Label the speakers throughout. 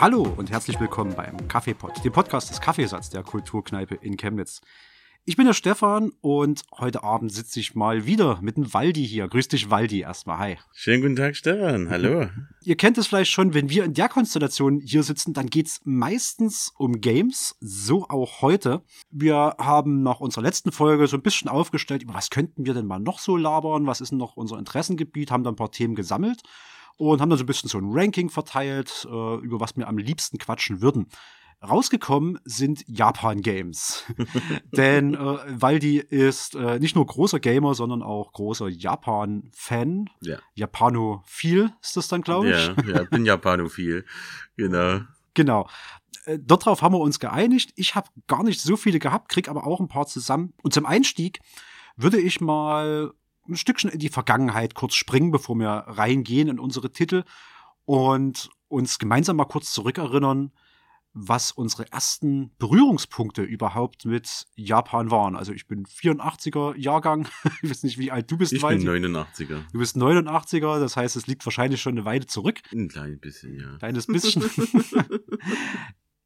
Speaker 1: Hallo und herzlich willkommen beim Kaffeepot, dem Podcast des Kaffeesatz der Kulturkneipe in Chemnitz. Ich bin der Stefan und heute Abend sitze ich mal wieder mit dem Waldi hier. Grüß dich, Waldi, erstmal. Hi.
Speaker 2: Schönen guten Tag, Stefan. Hallo.
Speaker 1: Ihr kennt es vielleicht schon, wenn wir in der Konstellation hier sitzen, dann geht's meistens um Games, so auch heute. Wir haben nach unserer letzten Folge so ein bisschen aufgestellt, über was könnten wir denn mal noch so labern, was ist denn noch unser Interessengebiet, haben da ein paar Themen gesammelt und haben dann so ein bisschen so ein Ranking verteilt, äh, über was wir am liebsten quatschen würden. Rausgekommen sind Japan-Games. Denn äh, Waldi ist äh, nicht nur großer Gamer, sondern auch großer Japan-Fan.
Speaker 2: Ja.
Speaker 1: Japanophil ist das dann, glaube ich.
Speaker 2: Ja, ja, bin Japanophil. Genau.
Speaker 1: Genau. Äh, Dort drauf haben wir uns geeinigt. Ich habe gar nicht so viele gehabt, krieg aber auch ein paar zusammen. Und zum Einstieg würde ich mal ein Stückchen in die Vergangenheit kurz springen, bevor wir reingehen in unsere Titel und uns gemeinsam mal kurz zurückerinnern, was unsere ersten Berührungspunkte überhaupt mit Japan waren. Also ich bin 84er Jahrgang. Ich weiß nicht, wie alt du bist.
Speaker 2: Ich
Speaker 1: Waldi.
Speaker 2: bin 89er.
Speaker 1: Du bist 89er, das heißt, es liegt wahrscheinlich schon eine Weile zurück.
Speaker 2: Ein kleines bisschen, ja.
Speaker 1: Kleines bisschen.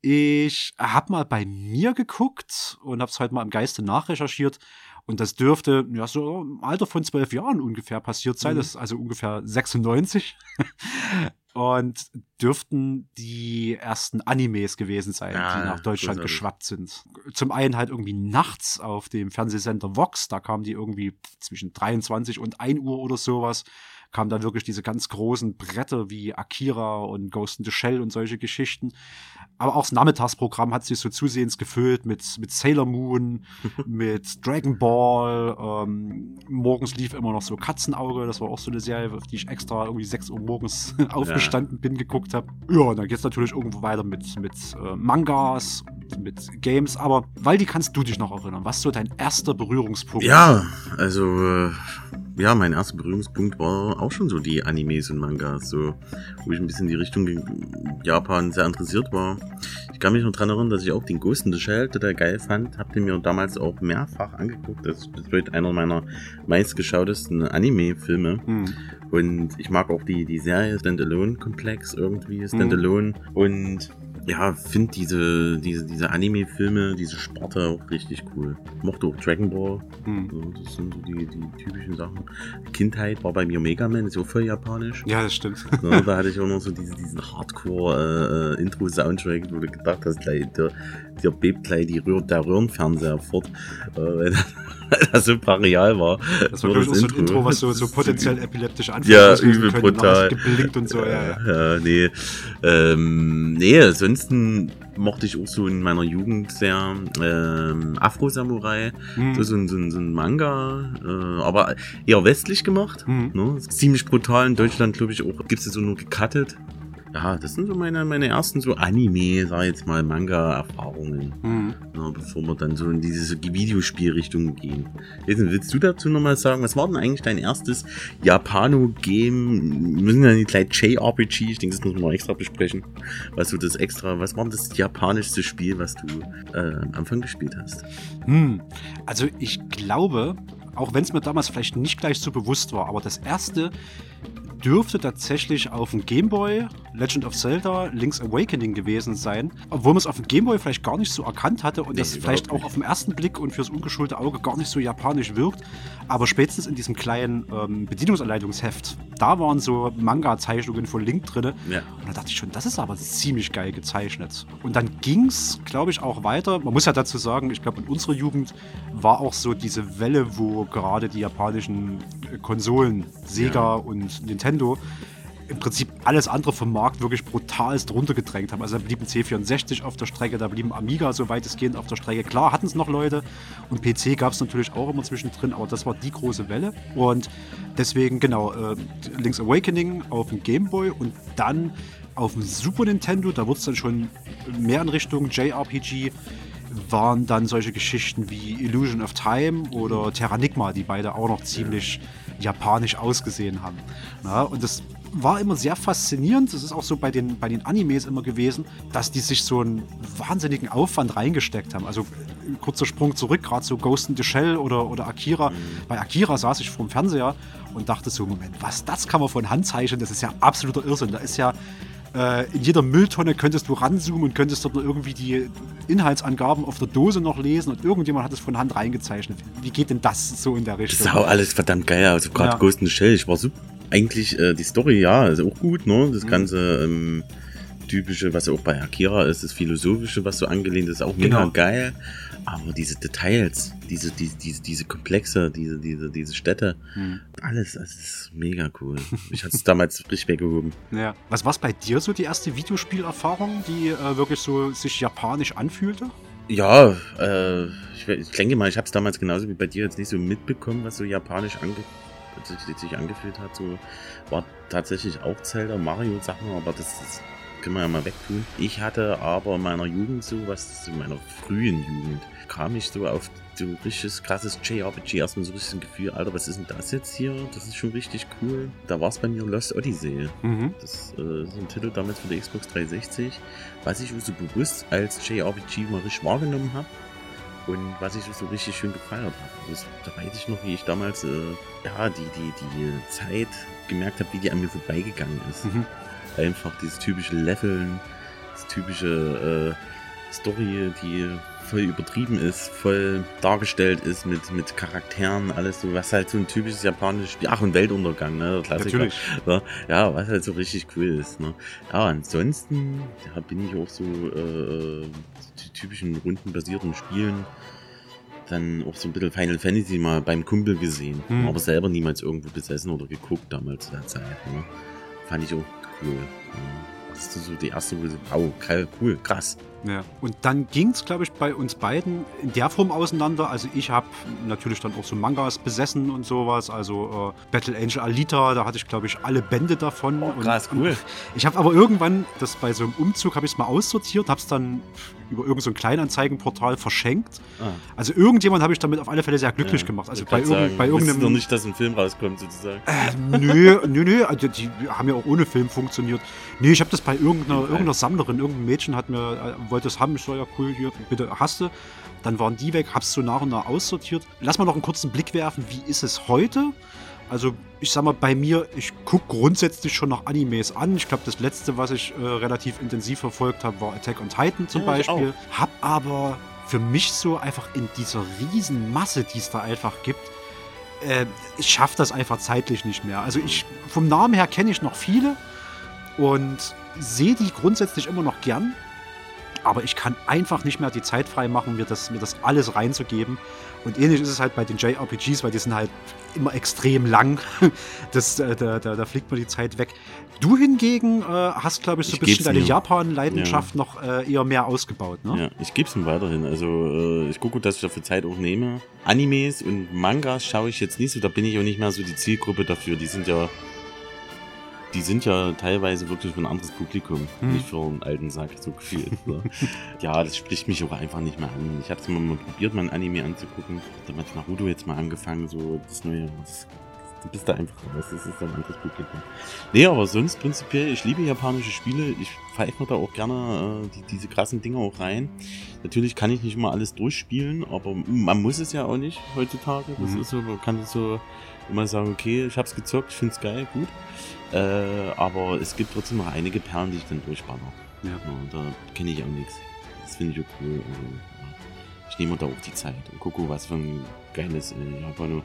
Speaker 1: ich habe mal bei mir geguckt und habe es heute mal im Geiste nachrecherchiert. Und das dürfte ja so im Alter von zwölf Jahren ungefähr passiert sein.
Speaker 2: Mhm.
Speaker 1: Das ist also ungefähr 96. Und dürften die ersten Animes gewesen sein,
Speaker 2: Ah,
Speaker 1: die nach Deutschland
Speaker 2: großartig.
Speaker 1: geschwappt sind. Zum einen halt irgendwie nachts auf dem Fernsehsender Vox, da kamen die irgendwie zwischen 23 und 1 Uhr oder sowas, kamen da wirklich diese ganz großen Bretter wie Akira und Ghost in the Shell und solche Geschichten. Aber auch das Nachmittagsprogramm hat sich so zusehends gefüllt mit, mit Sailor Moon, mit Dragon Ball. Ähm, morgens lief immer noch so Katzenauge. Das war auch so eine Serie, auf die ich extra irgendwie 6 Uhr morgens aufgestanden bin, geguckt habe. Ja, und dann geht's natürlich irgendwo weiter mit, mit äh, Mangas, mit Games. Aber Waldi, kannst du dich noch erinnern? Was ist so dein erster Berührungspunkt?
Speaker 2: Ja, also, äh, ja, mein erster Berührungspunkt war auch schon so die Animes und Mangas, so, wo ich ein bisschen in die Richtung Japan sehr interessiert war. Ich kann mich noch dran erinnern, dass ich auch den Ghost in the Shell total geil fand. Hab den mir damals auch mehrfach angeguckt. Das heute einer meiner meistgeschautesten Anime-Filme.
Speaker 1: Hm.
Speaker 2: Und ich mag auch die, die Serie Standalone-Komplex irgendwie, Standalone. Und ja, finde diese, diese, diese Anime-Filme, diese Sparte auch richtig cool. Mochte auch Dragon Ball.
Speaker 1: Hm.
Speaker 2: So, das sind so die, die typischen Sachen. Kindheit war bei mir Mega Man, ist auch voll japanisch.
Speaker 1: Ja, das stimmt.
Speaker 2: Ne, da hatte ich auch noch so diese, diesen Hardcore-Intro-Soundtrack, wo du gedacht hast, gleich, der, der bebt gleich die Röhr, der Röhrenfernseher fort, äh, das- so brachial war.
Speaker 1: Das war, glaube ich, auch so ein Intro, was so, so potenziell epileptische Anfälle
Speaker 2: Ja, übel brutal.
Speaker 1: geblinkt und so, ja, ja.
Speaker 2: Ja, nee. Ähm, nee, ansonsten mochte ich auch so in meiner Jugend sehr ähm, Afro-Samurai.
Speaker 1: Hm.
Speaker 2: Das ist so ein, so ein, so ein Manga, äh, aber eher westlich gemacht.
Speaker 1: Hm.
Speaker 2: Ne? Ziemlich brutal. In Deutschland, glaube ich, auch gibt es so nur gecuttet. Ja, das sind so meine, meine ersten so Anime, sag ich jetzt mal, Manga-Erfahrungen.
Speaker 1: Hm.
Speaker 2: Ja, bevor wir dann so in diese Videospielrichtung gehen. Jason, willst du dazu nochmal sagen, was war denn eigentlich dein erstes Japano-Game? Wir müssen ja nicht gleich JRPG, ich denke, das müssen wir mal extra besprechen. Was du das extra, was war denn das japanischste Spiel, was du äh, am Anfang gespielt hast?
Speaker 1: Hm. Also ich glaube, auch wenn es mir damals vielleicht nicht gleich so bewusst war, aber das erste dürfte tatsächlich auf dem Gameboy Legend of Zelda Link's Awakening gewesen sein, obwohl man es auf dem Gameboy vielleicht gar nicht so erkannt hatte und
Speaker 2: Nee,
Speaker 1: das vielleicht auch
Speaker 2: nicht.
Speaker 1: auf den ersten Blick und fürs ungeschulte Auge gar nicht so japanisch wirkt, aber spätestens in diesem kleinen ähm, Bedienungsanleitungsheft, da waren so Manga-Zeichnungen von Link drin
Speaker 2: Ja.
Speaker 1: und da dachte ich schon, das ist aber ziemlich geil gezeichnet. Und dann ging's, glaube ich, auch weiter. Man muss ja dazu sagen, ich glaube, in unserer Jugend war auch so diese Welle, wo gerade die japanischen Konsolen, Sega
Speaker 2: Ja.
Speaker 1: und Nintendo, im Prinzip alles andere vom Markt wirklich brutalst runtergedrängt haben. Also da blieben C64 auf der Strecke, da blieben Amiga so weitestgehend auf der Strecke. Klar hatten es noch Leute und PC gab es natürlich auch immer zwischendrin, aber das war die große Welle. Und deswegen, genau, äh, Link's Awakening auf dem Gameboy und dann auf dem Super Nintendo, da wurde es dann schon mehr in Richtung JRPG, waren dann solche Geschichten wie Illusion of Time oder Terranigma, die beide auch noch ziemlich japanisch ausgesehen haben. Ja, und das war immer sehr faszinierend. Das ist auch so bei den, bei den Animes immer gewesen, dass die sich so einen wahnsinnigen Aufwand reingesteckt haben. Also kurzer Sprung zurück, gerade so Ghost in the Shell oder, oder Akira. Mhm. Bei Akira saß ich vor dem Fernseher und dachte so, Moment, was, das kann man von Hand zeichnen? Das ist ja absoluter Irrsinn. Da ist ja äh, in jeder Mülltonne könntest du ranzoomen und könntest dort irgendwie die Inhaltsangaben auf der Dose noch lesen und irgendjemand hat es von Hand reingezeichnet. Wie geht denn das so in der Richtung?
Speaker 2: Das ist auch alles verdammt geil. Also gerade ja. Ghost in the Shell, ich war super. Eigentlich äh, die Story, ja, ist auch gut, ne? Das mhm. ganze ähm, typische, was auch bei Akira ist, das philosophische, was so angelehnt ist, auch mega genau. geil. Aber diese Details, diese, diese, diese, diese Komplexe, diese, diese, diese Städte, hm. alles, das ist mega cool. Ich hatte es damals richtig weggehoben.
Speaker 1: Ja. Was war bei dir so die erste Videospielerfahrung, die äh, wirklich so sich japanisch anfühlte?
Speaker 2: Ja, äh, ich, ich denke mal, ich habe es damals genauso wie bei dir jetzt nicht so mitbekommen, was so japanisch ange sich angefühlt hat. So war tatsächlich auch Zelda, Mario Sachen, aber das ist können wir ja mal wegtun. Ich hatte aber in meiner Jugend so, was in meiner frühen Jugend, kam ich so auf so ein richtiges krasses JRPG. Erstmal so ein bisschen Gefühl, Alter, was ist denn das jetzt hier? Das ist schon richtig cool. Da war es bei mir Lost Odyssey. Mhm. Das äh, ist ein Titel damals für die Xbox 360, was ich so bewusst als JRPG mal richtig wahrgenommen habe und was ich so richtig schön gefeiert habe. Also da weiß ich noch, wie ich damals äh, ja, die, die, die Zeit gemerkt habe, wie die an mir vorbeigegangen ist. Mhm einfach dieses typische Leveln, das typische äh, Story, die voll übertrieben ist, voll dargestellt ist mit, mit Charakteren, alles so, was halt so ein typisches japanisches Spiel, ach und Weltuntergang, ne, der Klassiker. Natürlich. Ja, ja, was halt so richtig cool ist, ne. Ja, ansonsten, ja, bin ich auch so, äh, die typischen rundenbasierten Spielen, dann auch so ein bisschen Final Fantasy mal beim Kumpel gesehen, hm. aber selber niemals irgendwo besessen oder geguckt damals zu der Zeit, ne. Fand ich auch cool. Das ist so die erste, wo wow, cool, krass.
Speaker 1: Ja. Und dann ging es, glaube ich, bei uns beiden in der Form auseinander. Also ich habe natürlich dann auch so Mangas besessen und sowas. Also äh, Battle Angel Alita, da hatte ich, glaube ich, alle Bände davon.
Speaker 2: Oh, krass, und, cool. Und
Speaker 1: ich habe aber irgendwann, das bei so einem Umzug, habe ich es mal aussortiert, habe es dann über irgendein so Kleinanzeigenportal verschenkt. Ah. Also irgendjemand habe ich damit auf alle Fälle sehr glücklich ja, gemacht. Also bei,
Speaker 2: sagen, bei irgendeinem. doch nicht, dass ein Film rauskommt, sozusagen.
Speaker 1: Äh, nö, nö, nö. Also die haben ja auch ohne Film funktioniert. Nee, ich habe das bei irgendeiner, irgendeiner Sammlerin, irgendein Mädchen hat mir, äh, wollte es haben. Ich so, ja cool, hier, bitte hast du. Dann waren die weg, hab's so nach und nach aussortiert. Lass mal noch einen kurzen Blick werfen, wie ist es heute? Also ich sag mal, bei mir, ich gucke grundsätzlich schon noch Animes an. Ich glaube, das letzte, was ich äh, relativ intensiv verfolgt habe, war Attack on Titan zum ja, Beispiel. Hab aber für mich so einfach in dieser riesen Masse, die es da einfach gibt, äh, ich schaffe das einfach zeitlich nicht mehr. Also ich, vom Namen her kenne ich noch viele und sehe die grundsätzlich immer noch gern. Aber ich kann einfach nicht mehr die Zeit frei machen, mir das, mir das alles reinzugeben. Und ähnlich ist es halt bei den JRPGs, weil die sind halt immer extrem lang. Das, äh, da, da, da fliegt mir die Zeit weg. Du hingegen äh, hast, glaube ich, so ein bisschen deine Japan-Leidenschaft ja. noch äh, eher mehr ausgebaut, ne?
Speaker 2: Ja, ich gebe es ihm weiterhin. Also äh, ich gucke, dass ich dafür Zeit auch nehme. Animes und Mangas schaue ich jetzt nicht so, da bin ich auch nicht mehr so die Zielgruppe dafür. Die sind ja die sind ja teilweise wirklich für ein anderes Publikum, hm. nicht für einen alten Sack, so gefühlt. Ne? ja, das spricht mich auch einfach nicht mehr an. Ich habe es mal, mal probiert, mal ein Anime anzugucken. Da hat Naruto jetzt mal angefangen, so das neue. Das, du bist da einfach raus, das ist ein anderes Publikum. Nee, aber sonst prinzipiell, ich liebe japanische Spiele. Ich pfeife mir da auch gerne äh, die, diese krassen Dinge auch rein. Natürlich kann ich nicht immer alles durchspielen, aber man muss es ja auch nicht heutzutage. Das mhm. ist so, man kann so immer sagen, okay, ich hab's gezockt, ich find's geil, gut. Äh, aber es gibt trotzdem noch einige Perlen, die ich dann durchballer. Ja. ja da kenne ich auch nichts. Das finde ich auch cool. Also. Ich nehme da auch die Zeit und gucke, was für ein geiles äh, Japano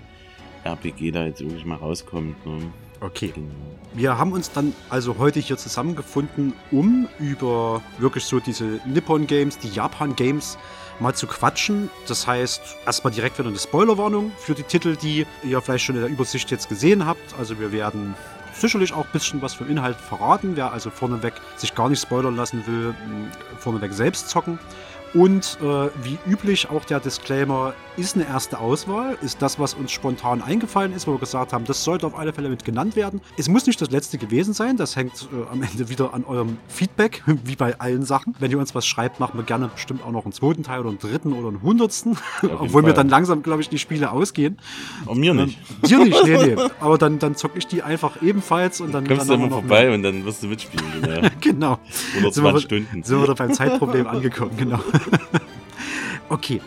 Speaker 2: RPG da jetzt wirklich mal rauskommt. Ne?
Speaker 1: Okay. Genau. Wir haben uns dann also heute hier zusammengefunden, um über wirklich so diese Nippon Games, die Japan Games mal zu quatschen. Das heißt, erstmal direkt wieder eine Spoilerwarnung für die Titel, die ihr vielleicht schon in der Übersicht jetzt gesehen habt. Also wir werden sicherlich auch ein bisschen was vom Inhalt verraten. Wer also vorneweg sich gar nicht spoilern lassen will, vorneweg selbst zocken. Und äh, wie üblich auch der Disclaimer, ist eine erste Auswahl, ist das, was uns spontan eingefallen ist, wo wir gesagt haben, das sollte auf alle Fälle mit genannt werden. Es muss nicht das letzte gewesen sein, das hängt äh, am Ende wieder an eurem Feedback, wie bei allen Sachen. Wenn ihr uns was schreibt, machen wir gerne bestimmt auch noch einen zweiten Teil oder einen dritten oder einen hundertsten, obwohl mir dann langsam, glaube ich, die Spiele ausgehen.
Speaker 2: Und mir nicht.
Speaker 1: Ähm, dir nicht, nee, nee. Aber dann, dann zocke ich die einfach ebenfalls und dann.
Speaker 2: Kommst
Speaker 1: dann
Speaker 2: du immer vorbei mehr. und dann wirst du mitspielen, genau.
Speaker 1: genau.
Speaker 2: 120 Stunden.
Speaker 1: Sind wir da beim Zeitproblem angekommen, genau. okay.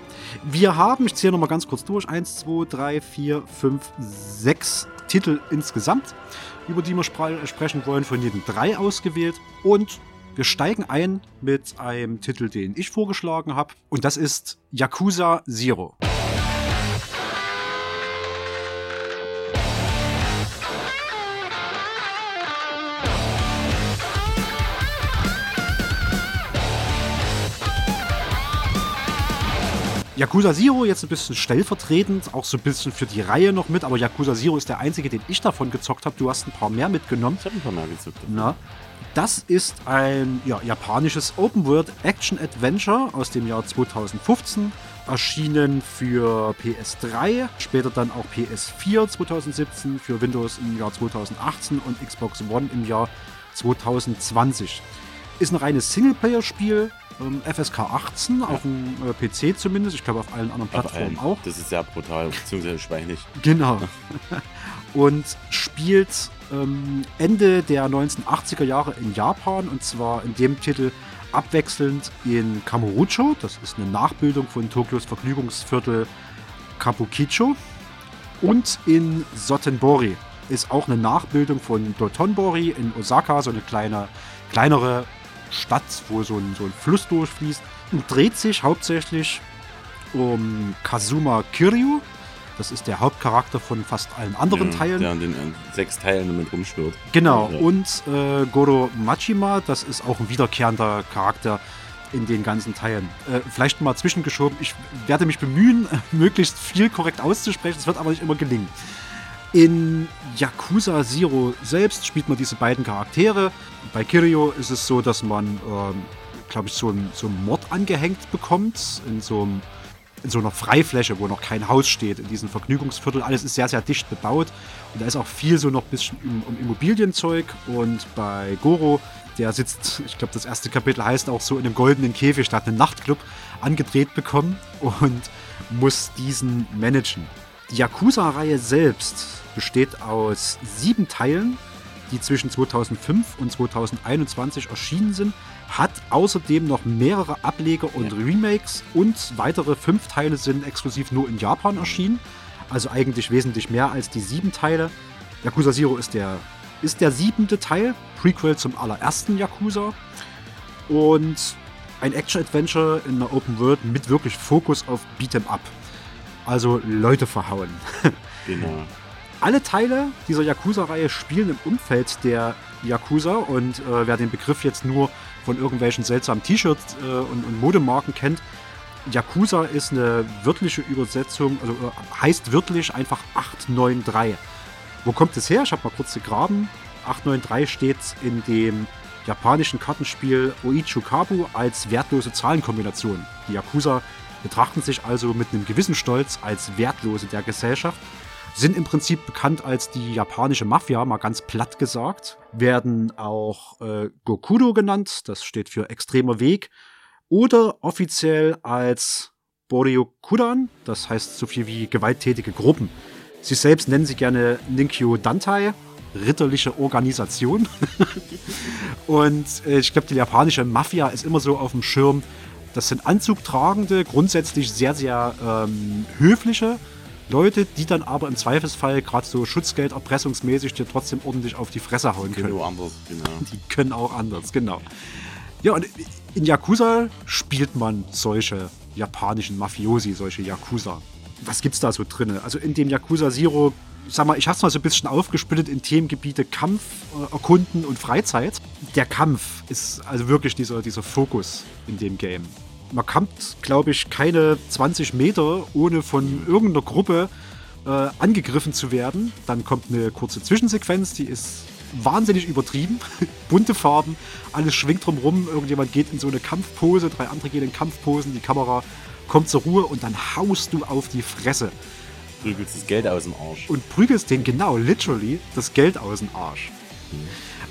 Speaker 1: Wir haben, ich zähle nochmal ganz kurz durch, 1, 2, 3, 4, 5, 6 Titel insgesamt, über die wir sprechen wollen, von jedem drei ausgewählt. Und wir steigen ein mit einem Titel, den ich vorgeschlagen habe. Und das ist Yakuza Zero. Yakuza Zero jetzt ein bisschen stellvertretend, auch so ein bisschen für die Reihe noch mit, aber Yakuza Zero ist der einzige, den ich davon gezockt habe. Du hast ein paar mehr mitgenommen.
Speaker 2: Ich habe ein paar mehr gezockt.
Speaker 1: Na, das ist ein ja, japanisches Open-World Action-Adventure aus dem Jahr 2015, erschienen für PS3, später dann auch PS4 2017, für Windows im Jahr 2018 und Xbox One im Jahr 2020. Ist ein reines Singleplayer-Spiel, ähm, FSK 18, ja. auf dem äh, PC zumindest. Ich glaube, auf allen anderen Plattformen auch.
Speaker 2: Das ist sehr brutal, beziehungsweise schweinig.
Speaker 1: Genau. und spielt ähm, Ende der 1980er Jahre in Japan und zwar in dem Titel abwechselnd in Kamurocho, das ist eine Nachbildung von Tokios Vergnügungsviertel Kabukicho, und in Sotenbori ist auch eine Nachbildung von Dotonbori in Osaka, so eine kleine, kleinere Stadt, wo so ein, so ein Fluss durchfließt. Und dreht sich hauptsächlich um Kazuma Kiryu. Das ist der Hauptcharakter von fast allen anderen
Speaker 2: ja,
Speaker 1: Teilen.
Speaker 2: Der an den äh, sechs Teilen damit rumschwirrt.
Speaker 1: Genau. Ja. Und äh, Goro Machima, das ist auch ein wiederkehrender Charakter in den ganzen Teilen. Äh, vielleicht mal zwischengeschoben. Ich werde mich bemühen, möglichst viel korrekt auszusprechen. Es wird aber nicht immer gelingen. In Yakuza Zero selbst spielt man diese beiden Charaktere. Bei Kiryu ist es so, dass man, ähm, glaube ich, so einen so Mord angehängt bekommt in so, einem, in so einer Freifläche, wo noch kein Haus steht, in diesem Vergnügungsviertel. Alles ist sehr, sehr dicht bebaut und da ist auch viel so noch ein bisschen um, um Immobilienzeug. Und bei Goro, der sitzt, ich glaube, das erste Kapitel heißt auch so in einem goldenen Käfig, statt einem Nachtclub angedreht bekommen und muss diesen managen. Die Yakuza-Reihe selbst besteht aus sieben Teilen, die zwischen 2005 und 2021 erschienen sind, hat außerdem noch mehrere Ableger und Remakes und weitere fünf Teile sind exklusiv nur in Japan erschienen. Also eigentlich wesentlich mehr als die sieben Teile. Yakuza Zero ist der, ist der siebente Teil, Prequel zum allerersten Yakuza. Und ein Action-Adventure in einer Open World mit wirklich Fokus auf Beat'em Up. Also Leute verhauen.
Speaker 2: Genau.
Speaker 1: Alle Teile dieser Yakuza-Reihe spielen im Umfeld der Yakuza und äh, wer den Begriff jetzt nur von irgendwelchen seltsamen T-Shirts äh, und, und, Modemarken kennt, Yakuza ist eine wörtliche Übersetzung, also äh, heißt wörtlich einfach 893. Wo kommt es her? Ich habe mal kurz gegraben. 893 steht in dem japanischen Kartenspiel Oichu Kabu als wertlose Zahlenkombination. Die Yakuza betrachten sich also mit einem gewissen Stolz als Wertlose der Gesellschaft sind im Prinzip bekannt als die japanische Mafia, mal ganz platt gesagt, werden auch äh, Gokudo genannt, das steht für extremer Weg, oder offiziell als Boryokudan, das heißt so viel wie gewalttätige Gruppen. Sie selbst nennen sie gerne Ninkyo Dantai, ritterliche Organisation. Und äh, ich glaube, die japanische Mafia ist immer so auf dem Schirm. Das sind anzugtragende, grundsätzlich sehr, sehr ähm, höfliche, Leute, die dann aber im Zweifelsfall gerade so Schutzgeld erpressungsmäßig dir trotzdem ordentlich auf die Fresse hauen können.
Speaker 2: Können auch anders, genau.
Speaker 1: Die können auch anders, genau. Ja, und in Yakuza spielt man solche japanischen Mafiosi, solche Yakuza. Was gibt's da so drin? Also in dem Yakuza Zero, sag mal, ich hab's mal so ein bisschen aufgesplittet in Themengebiete Kampf, äh, Erkunden und Freizeit. Der Kampf ist also wirklich dieser, dieser Fokus in dem Game man kommt, glaube ich, keine 20 Meter, ohne von irgendeiner Gruppe äh, angegriffen zu werden. Dann kommt eine kurze Zwischensequenz, die ist wahnsinnig übertrieben. Bunte Farben, alles schwingt drumrum. Irgendjemand geht in so eine Kampfpose, drei andere gehen in Kampfposen, die Kamera kommt zur Ruhe und dann haust du auf die Fresse.
Speaker 2: Prügelst das Geld aus dem Arsch.
Speaker 1: Und prügelst den genau, literally, das Geld aus dem Arsch.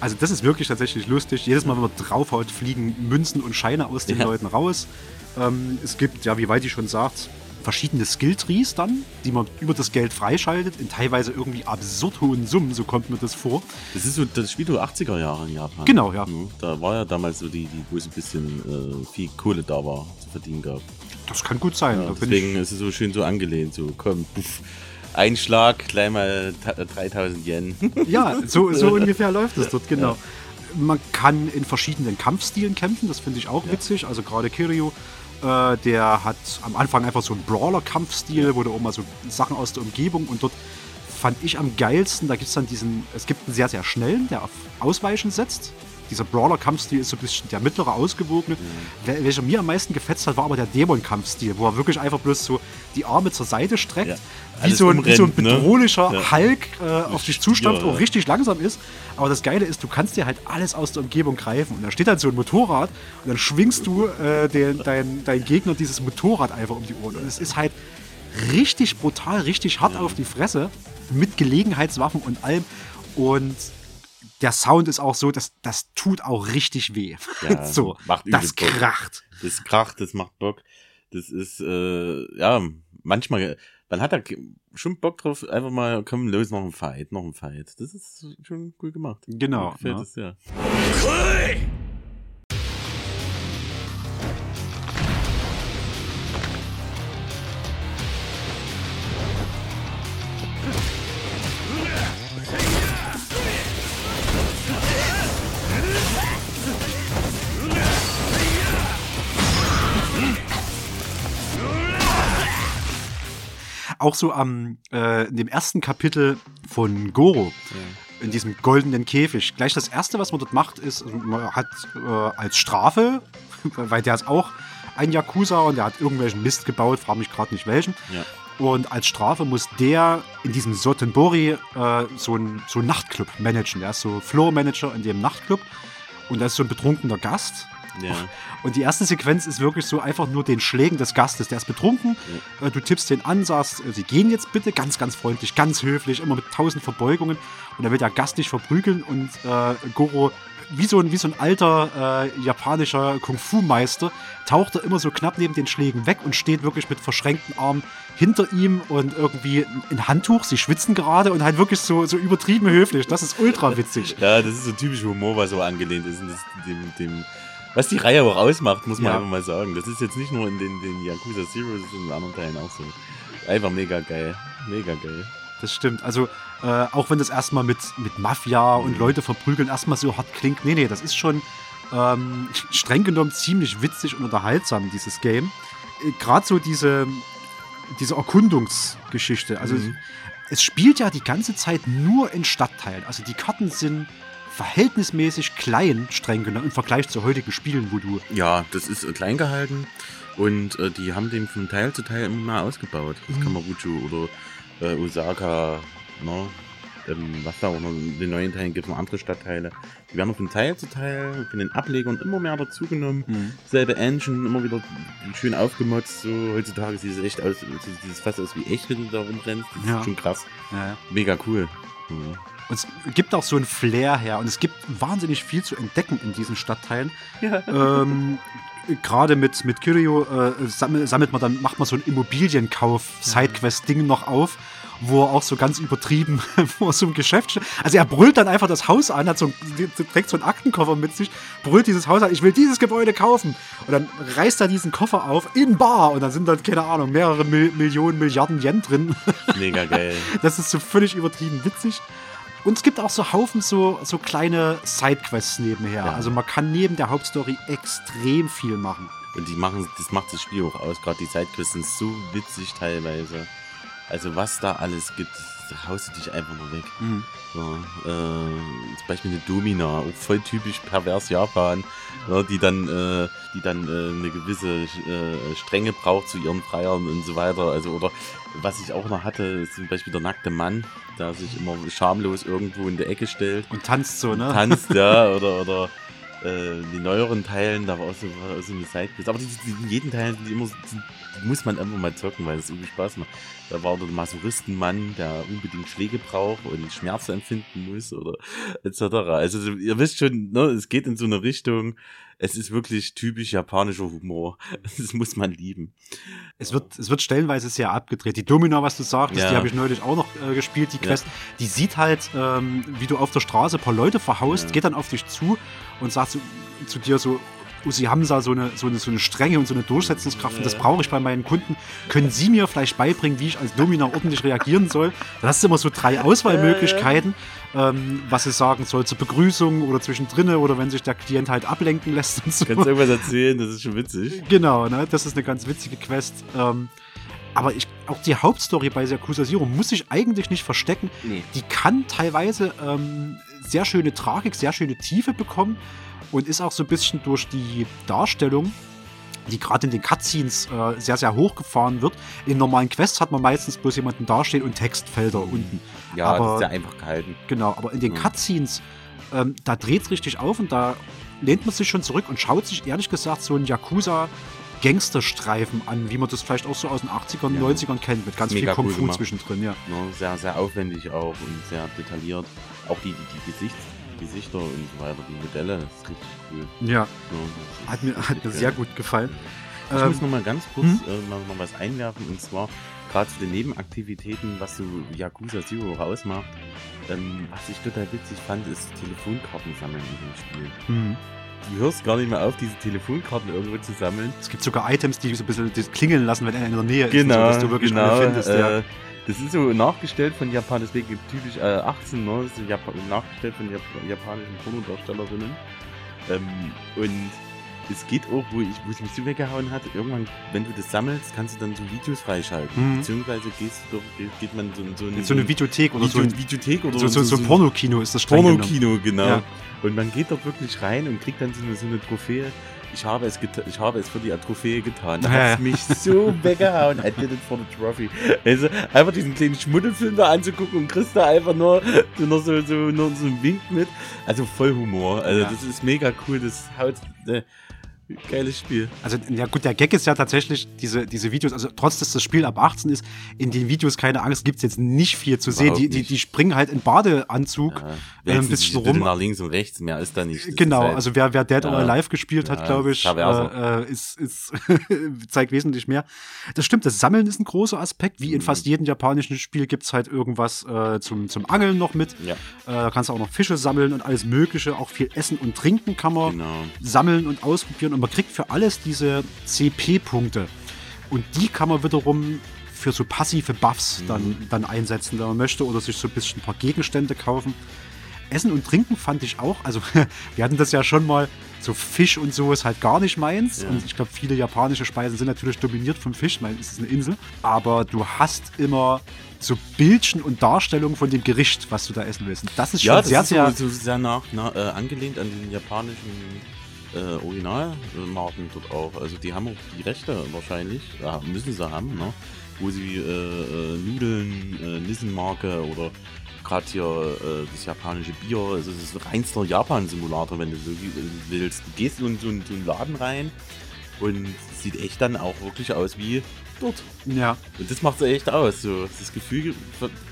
Speaker 1: Also das ist wirklich tatsächlich lustig. Jedes Mal, wenn man draufhaut, fliegen Münzen und Scheine aus den
Speaker 2: Ja.
Speaker 1: Leuten raus. Ähm, es gibt, ja, wie weit ich schon sagt, verschiedene Skill-Trees dann, die man über das Geld freischaltet, in teilweise irgendwie absurd hohen Summen, so kommt mir das vor.
Speaker 2: Das ist so das Spiel der 80er Jahre in Japan.
Speaker 1: Genau, ja.
Speaker 2: Da war ja damals so die, die wo es ein bisschen äh, viel Kohle da war, zu verdienen gab.
Speaker 1: Das kann gut sein.
Speaker 2: Ja, deswegen
Speaker 1: ich,
Speaker 2: ist es so schön so angelehnt. So, komm, puff, Einschlag, gleich mal ta- 3000 Yen.
Speaker 1: ja, so, so ungefähr läuft es dort, genau. Man kann in verschiedenen Kampfstilen kämpfen, das finde ich auch witzig. Also gerade Kiryu, äh, der hat am Anfang einfach so einen Brawler-Kampfstil, wo du auch mal so Sachen aus der Umgebung und dort fand ich am geilsten, da gibt es dann diesen, es gibt einen sehr, sehr schnellen, der auf Ausweichen setzt. Dieser Brawler-Kampfstil ist so ein bisschen der mittlere, ausgewogene. Wel- Welcher mir am meisten gefetzt hat, war aber der Dämon-Kampfstil, wo er wirklich einfach bloß so die Arme zur Seite streckt,
Speaker 2: Ja.
Speaker 1: Wie, so ein, wie so ein
Speaker 2: ne?
Speaker 1: bedrohlicher
Speaker 2: Ja.
Speaker 1: Hulk äh, auf dich zustampft,
Speaker 2: ja.
Speaker 1: auch richtig langsam ist. Aber das Geile ist, du kannst dir halt alles aus der Umgebung greifen. Und da steht dann so ein Motorrad und dann schwingst du äh, den, dein, dein Gegner dieses Motorrad einfach um die Ohren. Und es ist halt richtig brutal, richtig hart auf die Fresse mit Gelegenheitswaffen und allem. Und der Sound ist auch so, dass das tut auch richtig weh.
Speaker 2: Ja,
Speaker 1: so, das
Speaker 2: übel Bock.
Speaker 1: kracht.
Speaker 2: Das kracht, das macht Bock. Das ist, äh, ja, manchmal, man hat da schon Bock drauf, einfach mal, komm, los, noch ein Fight, noch ein Fight. Das ist schon cool gemacht.
Speaker 1: Genau,
Speaker 2: Mir gefällt
Speaker 1: ne?
Speaker 2: es, ja.
Speaker 1: Auch so am, äh, in dem ersten Kapitel von Goro, in diesem goldenen Käfig. Gleich das erste, was man dort macht, ist, also man hat äh, als Strafe, weil der ist auch ein Yakuza und der hat irgendwelchen Mist gebaut, frage mich gerade nicht welchen.
Speaker 2: Ja.
Speaker 1: Und als Strafe muss der in diesem Sotenbori äh, so einen so einen Nachtclub managen. Der ist so Floor-Manager in dem Nachtclub. Und da ist so ein betrunkener Gast.
Speaker 2: Ja.
Speaker 1: Und die erste Sequenz ist wirklich so einfach nur den Schlägen des Gastes. Der ist betrunken, äh, du tippst den an, sagst, äh, sie gehen jetzt bitte, ganz, ganz freundlich, ganz höflich, immer mit tausend Verbeugungen. Und dann will der Gast dich verprügeln und äh, Goro, wie so, ein, wie so ein alter äh, japanischer Kung-Fu-Meister, taucht er immer so knapp neben den Schlägen weg und steht wirklich mit verschränkten Armen hinter ihm und irgendwie ein Handtuch, sie schwitzen gerade und halt wirklich so, so übertrieben höflich. Das ist ultra witzig.
Speaker 2: Ja, das ist so typisch Humor, was so angelehnt ist. Und das, dem, dem, was die Reihe auch ausmacht, muss man
Speaker 1: Ja.
Speaker 2: einfach mal sagen. Das ist jetzt nicht nur in den, den Yakuza Zero, das ist in den anderen Teilen auch so. Einfach mega geil. Mega geil.
Speaker 1: Das stimmt. Also, äh, auch wenn das erstmal mit, mit Mafia und Leute verprügeln erstmal so hart klingt, nee, nee, das ist schon ähm, streng genommen ziemlich witzig und unterhaltsam, dieses Game. Äh, Gerade so diese, diese Erkundungsgeschichte. Also,
Speaker 2: Mhm.
Speaker 1: es spielt ja die ganze Zeit nur in Stadtteilen. Also, die Karten sind verhältnismäßig klein, streng genommen, im Vergleich zu heutigen Spielen, wo du
Speaker 2: Ja, das ist äh, klein gehalten und äh, die haben den von Teil zu Teil immer mal ausgebaut. Das
Speaker 1: Mhm.
Speaker 2: Kamagucho oder äh, Osaka, ne? ähm, was da auch noch in den neuen Teilen gibt, noch andere Stadtteile. Die werden von Teil zu Teil von den Ablegern immer mehr dazugenommen.
Speaker 1: Mhm.
Speaker 2: Selbe Engine, immer wieder schön aufgemotzt. So heutzutage sieht es echt aus, sieht es fast aus wie echt, wenn du da rumrennst. Das
Speaker 1: Ja.
Speaker 2: ist schon krass.
Speaker 1: ja, ja.
Speaker 2: Mega cool. Mhm.
Speaker 1: Und es gibt auch so ein Flair her und es gibt wahnsinnig viel zu entdecken in diesen Stadtteilen. ähm, Gerade mit, mit Kyrio äh, sammelt, sammelt man dann, macht man so ein Immobilienkauf-Sidequest-Ding noch auf, wo er auch so ganz übertrieben vor so einem Geschäft steht. Also er brüllt dann einfach das Haus an, hat so, ein- trägt so einen Aktenkoffer mit sich, brüllt dieses Haus an, ich will dieses Gebäude kaufen. Und dann reißt er diesen Koffer auf in Bar und da sind dann, keine Ahnung, mehrere Mil Millionen, Milliarden Yen drin.
Speaker 2: Mega geil.
Speaker 1: Das ist so völlig übertrieben witzig. Und es gibt auch so Haufen so, so kleine Sidequests nebenher.
Speaker 2: Ja.
Speaker 1: Also man kann neben der Hauptstory extrem viel machen.
Speaker 2: Und die machen, das macht das Spiel auch aus. Gerade die Sidequests sind so witzig teilweise. Also was da alles gibt, da haust du dich einfach nur weg. Mhm. Ja, äh, zum Beispiel eine Domina, auch voll typisch pervers Japan, ja, die dann, äh, die dann äh, eine gewisse äh, Strenge braucht zu ihren Freiern und so weiter. Also oder was ich auch noch hatte, ist zum Beispiel der nackte Mann, der sich immer schamlos irgendwo in der Ecke stellt.
Speaker 1: Und tanzt so, ne?
Speaker 2: Tanzt, ja, oder, oder äh, die neueren Teilen, da war auch so, war so eine Sidequest. Aber die, die, in jedem Teil sind die immer, die, die muss man einfach mal zocken, weil es irgendwie Spaß macht. Da war der Masochistenmann, der unbedingt Schläge braucht und Schmerzen empfinden muss oder etc. Also ihr wisst schon, ne, es geht in so eine Richtung. Es ist wirklich typisch japanischer Humor. Das muss man lieben.
Speaker 1: Es wird, es wird stellenweise sehr abgedreht. Die Domina, was du sagtest, ja. die habe ich neulich auch noch äh, gespielt, die Quest. Ja. Die sieht halt, ähm, wie du auf der Straße ein paar Leute verhaust, ja. geht dann auf dich zu und sagt zu, zu dir so, Usi Hamza so eine, so, eine, so eine Strenge und so eine Durchsetzungskraft und das brauche ich bei meinen Kunden. Können Sie mir vielleicht beibringen, wie ich als Domina ordentlich reagieren soll? Dann hast du immer so drei Auswahlmöglichkeiten, ähm, was sie sagen soll zur Begrüßung oder zwischendrin oder wenn sich der Klient halt ablenken lässt und
Speaker 2: so. Kannst du irgendwas erzählen, das ist schon witzig.
Speaker 1: Genau, ne? das ist eine ganz witzige Quest. Ähm, aber ich, auch die Hauptstory bei Yakuza Zero muss ich eigentlich nicht verstecken. Nee. Die kann teilweise ähm, sehr schöne Tragik, sehr schöne Tiefe bekommen und ist auch so ein bisschen durch die Darstellung, die gerade in den Cutscenes äh, sehr, sehr hochgefahren wird. In normalen Quests hat man meistens bloß jemanden dastehen und Textfelder mhm. unten.
Speaker 2: Ja, aber, das ist ja einfach gehalten.
Speaker 1: Genau, aber in den mhm. Cutscenes, ähm, da dreht es richtig auf und da lehnt man sich schon zurück und schaut sich ehrlich gesagt so ein Yakuza Gangsterstreifen an, wie man das vielleicht auch so aus den 80ern, ja. 90ern kennt, mit ganz viel Kung Fu zwischendrin, ja.
Speaker 2: ja. Sehr, sehr aufwendig auch und sehr detailliert. Auch die, die, die Gesichts Gesichter und so weiter, die Modelle, das ist richtig cool.
Speaker 1: Ja. ja hat mir, hat mir sehr gut gefallen.
Speaker 2: Ich ähm, muss noch mal ganz kurz hm? äh, mal, mal was einwerfen und zwar gerade zu den Nebenaktivitäten, was so Yakuza Zero rausmacht. Ähm, was ich total witzig fand, ist Telefonkarten sammeln in dem Spiel. Mhm. Du hörst gar nicht mehr auf, diese Telefonkarten irgendwo zu sammeln.
Speaker 1: Es gibt sogar Items, die so ein bisschen klingeln lassen, wenn er in der Nähe
Speaker 2: genau, ist,
Speaker 1: so,
Speaker 2: dass du wirklich genau, findest. Äh, ja. Das ist so nachgestellt von Japan, deswegen typisch äh, 18, ne? Das ist nachgestellt von Jap japanischen Pornodarstellerinnen. Ähm, und es geht auch, wo, ich, wo es mich so weggehauen hat, irgendwann, wenn du das sammelst, kannst du dann so Videos freischalten. Mhm. Beziehungsweise gehst du doch, geht man so, so,
Speaker 1: in, so eine Videothek oder
Speaker 2: Video, so ein Videothek oder
Speaker 1: so, so, so, so ein Pornokino ist das
Speaker 2: Pornokino, genau. Ja. Und man geht dort wirklich rein und kriegt dann so eine, so eine Trophäe ich habe es, ich habe es für die Trophäe getan. Da hat es mich so weggehauen. I did it for the trophy. Also einfach diesen kleinen Schmuddelfilm da anzugucken und kriegst da einfach nur, nur, so, so, nur so einen Wink mit. Also voll Humor. Also ja. das ist mega cool. Das haut. Äh, Geiles Spiel.
Speaker 1: Also, ja gut, der Gag ist ja tatsächlich, diese, diese Videos, also trotz dass das Spiel ab 18 ist, in den Videos keine Angst, gibt es jetzt nicht viel zu sehen. Die, die, die springen halt in Badeanzug
Speaker 2: ja, äh, ein bisschen rum. nach links und rechts, mehr ist da nicht. Das
Speaker 1: genau, halt, also wer, wer Dead ja, or Alive gespielt ja, hat, glaube ich, äh, ist, ist zeigt wesentlich mehr. Das stimmt, das Sammeln ist ein großer Aspekt. Wie in mhm. fast jedem japanischen Spiel gibt es halt irgendwas äh, zum, zum Angeln noch mit. Ja. Äh, kannst auch noch Fische sammeln und alles Mögliche. Auch viel Essen und Trinken kann man genau. sammeln und ausprobieren und man kriegt für alles diese CP-Punkte. Und die kann man wiederum für so passive Buffs dann, mhm. dann einsetzen, wenn man möchte, oder sich so ein bisschen ein paar Gegenstände kaufen. Essen und Trinken fand ich auch, also wir hatten das ja schon mal, so Fisch und so ist halt gar nicht meins. Ja. Und ich glaube, viele japanische Speisen sind natürlich dominiert vom Fisch, weil es ist eine Insel. Aber du hast immer so Bildchen und Darstellungen von dem Gericht, was du da essen willst. Und das ist schon ja, das sehr, ist sehr,
Speaker 2: so, so sehr nach, na, äh, angelehnt an den japanischen äh, Originalmarken dort auch. Also die haben auch die Rechte wahrscheinlich, ja, müssen sie haben, ne? wo sie äh, äh, Nudeln, äh, Nissenmarke oder gerade hier äh, das japanische Bier, also es ist ein reinster Japan-Simulator, wenn du so willst. Du gehst in so, so einen Laden rein und sieht echt dann auch wirklich aus wie dort.
Speaker 1: Ja.
Speaker 2: Und das macht es echt aus. So. Das Gefühl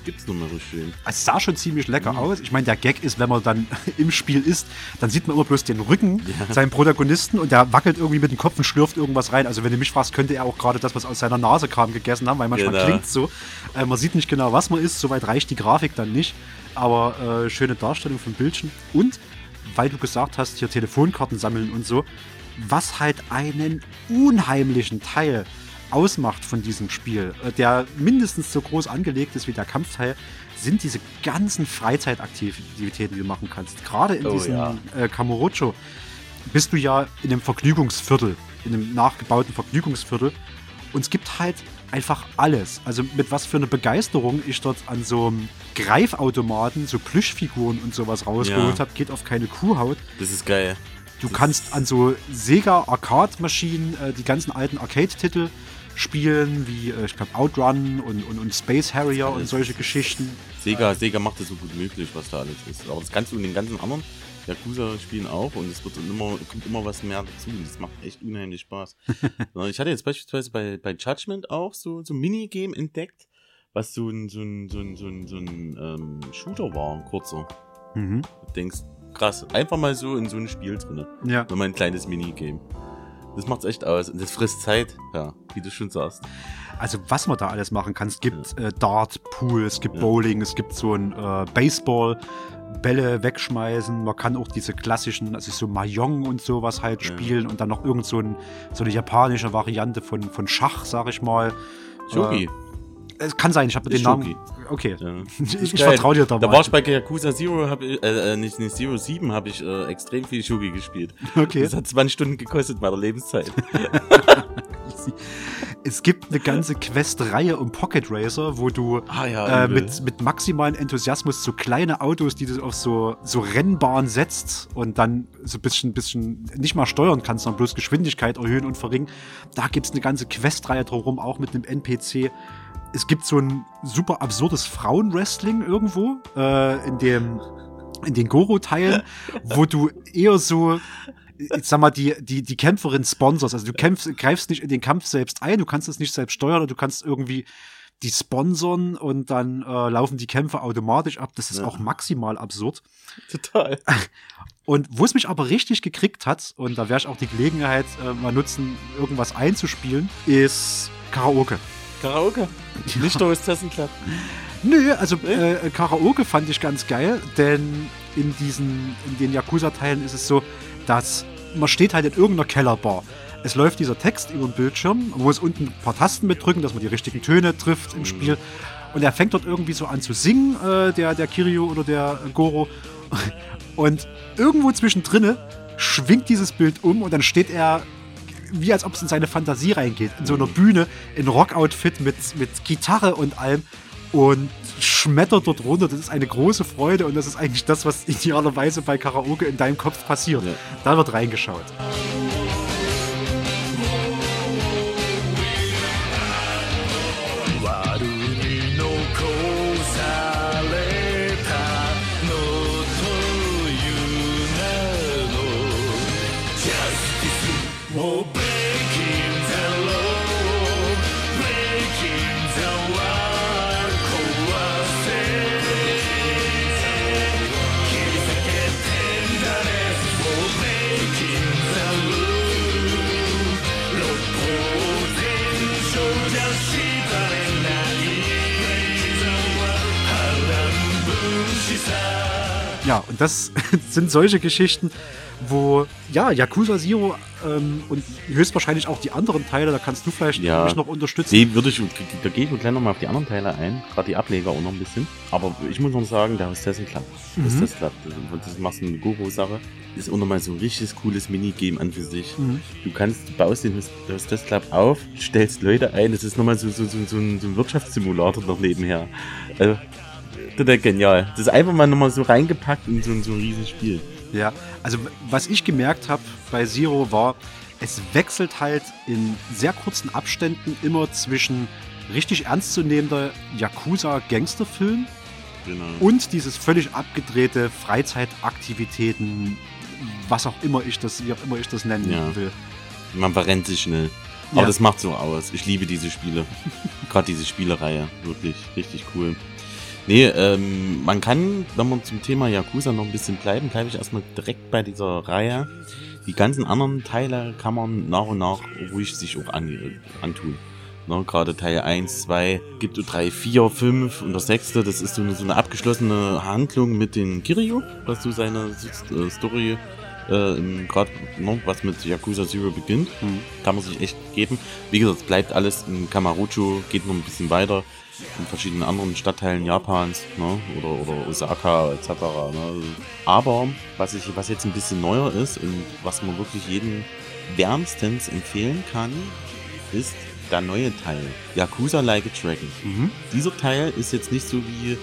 Speaker 2: gibt es nur mal so schön.
Speaker 1: Es sah schon ziemlich lecker mhm. aus. Ich meine, der Gag ist, wenn man dann im Spiel ist, dann sieht man immer bloß den Rücken ja. seinem Protagonisten und der wackelt irgendwie mit dem Kopf und schlürft irgendwas rein. Also wenn du mich fragst, könnte er auch gerade das, was aus seiner Nase kam, gegessen haben, weil manchmal genau. klingt so. Äh, man sieht nicht genau, was man ist. Soweit reicht die Grafik dann nicht. Aber äh, schöne Darstellung von Bildchen. Und weil du gesagt hast, hier Telefonkarten sammeln und so, was halt einen unheimlichen Teil ausmacht von diesem Spiel, äh, der mindestens so groß angelegt ist wie der Kampfteil, sind diese ganzen Freizeitaktivitäten, die du machen kannst. Gerade in oh, diesem ja. äh, Kamurocho bist du ja in einem Vergnügungsviertel, in einem nachgebauten Vergnügungsviertel Und es gibt halt einfach alles. Also mit was für einer Begeisterung ich dort an so einem Greifautomaten so Plüschfiguren und sowas rausgeholt
Speaker 2: Ja.
Speaker 1: habe, geht auf keine Kuhhaut.
Speaker 2: Das ist geil.
Speaker 1: Du
Speaker 2: Das
Speaker 1: kannst an so Sega Arcade-Maschinen äh, die ganzen alten Arcade-Titel spielen, wie äh, ich glaube Outrun und, und, und Space Harrier und solche Geschichten.
Speaker 2: Sega, Sega macht das so gut möglich, was da alles ist. Aber das kannst du in den ganzen anderen Yakuza-Spielen auch und es wird immer, kommt immer was mehr dazu. Und das macht echt unheimlich Spaß. Ich hatte jetzt beispielsweise bei, bei Judgment auch so, so ein Minigame entdeckt, was so ein, so ein, so ein, so ein, so ein ähm, Shooter war, ein kurzer.
Speaker 1: Mhm.
Speaker 2: Du denkst, krass, einfach mal so in so ein Spiel drin.
Speaker 1: Ja.
Speaker 2: Nur mal ein kleines Minigame. Das macht's echt aus. Und das frisst Zeit, ja, wie du schon sagst.
Speaker 1: Also was man da alles machen kann. Es gibt äh, Dart, Pool, es gibt
Speaker 2: Ja.
Speaker 1: Bowling, es gibt so ein äh, Baseball, Bälle wegschmeißen. Man kann auch diese klassischen, also so Mahjong und sowas halt
Speaker 2: Ja.
Speaker 1: spielen und dann noch irgend so, ein, so eine japanische Variante von, von Schach, sag ich mal.
Speaker 2: Shogi.
Speaker 1: Es kann sein, ich habe den Namen. Okay.
Speaker 2: Ja.
Speaker 1: Ich, ich vertraue dir da,
Speaker 2: Da war ich bei Yakuza Zero, hab ich, äh, äh, nicht, nicht Zero 7, habe ich äh, extrem viel Shogi gespielt.
Speaker 1: Okay.
Speaker 2: Das hat 20 Stunden gekostet bei der Lebenszeit.
Speaker 1: Es gibt eine ganze Quest-Reihe um Pocket Racer, wo du
Speaker 2: Ah ja,
Speaker 1: äh, mit, mit maximalen Enthusiasmus so kleine Autos, die du auf so, so Rennbahn setzt und dann so ein bisschen, bisschen nicht mal steuern kannst, sondern bloß Geschwindigkeit erhöhen und verringern. Da gibt es eine ganze Questreihe drumherum, auch mit einem NPC. Es gibt so ein super absurdes Frauenwrestling irgendwo äh, in dem in den Goro-Teilen, wo du eher so ich sag mal, die, die, die Kämpferin sponsors. Also du kämpfst, greifst nicht in den Kampf selbst ein, du kannst es nicht selbst steuern, du kannst irgendwie die sponsern und dann äh, laufen die Kämpfe automatisch ab. Das ist
Speaker 2: Ja.
Speaker 1: auch maximal absurd.
Speaker 2: Total.
Speaker 1: Und wo es mich aber richtig gekriegt hat, und da werde ich auch die Gelegenheit äh, mal nutzen, irgendwas einzuspielen, ist Karaoke.
Speaker 2: Karaoke. Nicht nur Hostessenclub.
Speaker 1: Nö, also äh, Karaoke fand ich ganz geil, denn in diesen, in den Yakuza-Teilen ist es so, dass man steht halt in irgendeiner Kellerbar. Es läuft dieser Text über den Bildschirm, man muss unten ein paar Tasten mitdrücken, dass man die richtigen Töne trifft im Spiel. Und er fängt dort irgendwie so an zu singen, äh, der, der Kiryu oder der äh, Goro. Und irgendwo zwischendrin schwingt dieses Bild um und dann steht er wie als ob es in seine Fantasie reingeht. In so einer Bühne, in Rockoutfit mit, mit Gitarre und allem. Und schmettert dort runter. Das ist eine große Freude und das ist eigentlich das, was idealerweise bei Karaoke in deinem Kopf passiert.
Speaker 2: Ja.
Speaker 1: Da wird reingeschaut. Ja, und das sind solche Geschichten, wo, ja, Yakuza Zero ähm, und höchstwahrscheinlich auch die anderen Teile, da kannst du vielleicht
Speaker 2: Ja.
Speaker 1: mich noch unterstützen.
Speaker 2: Nee, würde ich, da gehe ich gleich nochmal auf die anderen Teile ein, gerade die Ableger auch noch ein bisschen. Aber ich muss noch sagen, der Hostessen Club,
Speaker 1: Mhm.
Speaker 2: Hostess Club, das, das machst du eine Goro-Sache, ist auch nochmal so ein richtig cooles Minigame an für sich.
Speaker 1: Mhm.
Speaker 2: Du kannst, du baust den Host- Hostess Club auf, stellst Leute ein, das ist nochmal so, so, so, so, ein, so ein Wirtschaftssimulator noch nebenher. Also, total genial. Das ist einfach mal nochmal so reingepackt in so, ein- so ein riesiges Spiel.
Speaker 1: Ja, also was ich gemerkt habe bei Zero war, es wechselt halt in sehr kurzen Abständen immer zwischen richtig ernstzunehmender Yakuza-Gangsterfilm
Speaker 2: Genau.
Speaker 1: und dieses völlig abgedrehte Freizeitaktivitäten, was auch immer ich das, wie auch immer ich das nennen
Speaker 2: Ja.
Speaker 1: will.
Speaker 2: Man verrennt sich schnell. Aber
Speaker 1: Ja.
Speaker 2: das macht so aus. Ich liebe diese Spiele. Gerade diese Spielereihe. Wirklich, richtig cool. Nee, ähm, man kann, wenn man zum Thema Yakuza noch ein bisschen bleiben, bleibe ich erstmal direkt bei dieser Reihe. Die ganzen anderen Teile kann man nach und nach ruhig sich auch an, antun. Ne, Gerade Teil 1, 2, gibt es 3, 4, 5 und das sechste, das ist so eine, so eine abgeschlossene Handlung mit den Kiryu, was so seine äh, Story äh, gerade ne, was mit Yakuza Zero beginnt.
Speaker 1: Mhm.
Speaker 2: Kann man sich echt geben. Wie gesagt, es bleibt alles in Kamarucho, geht noch ein bisschen weiter in verschiedenen anderen Stadtteilen Japans ne, oder, oder Osaka etc. Ne. Aber was, ich, was jetzt ein bisschen neuer ist und was man wirklich jedem wärmstens empfehlen kann, ist der neue Teil, Yakuza Like a Dragon.
Speaker 1: Mhm.
Speaker 2: Dieser Teil ist jetzt nicht so wie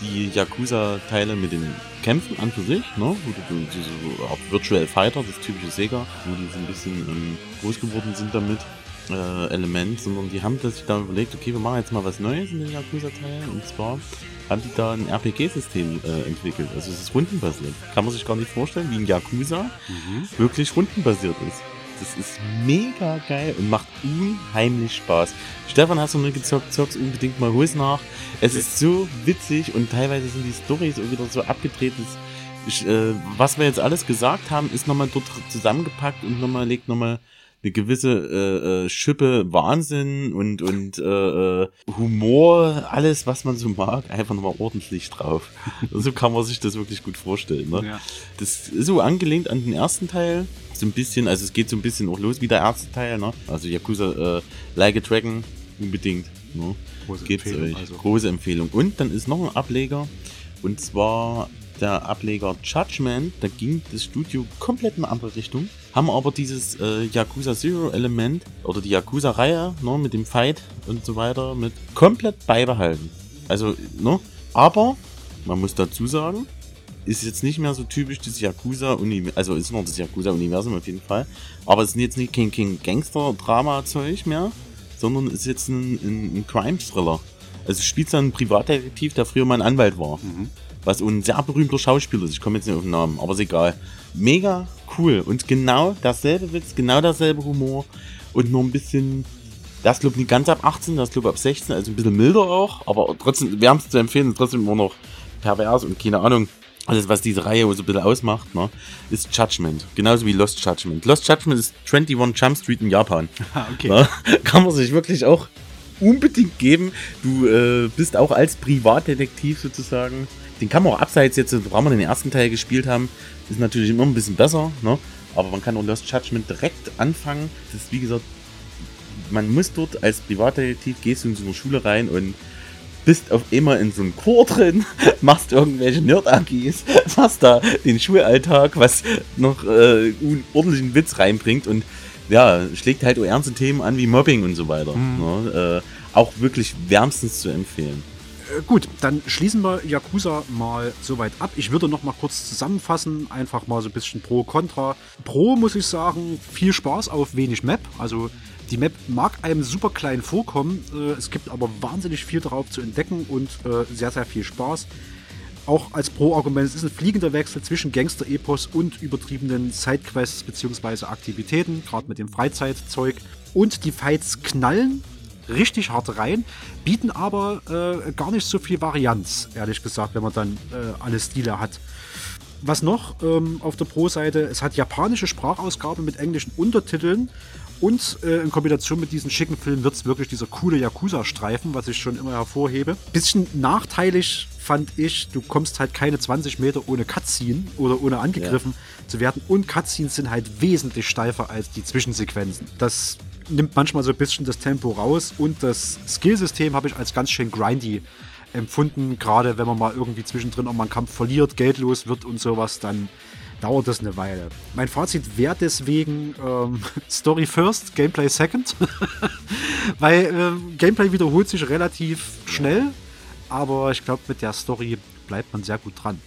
Speaker 2: die Yakuza-Teile mit den Kämpfen an für sich, ne? wo du du- diese Art Virtual Fighter, das typische Sega, wo die so ein bisschen ähm, groß geworden sind damit, äh, Element, sondern die haben sich da überlegt, okay, wir machen jetzt mal was Neues in den Yakuza-Teilen und zwar haben die da ein RPG-System äh, entwickelt. Also es ist rundenbasiert. Kann man sich gar nicht vorstellen, wie ein Yakuza
Speaker 1: Mhm.
Speaker 2: wirklich rundenbasiert ist. Das ist mega geil und macht unheimlich Spaß. Stefan, hast du nur gezockt, zock's unbedingt mal, hol's nach. Es ist so witzig und teilweise sind die Storys auch wieder so abgedreht. Ich, äh, was wir jetzt alles gesagt haben, ist nochmal dort zusammengepackt und nochmal legt nochmal eine gewisse äh, äh, Schippe Wahnsinn und, und äh, äh, Humor, alles, was man so mag, einfach nochmal ordentlich drauf. so kann man sich das wirklich gut vorstellen. Ne?
Speaker 1: Ja.
Speaker 2: Das ist so angelehnt an den ersten Teil. So ein bisschen, also es geht so ein bisschen auch los wie der erste Teil, ne? Also Yakuza äh, Like a Dragon unbedingt. Ne?
Speaker 1: Große
Speaker 2: Geht's
Speaker 1: Empfehlung,
Speaker 2: euch.
Speaker 1: also.
Speaker 2: Große Empfehlung. Und dann ist noch ein Ableger. Und zwar der Ableger Judgment. Da ging das Studio komplett in eine andere Richtung. Haben aber dieses äh, Yakuza Zero Element oder die Yakuza-Reihe ne, mit dem Fight und so weiter mit komplett beibehalten. Also, ne? Aber, man muss dazu sagen, ist jetzt nicht mehr so typisch das Yakuza-Universum, also ist noch das Yakuza-Universum auf jeden Fall, aber es ist jetzt nicht kein, kein Gangster-Drama-Zeug mehr, sondern ist jetzt ein, ein, ein Crime-Thriller. Also es spielt dann ein Privatdetektiv, der früher mal ein Anwalt war. Was ein sehr berühmter Schauspieler ist, ich komme jetzt nicht auf den Namen, aber ist egal. Mega cool und genau derselbe Witz, genau derselbe Humor und nur ein bisschen, das ich nicht ganz ab 18, das ich ab 16, also ein bisschen milder auch, aber trotzdem wärmst zu empfehlen, trotzdem immer noch pervers und keine Ahnung. Alles, was diese Reihe so ein bisschen ausmacht, ne, ist Judgment. Genauso wie Lost Judgment. Lost Judgment ist 21 Jump Street in Japan.
Speaker 1: Ah, okay.
Speaker 2: Ne? Kann man sich wirklich auch unbedingt geben. Du äh, bist auch als Privatdetektiv sozusagen. Den kann man auch abseits jetzt, woran wir den ersten Teil gespielt haben, ist natürlich immer ein bisschen besser, ne? Aber man kann auch Lost Judgment direkt anfangen. Das ist wie gesagt, man muss dort als Privatdetektiv gehst du in so eine Schule rein und bist auf immer in so einem Chor drin, machst irgendwelche Nerd-AGs, machst da den Schulalltag, was noch äh, einen ordentlichen Witz reinbringt und ja, schlägt halt auch ernste Themen an wie Mobbing und so weiter. Ne? Äh, auch wirklich wärmstens zu empfehlen.
Speaker 1: Äh, Gut, dann schließen wir Yakuza mal soweit ab. Ich würde noch mal kurz zusammenfassen, einfach mal so ein bisschen Pro, Contra. Pro muss ich sagen, viel Spaß auf wenig Map. Also die Map mag einem super klein vorkommen, äh, es gibt aber wahnsinnig viel darauf zu entdecken und äh, sehr, sehr viel Spaß. Auch als Pro-Argument, es ist ein fliegender Wechsel zwischen Gangster-Epos und übertriebenen Sidequests bzw. Aktivitäten, gerade mit dem Freizeitzeug. Und die Fights knallen richtig hart rein, bieten aber äh, gar nicht so viel Varianz, ehrlich gesagt, wenn man dann äh, alle Stile hat. Was noch ähm, auf der Pro-Seite? Es hat japanische Sprachausgabe mit englischen Untertiteln und äh, in Kombination mit diesen schicken Filmen wird es wirklich dieser coole Yakuza-Streifen, was ich schon immer hervorhebe. Bisschen nachteilig fand ich, du kommst halt keine 20 Meter ohne Cutscene oder ohne angegriffen zu werden und Cutscenes sind halt wesentlich steifer als die Zwischensequenzen. Das nimmt manchmal so ein bisschen das Tempo raus und das Skillsystem habe ich als ganz schön grindy empfunden, gerade wenn man mal irgendwie zwischendrin auch mal einen Kampf verliert, geldlos wird und sowas, dann dauert das eine Weile. Mein Fazit wäre deswegen ähm, Story first, Gameplay second, weil ähm, Gameplay wiederholt sich relativ schnell, aber ich glaube, mit der Story bleibt man sehr gut dran.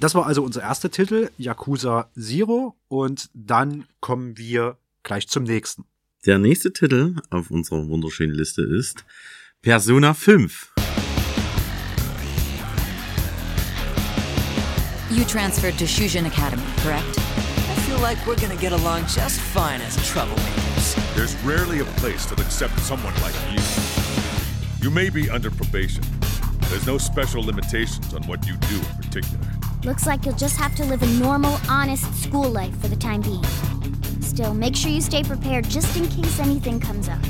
Speaker 1: Das war also unser erster Titel, Yakuza Zero, und dann kommen wir gleich zum nächsten.
Speaker 2: Der nächste Titel auf unserer wunderschönen Liste ist Persona 5.
Speaker 3: You transferred to Shujin Academy, correct?
Speaker 4: I feel like we're gonna get along just fine as troublemakers.
Speaker 5: There's rarely a place that accepts someone like you. You may be under probation. There's no special limitations on what you do in particular.
Speaker 6: Looks like you'll just have to live a normal, honest school life for the time being. Still, make sure you stay prepared just in case anything comes up.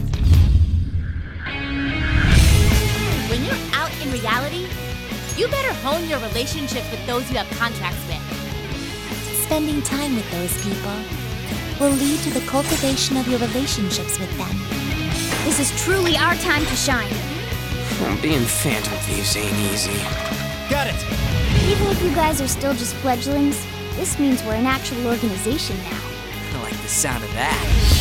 Speaker 7: When you're out in reality, you better hone your relationships with those you have contracts with.
Speaker 8: Spending time with those people will lead to the cultivation of your relationships with them.
Speaker 6: This is truly our time to shine.
Speaker 4: Being Phantom Thieves ain't easy. Got it!
Speaker 6: Even if you guys are still just fledglings, this means we're an actual organization now.
Speaker 4: The sound of that.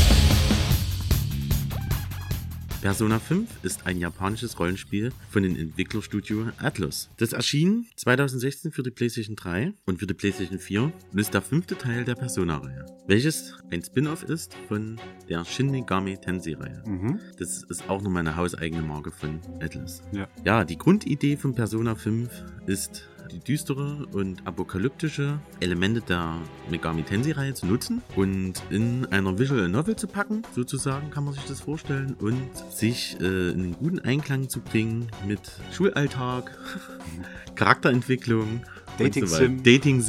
Speaker 2: Persona 5 ist ein japanisches Rollenspiel von dem Entwicklerstudio Atlus. Das erschien 2016 für die PlayStation 3 und für die PlayStation 4 und ist der fünfte Teil der Persona-Reihe, welches ein Spin-off ist von der Shin Megami Tensei-Reihe.
Speaker 1: Mhm.
Speaker 2: Das ist auch nochmal eine hauseigene Marke von Atlus.
Speaker 1: Ja.
Speaker 2: Ja, die Grundidee von Persona 5 ist die düstere und apokalyptische Elemente der Megami Tensei-Reihe zu nutzen und in einer Visual Novel zu packen, sozusagen kann man sich das vorstellen, und sich äh, in einen guten Einklang zu bringen mit Schulalltag, Charakterentwicklung,
Speaker 1: Dating
Speaker 2: und so weiter.
Speaker 1: Sim.
Speaker 2: Dating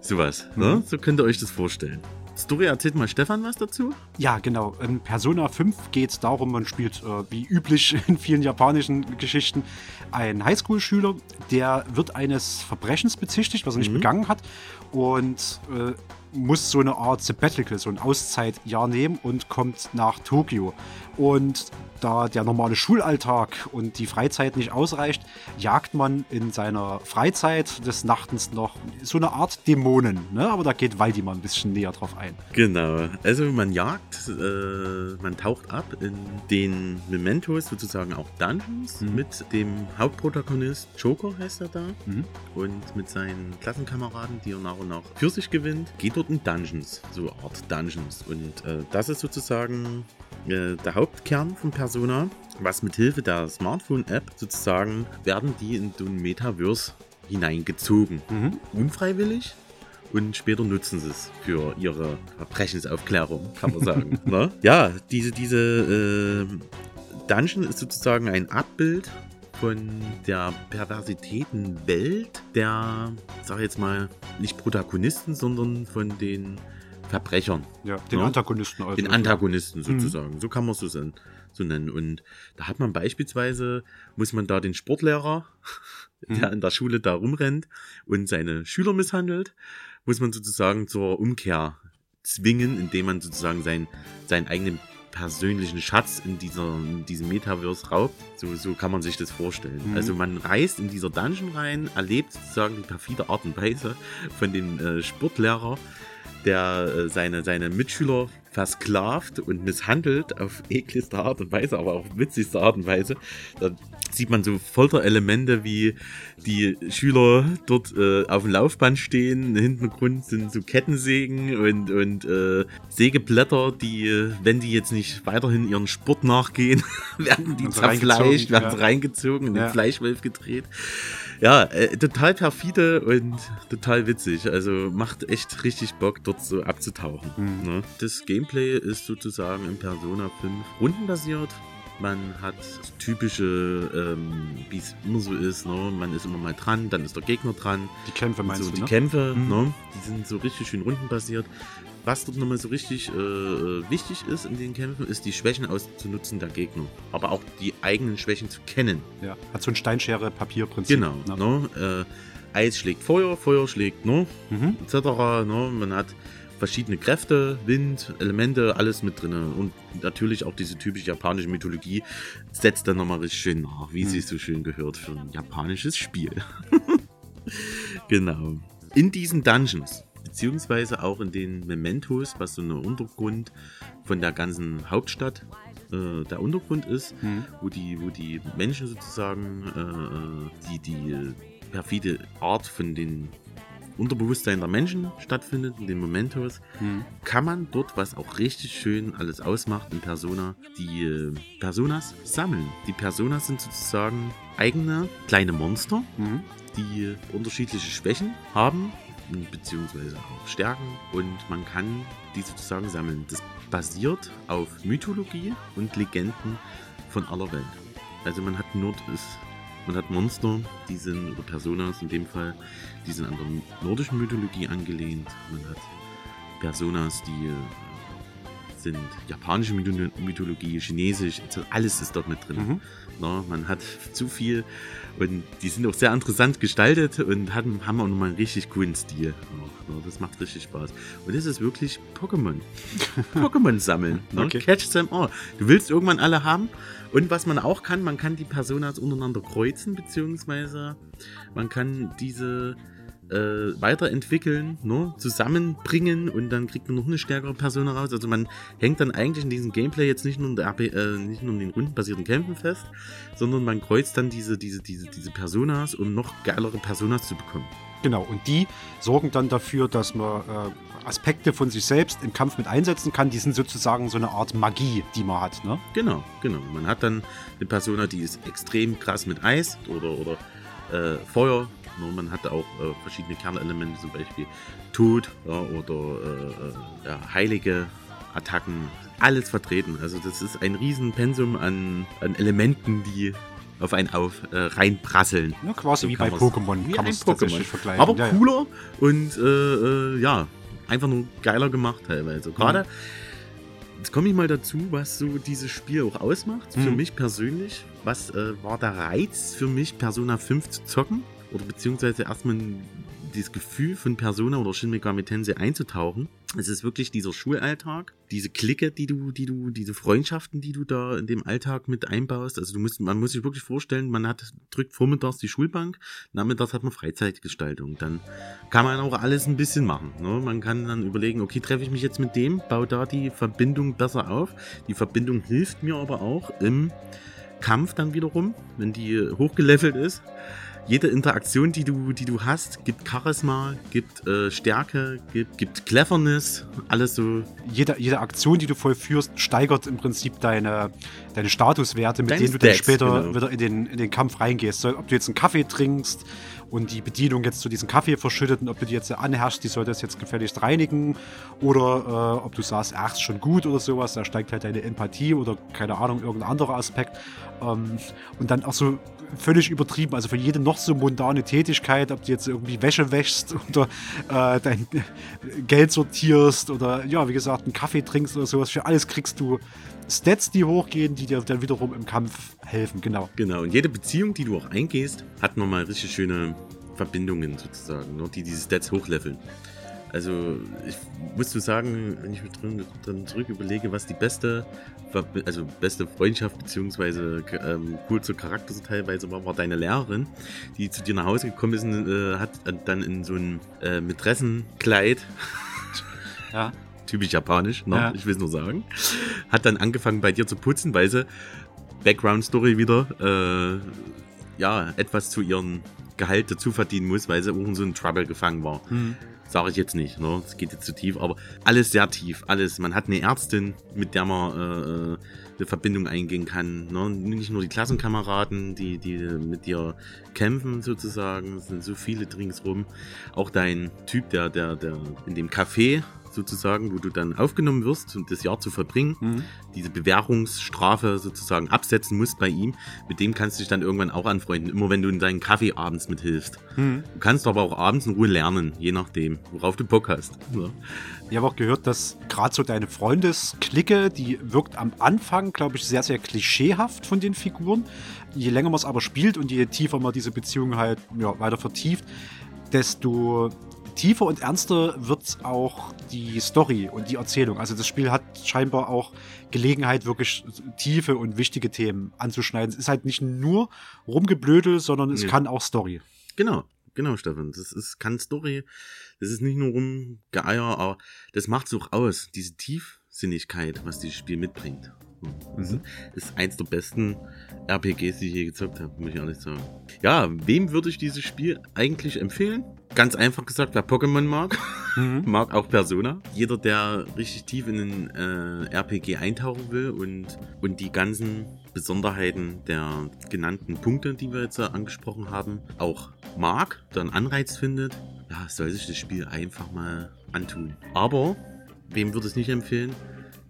Speaker 2: sowas. Ne?
Speaker 1: Mhm.
Speaker 2: So könnt ihr euch das vorstellen. Story erzählt mal Stefan was dazu.
Speaker 1: Ja, genau. In Persona 5 geht es darum, man spielt äh, wie üblich in vielen japanischen Geschichten einen Highschool-Schüler, der wird eines Verbrechens bezichtigt, was er nicht begangen hat und äh, muss so eine Art Sabbatical, so ein Auszeitjahr nehmen und kommt nach Tokio. Und da der normale Schulalltag und die Freizeit nicht ausreicht, jagt man in seiner Freizeit des Nachtens noch so eine Art Dämonen. Ne? Aber da geht Waldi mal ein bisschen näher drauf ein.
Speaker 2: Genau, also man jagt, äh, man taucht ab in den Mementos, sozusagen auch Dungeons,
Speaker 1: Mhm.
Speaker 2: mit dem Hauptprotagonist Joker heißt er da
Speaker 1: Mhm.
Speaker 2: und mit seinen Klassenkameraden, die er nach und nach für sich gewinnt, geht dort in Dungeons, so eine Art Dungeons. Und äh, das ist sozusagen äh, der Hauptkern von Persona, was mit Hilfe der Smartphone-App sozusagen werden die in ein Metaverse hineingezogen.
Speaker 1: Mhm.
Speaker 2: Unfreiwillig, und später nutzen sie es für ihre Verbrechensaufklärung, kann man sagen. ne? Ja, diese, diese äh, Dungeon ist sozusagen ein Abbild von der Perversitätenwelt der, sag ich jetzt mal, nicht Protagonisten, sondern von den Verbrechern.
Speaker 1: Ja, den
Speaker 2: Ja.
Speaker 1: Antagonisten also.
Speaker 2: Den Antagonisten sozusagen. So kann man es so, so nennen. Und da hat man beispielsweise, muss man da den Sportlehrer, der in der Schule da rumrennt und seine Schüler misshandelt, muss man sozusagen zur Umkehr zwingen, indem man sozusagen sein, seinen eigenen persönlichen Schatz in, dieser, in diesem Metaverse raubt. So, so kann man sich das vorstellen.
Speaker 1: Mhm.
Speaker 2: Also man reist in dieser Dungeon rein, erlebt sozusagen die perfide Art und Weise von dem äh, Sportlehrer, der äh, seine, seine Mitschüler versklavt und misshandelt auf ekligste Art und Weise, aber auch witzigste Art und Weise. Da sieht man so Folterelemente, wie die Schüler dort äh, auf dem Laufband stehen. Im Hintergrund sind so Kettensägen und, und äh, Sägeblätter, die, wenn die jetzt nicht weiterhin ihren Sport nachgehen, werden die
Speaker 1: sie
Speaker 2: zerfleischt, werden
Speaker 1: ja.
Speaker 2: sie reingezogen, in den
Speaker 1: Ja.
Speaker 2: Fleischwolf gedreht. Ja, äh, total perfide und total witzig. Also macht echt richtig Bock, dort so abzutauchen.
Speaker 1: Mhm.
Speaker 2: Ne? Das Gameplay ist sozusagen in Persona 5 rundenbasiert. Man hat das typische, ähm, wie es immer so ist, ne? man ist immer mal dran, dann ist der Gegner dran.
Speaker 1: Die Kämpfe meinst
Speaker 2: so,
Speaker 1: du,
Speaker 2: die
Speaker 1: ne?
Speaker 2: Kämpfe,
Speaker 1: Mhm.
Speaker 2: ne? die sind so richtig schön rundenbasiert. Was dort nochmal so richtig äh, äh, wichtig ist in den Kämpfen, ist die Schwächen auszunutzen der Gegner. Aber auch die eigenen Schwächen zu kennen.
Speaker 1: Ja, hat so ein Steinschere-Papier-Prinzip.
Speaker 2: Genau.
Speaker 1: Ne?
Speaker 2: Ne? Äh, Eis schlägt Feuer, Feuer schlägt ne?
Speaker 1: Mhm.
Speaker 2: etc. Ne? Man hat verschiedene Kräfte, Wind, Elemente, alles mit drin. Und natürlich auch diese typische japanische Mythologie setzt dann nochmal richtig schön nach, wie
Speaker 1: Mhm.
Speaker 2: sie so schön gehört für ein japanisches Spiel. genau. In diesen Dungeons, beziehungsweise auch in den Mementos, was so ein Untergrund von der ganzen Hauptstadt äh, der Untergrund ist,
Speaker 1: Mhm.
Speaker 2: wo die, wo die Menschen sozusagen äh, die, die perfide Art von den Unterbewusstsein der Menschen stattfindet, in den Mementos,
Speaker 1: Mhm.
Speaker 2: kann man dort, was auch richtig schön alles ausmacht in Persona, die äh, Personas sammeln. Die Personas sind sozusagen eigene kleine Monster,
Speaker 1: Mhm.
Speaker 2: die unterschiedliche Schwächen haben, beziehungsweise auch Stärken und man kann die sozusagen sammeln. Das basiert auf Mythologie und Legenden von aller Welt. Also man hat nur das, man hat Monster, die sind, oder Personas in dem Fall, die sind an der nordischen Mythologie angelehnt. Man hat Personas, die äh, sind japanische Mytho- Mythologie, chinesisch, alles ist dort mit drin.
Speaker 1: Mhm.
Speaker 2: Na, man hat zu viel und die sind auch sehr interessant gestaltet und haben, haben auch nochmal einen richtig coolen Stil. ne? Das macht richtig Spaß. Und es ist wirklich Pokémon. Pokémon sammeln.
Speaker 1: Okay.
Speaker 2: Catch them all. Du willst irgendwann alle haben. Und was man auch kann, man kann die Personas untereinander kreuzen, beziehungsweise man kann diese äh, weiterentwickeln, ne? zusammenbringen und dann kriegt man noch eine stärkere Person raus. Also man hängt dann eigentlich in diesem Gameplay jetzt nicht nur, in der RP, äh, nicht nur in den rundenbasierten Kämpfen fest, sondern man kreuzt dann diese, diese, diese, diese Personas, um noch geilere Personas zu bekommen.
Speaker 1: Genau, und die sorgen dann dafür, dass man äh, Aspekte von sich selbst im Kampf mit einsetzen kann. Die sind sozusagen so eine Art Magie, die man hat. Ne?
Speaker 2: Genau, genau. Man hat dann eine Persona, die ist extrem krass mit Eis oder, oder äh, Feuer. Ne? Man hat auch äh, verschiedene Kernelemente, zum Beispiel Tod ja, oder äh, äh, ja, heilige Attacken. Alles vertreten. Also das ist ein riesen Pensum an, an Elementen, die auf einen auf äh, reinprasseln.
Speaker 1: Ja, quasi
Speaker 2: So
Speaker 1: wie bei Pokémon.
Speaker 2: Wie
Speaker 1: kann tatsächlich
Speaker 2: Pokémon.
Speaker 1: vergleichen.
Speaker 2: Aber
Speaker 1: Ja,
Speaker 2: cooler und äh, äh, ja, einfach nur geiler gemacht teilweise. Gerade, jetzt komme ich mal dazu, was so dieses Spiel auch ausmacht. Für
Speaker 1: Mhm.
Speaker 2: mich persönlich, was äh, war der Reiz für mich, Persona 5 zu zocken? Oder beziehungsweise erstmal dieses Gefühl von Persona oder Shin Megami Tensei einzutauchen. Es ist wirklich dieser Schulalltag, diese Clique, die du, die du, diese Freundschaften, die du da in dem Alltag mit einbaust. Also du musst, man muss sich wirklich vorstellen, man hat, drückt vormittags die Schulbank, nachmittags hat man Freizeitgestaltung. Dann kann man auch alles ein bisschen machen. Ne? Man kann dann überlegen, okay, treffe ich mich jetzt mit dem, baue da die Verbindung besser auf. Die Verbindung hilft mir aber auch im Kampf dann wiederum, wenn die hochgelevelt ist. Jede Interaktion, die du, die du hast, gibt Charisma, gibt äh, Stärke, gibt, gibt Cleverness, alles so.
Speaker 1: jede, jede Aktion, die du vollführst, steigert im Prinzip deine, deine Statuswerte, mit
Speaker 2: Deine
Speaker 1: denen du dann später
Speaker 2: genau.
Speaker 1: wieder in den, in den Kampf reingehst. So, ob du jetzt einen Kaffee trinkst und die Bedienung jetzt zu diesem Kaffee verschüttet und ob du die jetzt anherrschst, die soll das jetzt gefälligst reinigen oder äh, ob du sagst, ach, ist schon gut oder sowas, da steigt halt deine Empathie oder keine Ahnung, irgendein anderer Aspekt. Ähm, und dann auch so völlig übertrieben, also für jede noch so mundane Tätigkeit, ob du jetzt irgendwie Wäsche wäschst oder äh, dein Geld sortierst oder ja, wie gesagt, einen Kaffee trinkst oder sowas, für alles kriegst du Stats, die hochgehen, die dir dann wiederum im Kampf helfen, genau.
Speaker 2: Genau, und jede Beziehung, die du auch eingehst, hat nochmal richtig schöne Verbindungen sozusagen, ne, die diese Stats hochleveln. Also, ich muss so sagen, wenn ich mich drin, drin zurück überlege, was die beste, also beste Freundschaft beziehungsweise ähm, coolste Charakter so teilweise war, war deine Lehrerin, die zu dir nach Hause gekommen ist und äh, hat dann in so ein äh, Mätressenkleid
Speaker 1: Ja.
Speaker 2: typisch japanisch, ne?
Speaker 1: Ja.
Speaker 2: ich will es nur sagen, hat dann angefangen bei dir zu putzen, weil sie Background Story wieder äh, ja etwas zu ihrem Gehalt dazu verdienen muss, weil sie auch in so einem Trouble gefangen war.
Speaker 1: Hm.
Speaker 2: Sage ich jetzt nicht, ne? Das geht jetzt zu tief, aber alles sehr tief, alles. Man hat eine Ärztin, mit der man äh, eine Verbindung eingehen kann. Ne? Nicht nur die Klassenkameraden, die, die mit dir kämpfen sozusagen. Es sind so viele ringsrum. Auch dein Typ, der, der, der in dem Café sozusagen, wo du dann aufgenommen wirst und das Jahr zu verbringen,
Speaker 1: Mhm.
Speaker 2: diese Bewährungsstrafe sozusagen absetzen musst bei ihm, mit dem kannst du dich dann irgendwann auch anfreunden, immer wenn du in deinen Kaffee abends mithilfst.
Speaker 1: Mhm.
Speaker 2: Du kannst aber auch abends in Ruhe lernen, je nachdem, worauf du Bock hast. Ja.
Speaker 1: Ich habe auch gehört, dass gerade so deine Freundesklicke, die wirkt am Anfang, glaube ich, sehr, sehr klischeehaft von den Figuren. Je länger man es aber spielt und je tiefer man diese Beziehung halt ja, weiter vertieft, desto tiefer und ernster wird auch die Story und die Erzählung. Also das Spiel hat scheinbar auch Gelegenheit, wirklich tiefe und wichtige Themen anzuschneiden. Es ist halt nicht nur rumgeblödel, sondern es
Speaker 2: Nee.
Speaker 1: kann auch Story.
Speaker 2: Genau, genau, Stefan. Das ist kann Story. Das ist nicht nur rumgeeier, aber das macht es auch aus, diese Tiefsinnigkeit, was dieses Spiel mitbringt. Das
Speaker 1: Mhm.
Speaker 2: ist eins der besten RPGs, die ich je gezockt habe, muss ich ehrlich sagen. Ja, wem würde ich dieses Spiel eigentlich empfehlen? Ganz einfach gesagt, wer Pokémon mag,
Speaker 1: Mhm.
Speaker 2: mag auch Persona. Jeder, der richtig tief in den äh, RPG eintauchen will und, und die ganzen Besonderheiten der genannten Punkte, die wir jetzt angesprochen haben, auch mag, dann Anreiz findet, ja, soll sich das Spiel einfach mal antun. Aber wem würde es nicht empfehlen,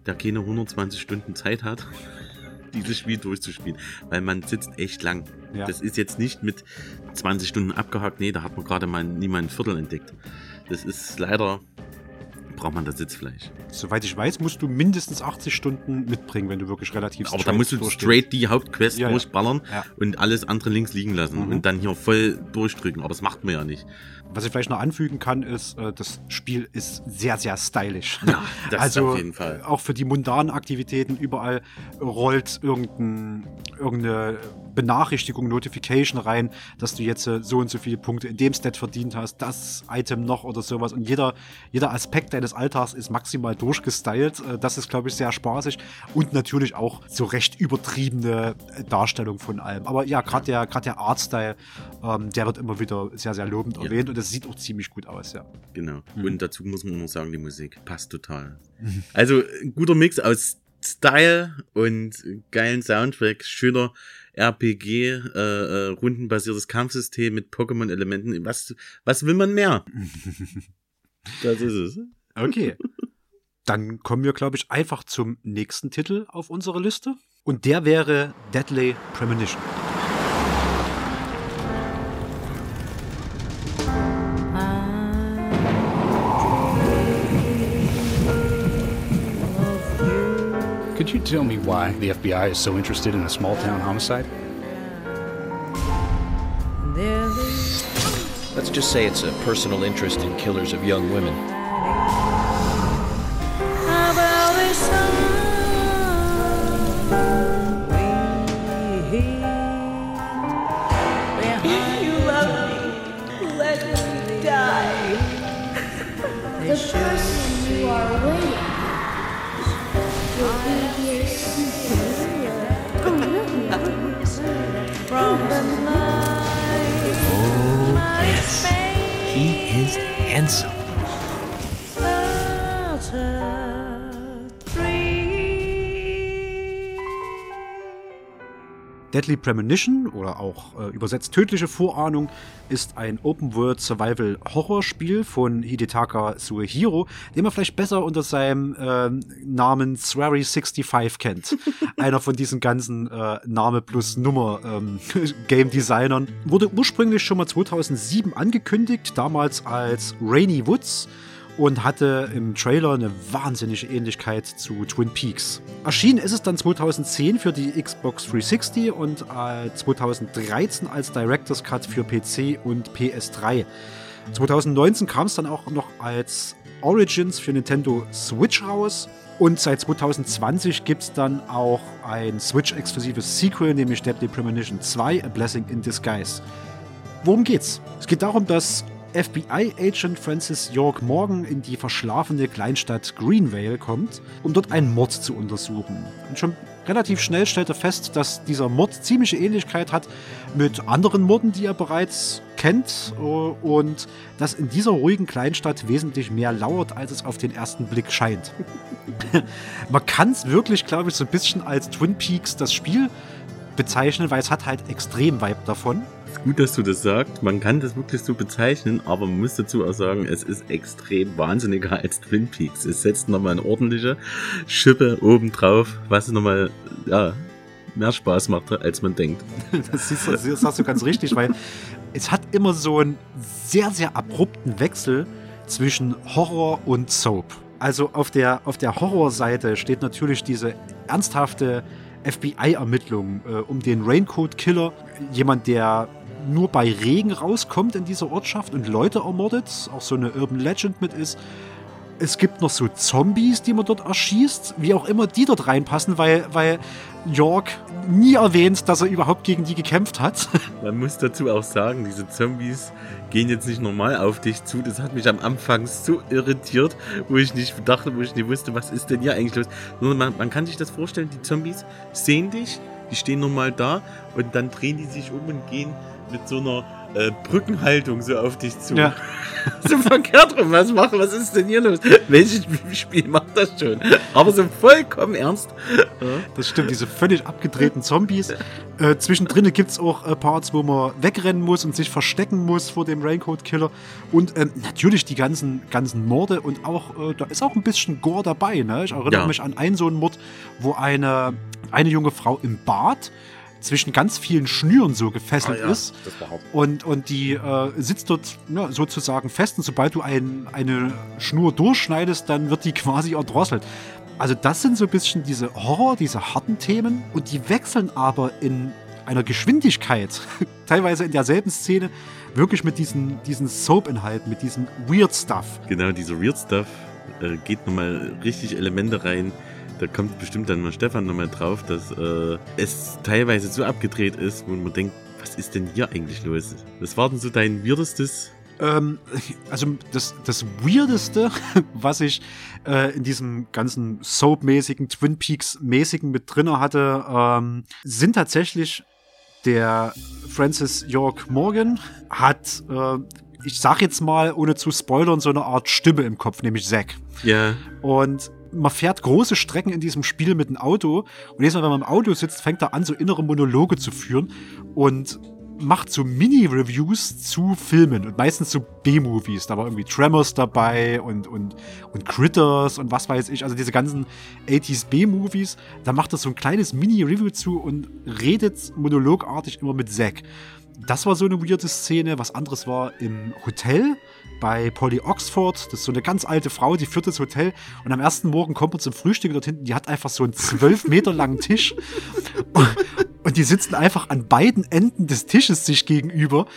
Speaker 2: der keine 120 Stunden Zeit hat, dieses Spiel durchzuspielen, weil man sitzt echt lang.
Speaker 1: Ja.
Speaker 2: Das ist jetzt nicht mit 20 Stunden abgehakt, nee, da hat man gerade mal niemand ein Viertel entdeckt. Das ist leider braucht man das Sitzfleisch.
Speaker 1: Soweit ich weiß, musst du mindestens 80 Stunden mitbringen, wenn du wirklich relativ
Speaker 2: Aber da musst du straight die Hauptquest
Speaker 1: Ja, ja.
Speaker 2: durchballern
Speaker 1: Ja.
Speaker 2: und alles andere links liegen lassen
Speaker 1: Mhm.
Speaker 2: und dann hier voll durchdrücken. Aber das macht man ja nicht.
Speaker 1: Was ich vielleicht noch anfügen kann, ist, äh, das Spiel ist sehr, sehr stylisch.
Speaker 2: Ja, das
Speaker 1: also
Speaker 2: auf jeden Fall.
Speaker 1: auch für die mundanen Aktivitäten überall rollt irgendein, irgendeine Benachrichtigung, Notification rein, dass du jetzt äh, so und so viele Punkte in dem Stat verdient hast, das Item noch oder sowas. Und jeder, jeder Aspekt deines Alltags ist maximal durchgestylt. Äh, Das ist, glaube ich, sehr spaßig. Und natürlich auch so recht übertriebene äh, Darstellung von allem. Aber ja, gerade der, grad der Artstyle, ähm, der wird immer wieder sehr, sehr lobend
Speaker 2: Ja.
Speaker 1: erwähnt. Und das sieht auch ziemlich gut aus, ja.
Speaker 2: Genau.
Speaker 1: Mhm.
Speaker 2: Und dazu muss man nur sagen, die Musik passt total. Also ein guter Mix aus Style und geilen Soundtrack, schöner RPG, äh, äh, rundenbasiertes Kampfsystem mit Pokémon-Elementen. Was, was will man mehr? das ist es.
Speaker 1: Okay. Dann kommen wir, glaube ich, einfach zum nächsten Titel auf unserer Liste. Und der wäre Deadly Premonition.
Speaker 9: You tell me why the FBI is so interested in a small town homicide?
Speaker 10: Let's just say it's a personal interest in killers of young women.
Speaker 6: The person you are waiting will be here
Speaker 4: Oh, yes. He is handsome.
Speaker 1: Deadly Premonition oder auch äh, übersetzt tödliche Vorahnung ist ein Open-World Survival Horrorspiel von Hidetaka Suehiro, den man vielleicht besser unter seinem ähm, Namen Swery65 kennt. Einer von diesen ganzen äh, Name plus Nummer ähm, Game Designern. Wurde ursprünglich schon mal 2007 angekündigt, damals als Rainy Woods und hatte im Trailer eine wahnsinnige Ähnlichkeit zu Twin Peaks. Erschienen ist es dann 2010 für die Xbox 360 und äh, 2013 als Director's Cut für PC und PS3. 2019 kam es dann auch noch als Origins für Nintendo Switch raus. Und seit 2020 gibt es dann auch ein Switch-exklusives Sequel, nämlich Deadly Premonition 2, A Blessing in Disguise. Worum geht's? Es geht darum, dass FBI-Agent Francis York Morgan in die verschlafene Kleinstadt Greenvale kommt, um dort einen Mord zu untersuchen. Und schon relativ schnell stellt er fest, dass dieser Mord ziemliche Ähnlichkeit hat mit anderen Morden, die er bereits kennt äh, und dass in dieser ruhigen Kleinstadt wesentlich mehr lauert, als es auf den ersten Blick scheint. Man kann es wirklich, glaube ich, so ein bisschen als Twin Peaks das Spiel bezeichnen, weil es hat halt extrem Vibe davon.
Speaker 2: Gut, dass du das sagst. Man kann das wirklich so bezeichnen, aber man muss dazu auch sagen, es ist extrem wahnsinniger als Twin Peaks. Es setzt nochmal eine ordentliche Schippe obendrauf, was nochmal, ja, mehr Spaß macht, als man denkt.
Speaker 1: Das, du, das sagst du ganz richtig, weil es hat immer so einen sehr, sehr abrupten Wechsel zwischen Horror und Soap. Also auf der, auf der Horrorseite steht natürlich diese ernsthafte FBI-Ermittlung äh, um den Raincoat Killer. Jemand, der nur bei Regen rauskommt in dieser Ortschaft und Leute ermordet, auch so eine Urban Legend mit ist. Es gibt noch so Zombies, die man dort erschießt, wie auch immer die dort reinpassen, weil, weil York nie erwähnt, dass er überhaupt gegen die gekämpft hat.
Speaker 2: Man muss dazu auch sagen, diese Zombies gehen jetzt nicht normal auf dich zu. Das hat mich am Anfang so irritiert, wo ich nicht dachte, wo ich nicht wusste, was ist denn hier eigentlich los. Man, man kann sich das vorstellen, die Zombies sehen dich, die stehen normal da und dann drehen die sich um und gehen mit so einer äh, Brückenhaltung so auf dich zu.
Speaker 1: Ja.
Speaker 2: so verkehrt rum, was machen, was ist denn hier los? Welches Spiel macht das schon? Aber so vollkommen ernst.
Speaker 1: Das stimmt, diese völlig abgedrehten Zombies. Äh, zwischendrin gibt es auch äh, Parts, wo man wegrennen muss und sich verstecken muss vor dem Raincoat-Killer. Und ähm, natürlich die ganzen, ganzen Morde und auch, äh, da ist auch ein bisschen Gore dabei. Ne? Ich erinnere
Speaker 2: Ja.
Speaker 1: mich an einen so einen Mord, wo eine, eine junge Frau im Bad zwischen ganz vielen Schnüren so gefesselt
Speaker 2: Ah ja,
Speaker 1: ist. Und, und die äh, sitzt dort ja, sozusagen fest und sobald du ein, eine Schnur durchschneidest, dann wird die quasi erdrosselt. Also das sind so ein bisschen diese Horror, diese harten Themen und die wechseln aber in einer Geschwindigkeit, teilweise in derselben Szene, wirklich mit diesen, diesen Soap-Inhalten, mit diesem Weird Stuff.
Speaker 2: Genau, dieser Weird Stuff äh, geht nochmal richtig Elemente rein. Da kommt bestimmt dann mal Stefan nochmal drauf, dass äh, es teilweise so abgedreht ist, wo man denkt, was ist denn hier eigentlich los? Was war denn so dein weirdestes?
Speaker 1: Ähm, also das, das Weirdeste, was ich äh, in diesem ganzen Soap-mäßigen, Twin Peaks-mäßigen mit drinne hatte, ähm, sind tatsächlich der Francis York Morgan hat, äh, ich sag jetzt mal, ohne zu spoilern, so eine Art Stimme im Kopf, nämlich Zack.
Speaker 2: Ja,
Speaker 1: Und man fährt große Strecken in diesem Spiel mit dem Auto. Und jedes Mal, wenn man im Auto sitzt, fängt er an, so innere Monologe zu führen und macht so Mini-Reviews zu Filmen und meistens so B-Movies. Da war irgendwie Tremors dabei und, und, und Critters und was weiß ich. Also diese ganzen 80s B-Movies. Da macht er so ein kleines Mini-Review zu und redet monologartig immer mit Zack. Das war so eine weirde Szene. Was anderes war im Hotel bei Polly Oxford. Das ist so eine ganz alte Frau, die führt das Hotel. Und am ersten Morgen kommt man zum Frühstück dort hinten. Die hat einfach so einen zwölf Meter langen Tisch. Und, und die sitzen einfach an beiden Enden des Tisches sich gegenüber.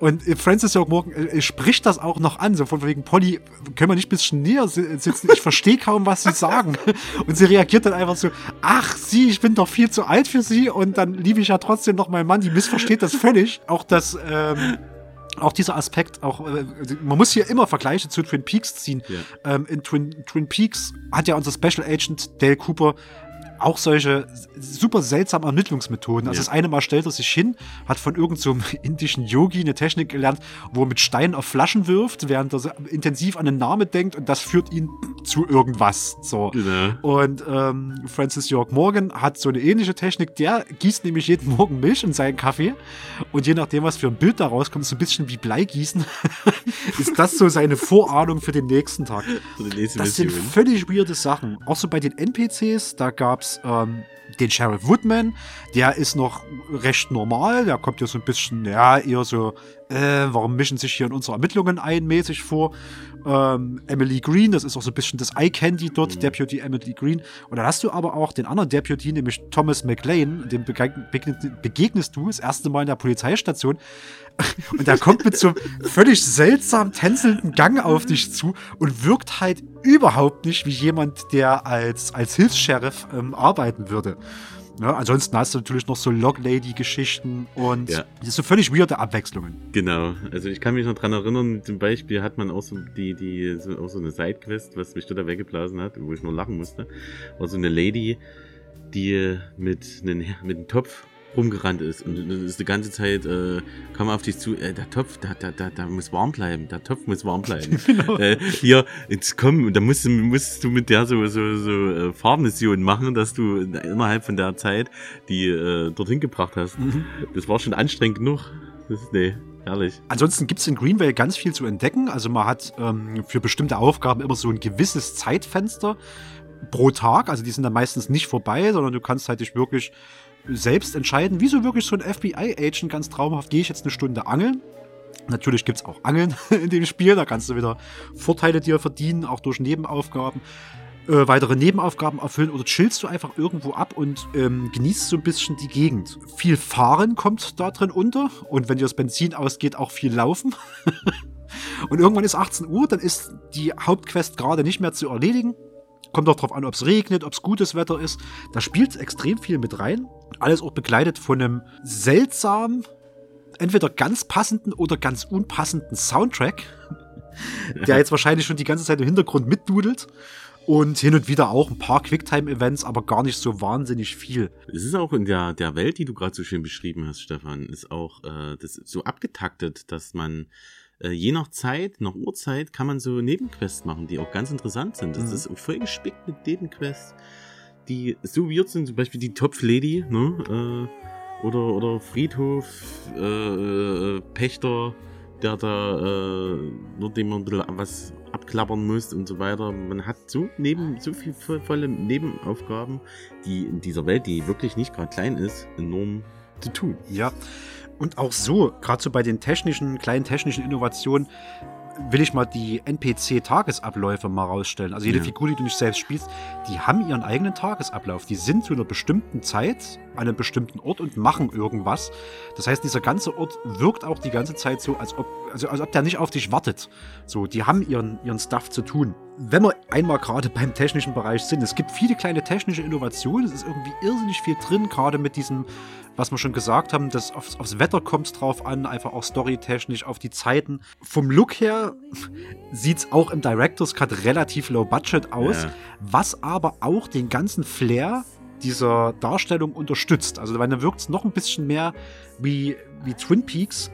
Speaker 1: Und Francis York Morgan äh, spricht das auch noch an, so von wegen, Polly, können wir nicht ein bisschen näher si- sitzen? Ich verstehe kaum, was sie sagen. Und sie reagiert dann einfach so, ach, sie, ich bin doch viel zu alt für sie und dann liebe ich ja trotzdem noch meinen Mann, die missversteht das völlig. Auch das, ähm, auch dieser Aspekt, auch äh, man muss hier immer Vergleiche zu Twin Peaks ziehen.
Speaker 2: Ja.
Speaker 1: Ähm, in Twin, Twin Peaks hat ja unser Special Agent Dale Cooper auch solche super seltsamen Ermittlungsmethoden. Also
Speaker 2: Ja.
Speaker 1: das eine Mal stellt er sich hin, hat von irgendeinem so indischen Yogi eine Technik gelernt, wo er mit Steinen auf Flaschen wirft, während er intensiv an den Namen denkt und das führt ihn zu irgendwas. So.
Speaker 2: genau.
Speaker 1: Und ähm, Francis York Morgan hat so eine ähnliche Technik. Der gießt nämlich jeden Morgen Milch in seinen Kaffee. Und je nachdem, was für ein Bild da rauskommt, so ein bisschen wie Bleigießen, ist das so seine Vorahnung für den nächsten Tag.
Speaker 2: So
Speaker 1: Das sind völlig weirde Sachen. Auch so bei den NPCs, da ähm, den Sheriff Woodman, der ist noch recht normal, der kommt ja so ein bisschen, ja, eher so, äh, warum mischen sich hier in unsere Ermittlungen ein, mäßig vor. Ähm, Emily Green, das ist auch so ein bisschen das Eye Candy dort, Deputy Emily Green. Und dann hast du aber auch den anderen Deputy, nämlich Thomas McLean, dem begeg- begegn- begegnest du das erste Mal in der Polizeistation. Und der kommt mit so einem völlig seltsam tänzelnden Gang auf dich zu und wirkt halt überhaupt nicht wie jemand, der als, als Hilfs-Sheriff ähm, arbeiten würde. Ne? Ansonsten hast du natürlich noch so Log-Lady-Geschichten und
Speaker 2: Ja.
Speaker 1: so völlig weirde Abwechslungen.
Speaker 2: Genau, also ich kann mich noch dran erinnern, zum Beispiel hat man auch so die, die, so, auch so eine Sidequest, was mich total weggeblasen hat, wo ich nur lachen musste. War so eine Lady, die mit einem, mit einem Topf rumgerannt ist und das ist die ganze Zeit äh, kam auf dich zu, äh, der Topf, da, da, da, da muss warm bleiben, der Topf muss warm bleiben. äh, hier, jetzt komm, da musst du, musst du mit der so, so, so äh, Fahrmissionen machen, dass du innerhalb von der Zeit die äh, dorthin gebracht hast. Das war schon anstrengend genug. Das ist, nee, herrlich.
Speaker 1: Ansonsten gibt es in Greenvale ganz viel zu entdecken. Also man hat ähm, für bestimmte Aufgaben immer so ein gewisses Zeitfenster pro Tag. Also die sind dann meistens nicht vorbei, sondern du kannst halt dich wirklich selbst entscheiden, wie so wirklich so ein FBI-Agent ganz traumhaft, gehe ich jetzt eine Stunde angeln. Natürlich gibt's auch Angeln in dem Spiel, da kannst du wieder Vorteile dir verdienen, auch durch Nebenaufgaben. Äh, weitere Nebenaufgaben erfüllen oder chillst du einfach irgendwo ab und ähm, genießt so ein bisschen die Gegend. Viel Fahren kommt da drin unter und wenn dir das Benzin ausgeht, auch viel Laufen. und irgendwann ist 18 Uhr, dann ist die Hauptquest gerade nicht mehr zu erledigen. Kommt auch drauf an, ob es regnet, ob es gutes Wetter ist. Da spielt extrem viel mit rein. Alles auch begleitet von einem seltsam, entweder ganz passenden oder ganz unpassenden Soundtrack, der jetzt wahrscheinlich schon die ganze Zeit im Hintergrund mitdudelt. Und hin und wieder auch ein paar Quicktime-Events, aber gar nicht so wahnsinnig viel.
Speaker 2: Es ist auch in der, der Welt, die du gerade so schön beschrieben hast, Stefan, ist auch äh, das ist so abgetaktet, dass man äh, je nach Zeit, nach Uhrzeit, kann man so Nebenquests machen, die auch ganz interessant sind. Das
Speaker 1: Mhm.
Speaker 2: ist voll gespickt mit Nebenquests, die so weird sind, zum Beispiel die Topflady, ne? Äh, oder, oder Friedhof, äh, äh, Pächter, der da äh, nur dem man ein bisschen was klappern musst und so weiter. Man hat so neben so viel vo- volle Nebenaufgaben, die in dieser Welt, die wirklich nicht gerade klein ist, enorm zu tun.
Speaker 1: Ja. Und auch so, gerade so bei den technischen, kleinen technischen Innovationen, will ich mal die NPC-Tagesabläufe mal rausstellen. Also jede
Speaker 2: Ja.
Speaker 1: Figur, die du nicht selbst spielst, die haben ihren eigenen Tagesablauf. Die sind zu einer bestimmten Zeit an einem bestimmten Ort und machen irgendwas. Das heißt, dieser ganze Ort wirkt auch die ganze Zeit so, als ob, also als ob der nicht auf dich wartet. So, die haben ihren, ihren Stuff zu tun. Wenn wir einmal gerade beim technischen Bereich sind, es gibt viele kleine technische Innovationen, es ist irgendwie irrsinnig viel drin, gerade mit diesem, was wir schon gesagt haben, das aufs, aufs Wetter kommt es drauf an, einfach auch storytechnisch, auf die Zeiten. Vom Look her sieht es auch im Director's Cut relativ low budget aus,
Speaker 2: Ja.
Speaker 1: was aber auch den ganzen Flair dieser Darstellung unterstützt. Also dann wirkt es noch ein bisschen mehr wie, wie Twin Peaks.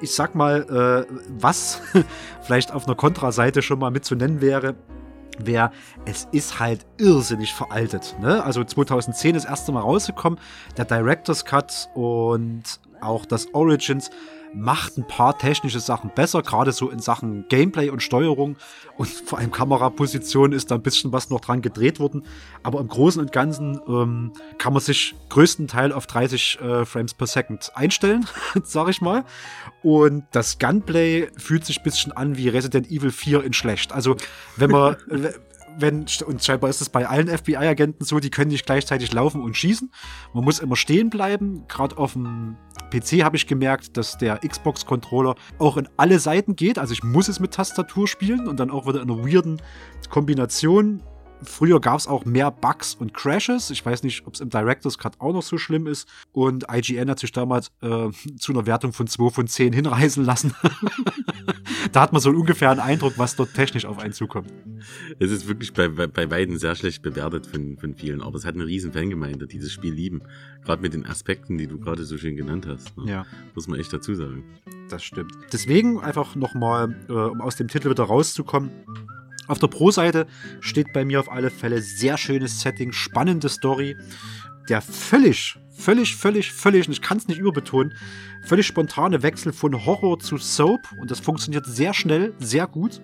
Speaker 1: Ich sag mal, äh, was vielleicht auf einer Kontraseite schon mal mit zu nennen wäre, wäre, es ist halt irrsinnig veraltet. Ne? Also 2010 das erste Mal rausgekommen, der Director's Cut und auch das Origins macht ein paar technische Sachen besser, gerade so in Sachen Gameplay und Steuerung und vor allem Kameraposition ist da ein bisschen was noch dran gedreht worden. Aber im Großen und Ganzen ähm, kann man sich größtenteils auf 30 äh, Frames per Second einstellen, sag ich mal. Und das Gunplay fühlt sich ein bisschen an wie Resident Evil 4 in schlecht. Also wenn man wenn, und scheinbar ist es bei allen FBI-Agenten so, die können nicht gleichzeitig laufen und schießen. Man muss immer stehen bleiben. Gerade auf dem PC habe ich gemerkt, dass der Xbox-Controller auch in alle Seiten geht. Also ich muss es mit Tastatur spielen und dann auch wieder in einer weirden Kombination. Früher gab es auch mehr Bugs und Crashes. Ich weiß nicht, ob es im Director's Cut auch noch so schlimm ist. Und IGN hat sich damals äh, zu einer Wertung von 2 von 10 hinreißen lassen. da hat man so ungefähr einen Eindruck, was dort technisch auf einen zukommt.
Speaker 2: Es ist wirklich bei, bei, bei beiden sehr schlecht bewertet von, von vielen, aber es hat eine riesen Fangemeinde, die das Spiel lieben. Gerade mit den Aspekten, die du gerade so schön genannt hast. Ne?
Speaker 1: Ja.
Speaker 2: Muss man echt dazu sagen.
Speaker 1: Das stimmt. Deswegen einfach nochmal, äh, um aus dem Titel wieder rauszukommen. Auf der Pro-Seite steht bei mir auf alle Fälle sehr schönes Setting, spannende Story. Der völlig, völlig, völlig, völlig, und ich kann es nicht überbetonen, völlig spontane Wechsel von Horror zu Soap und das funktioniert sehr schnell, sehr gut.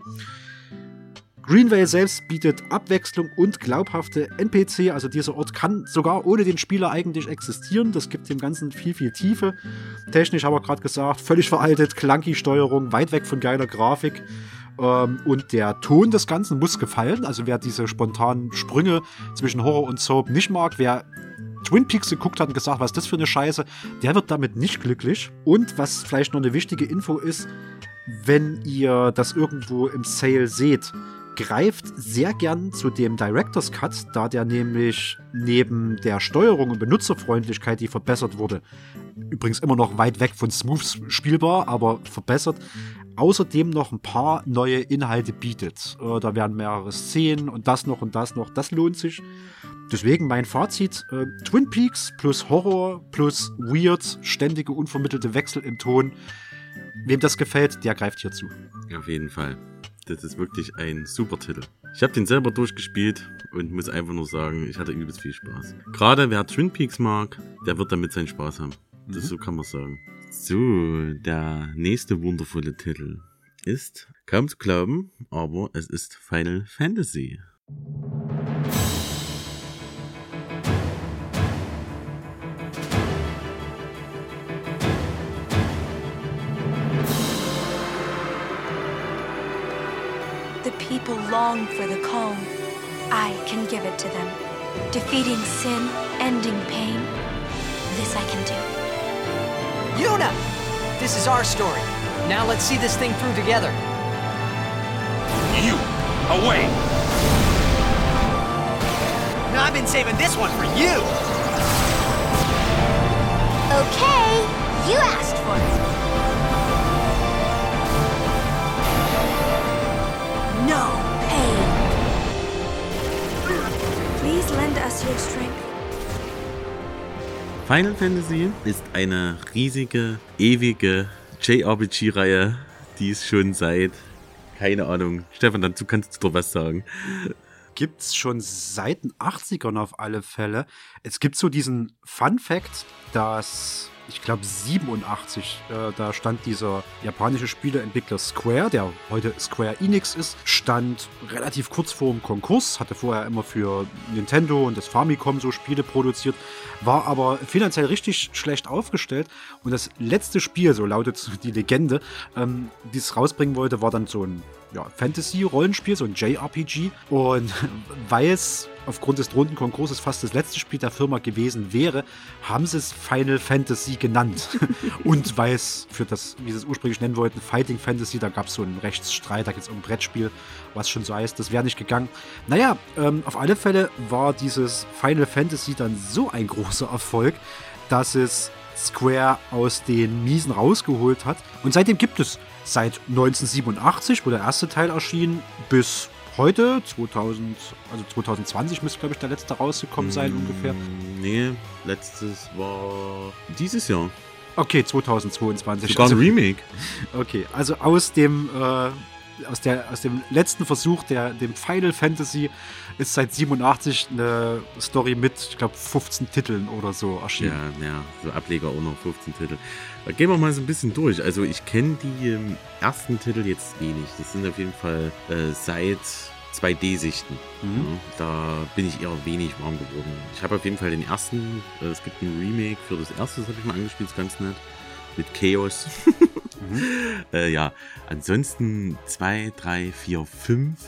Speaker 1: Greenvale selbst bietet Abwechslung und glaubhafte NPC, also dieser Ort kann sogar ohne den Spieler eigentlich existieren. Das gibt dem Ganzen viel, viel Tiefe. Technisch haben wir gerade gesagt, völlig veraltet, clunky Steuerung, weit weg von geiler Grafik. Ähm, und der Ton des Ganzen muss gefallen. Also wer diese spontanen Sprünge zwischen Horror und Soap nicht mag, wer Twin Peaks geguckt hat und gesagt, was ist das für eine Scheiße, der wird damit nicht glücklich. Und was vielleicht noch eine wichtige Info ist, wenn ihr das irgendwo im Sale seht, greift sehr gern zu dem Director's Cut, da der nämlich neben der Steuerung und Benutzerfreundlichkeit, die verbessert wurde, übrigens immer noch weit weg von smooth spielbar, aber verbessert, außerdem noch ein paar neue Inhalte bietet. Äh, Da werden mehrere Szenen und das noch und das noch. Das lohnt sich. Deswegen mein Fazit: äh, Twin Peaks plus Horror plus Weird, ständige unvermittelte Wechsel im Ton. Wem das gefällt, der greift hier zu.
Speaker 2: Auf jeden Fall. Das ist wirklich ein super Titel. Ich habe den selber durchgespielt und muss einfach nur sagen, ich hatte übelst viel Spaß. Gerade wer Twin Peaks mag, der wird damit seinen Spaß haben. Das so kann man sagen. So, der nächste wundervolle Titel ist kaum zu glauben, aber es ist Final Fantasy.
Speaker 11: The people long for the calm. I can give it to them. Defeating sin, ending pain. This I can do.
Speaker 12: Yuna! This is our story. Now let's see this thing through together.
Speaker 4: You! Away!
Speaker 12: Now I've been saving this one for you!
Speaker 6: Okay, you asked for it.
Speaker 11: No pain. Please lend us your strength.
Speaker 2: Final Fantasy ist eine riesige, ewige JRPG-Reihe, die es schon seit, keine Ahnung, Stefan, dazu kannst du doch was sagen.
Speaker 1: Gibt's schon seit den 80ern auf alle Fälle. Es gibt so diesen Fun Fact, dass ich glaube 87, äh, da stand dieser japanische Spieleentwickler Square, der heute Square Enix ist, stand relativ kurz vor dem Konkurs, hatte vorher immer für Nintendo und das Famicom so Spiele produziert, war aber finanziell richtig schlecht aufgestellt. Und das letzte Spiel, so lautet die Legende, ähm, die es rausbringen wollte, war dann so ein ja, Fantasy-Rollenspiel, so ein JRPG. Und weil es aufgrund des drohenden Konkurses fast das letzte Spiel der Firma gewesen wäre, haben sie es Final Fantasy genannt. Und weil es für das, wie sie es ursprünglich nennen wollten, Fighting Fantasy, da gab es so einen Rechtsstreit, da gibt es um ein Brettspiel, was schon so heißt, das wäre nicht gegangen. Naja, ähm, auf alle Fälle war dieses Final Fantasy dann so ein großer Erfolg, dass es Square aus den Miesen rausgeholt hat. Und seitdem gibt es seit 1987, wo der erste Teil erschien, bis heute, 2000, also 2020 müsste, glaube ich, der letzte rausgekommen sein
Speaker 2: Mm,
Speaker 1: ungefähr.
Speaker 2: Nee, letztes war dieses Jahr.
Speaker 1: Okay, 2022.
Speaker 2: Sogar ein
Speaker 1: Also-
Speaker 2: Remake.
Speaker 1: Okay, also aus dem, äh, aus, der, aus dem letzten Versuch, der, dem Final Fantasy, ist seit 87 eine Story mit, ich glaube, 15 Titeln oder so erschienen.
Speaker 2: Ja, ja, so Ableger auch noch 15 Titel. Da gehen wir mal so ein bisschen durch. Also ich kenne die ähm, ersten Titel jetzt wenig. Das sind auf jeden Fall äh, seit 2D-Sichten.
Speaker 1: Mhm.
Speaker 2: Da bin ich eher wenig warm geworden. Ich habe auf jeden Fall den ersten, äh, es gibt ein Remake für das erste, das habe ich mal angespielt, ist ganz nett. Mit Chaos. äh, ja, ansonsten 2, 3, 4, 5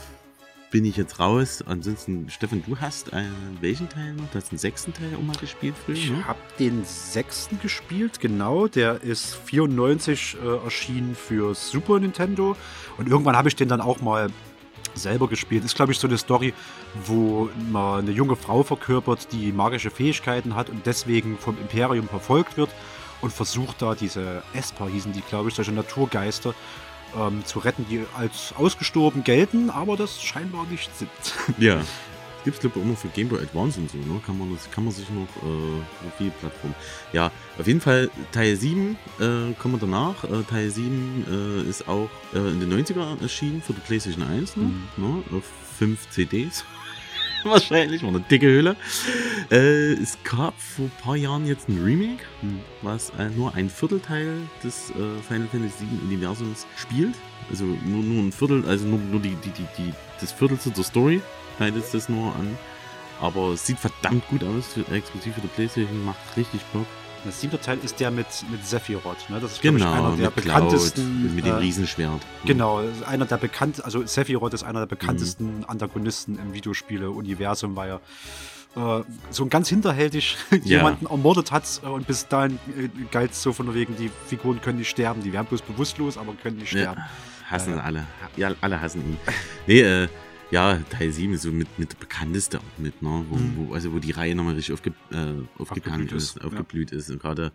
Speaker 2: bin ich jetzt raus. Ansonsten, Stefan, du hast äh, welchen Teil noch? Du hast den sechsten Teil auch mal gespielt früher,
Speaker 1: Ich
Speaker 2: ne?
Speaker 1: habe den sechsten gespielt, genau. Der ist 94 äh, erschienen für Super Nintendo. Und irgendwann habe ich den dann auch mal selber gespielt. Ist, glaube ich, so eine Story, wo man eine junge Frau verkörpert, die magische Fähigkeiten hat und deswegen vom Imperium verfolgt wird und versucht da diese Esper hießen die, glaube ich, solche Naturgeister ähm, zu retten, die als ausgestorben gelten, aber das scheinbar nicht sind.
Speaker 2: Ja. Gibt es, glaube ich, auch noch für Game Boy Advance und so, ne? Kann man, das, kann man sich noch äh, auf viele Plattformen. Ja, auf jeden Fall Teil 7 äh, kommen wir danach. Äh, Teil 7 äh, ist auch äh, in den 90er erschienen für die PlayStation 1, ne? ne? Auf 5 CDs. Wahrscheinlich, war eine dicke Hülle. Äh, es gab vor ein paar Jahren jetzt ein Remake, was äh, nur ein Viertelteil des äh, Final Fantasy VII Universums spielt. Also nur, nur ein Viertel, also nur, nur die, die, die, die, das Viertelste der Story schneidet das nur an. Aber es sieht verdammt gut aus, exklusiv für die Playstation, macht richtig Bock.
Speaker 1: Der siebte Teil ist der mit, mit Sephiroth. Ne? Das ist,
Speaker 2: Genau,
Speaker 1: ich, einer der
Speaker 2: mit Cloud,
Speaker 1: bekanntesten.
Speaker 2: mit dem
Speaker 1: äh,
Speaker 2: Riesenschwert.
Speaker 1: Genau, einer der bekannt, also Sephiroth ist einer der bekanntesten
Speaker 2: Mhm.
Speaker 1: Antagonisten im Videospiele-Universum, weil er äh, so ein ganz hinterhältig
Speaker 2: Ja.
Speaker 1: jemanden ermordet hat äh, und bis dahin äh, galt es so von wegen, die Figuren können nicht sterben, die werden bloß bewusstlos, aber können nicht sterben.
Speaker 2: Ja, hassen
Speaker 1: ja.
Speaker 2: alle. Ja, alle hassen ihn. nee, äh, ja, Teil 7 ist so mit, mit der bekannteste auch mit, ne? Wo,
Speaker 1: Mhm.
Speaker 2: wo, also wo die Reihe nochmal richtig aufge, äh, aufgegangen
Speaker 1: Aufgeblüht
Speaker 2: ist, aufgeblüht ist. Und gerade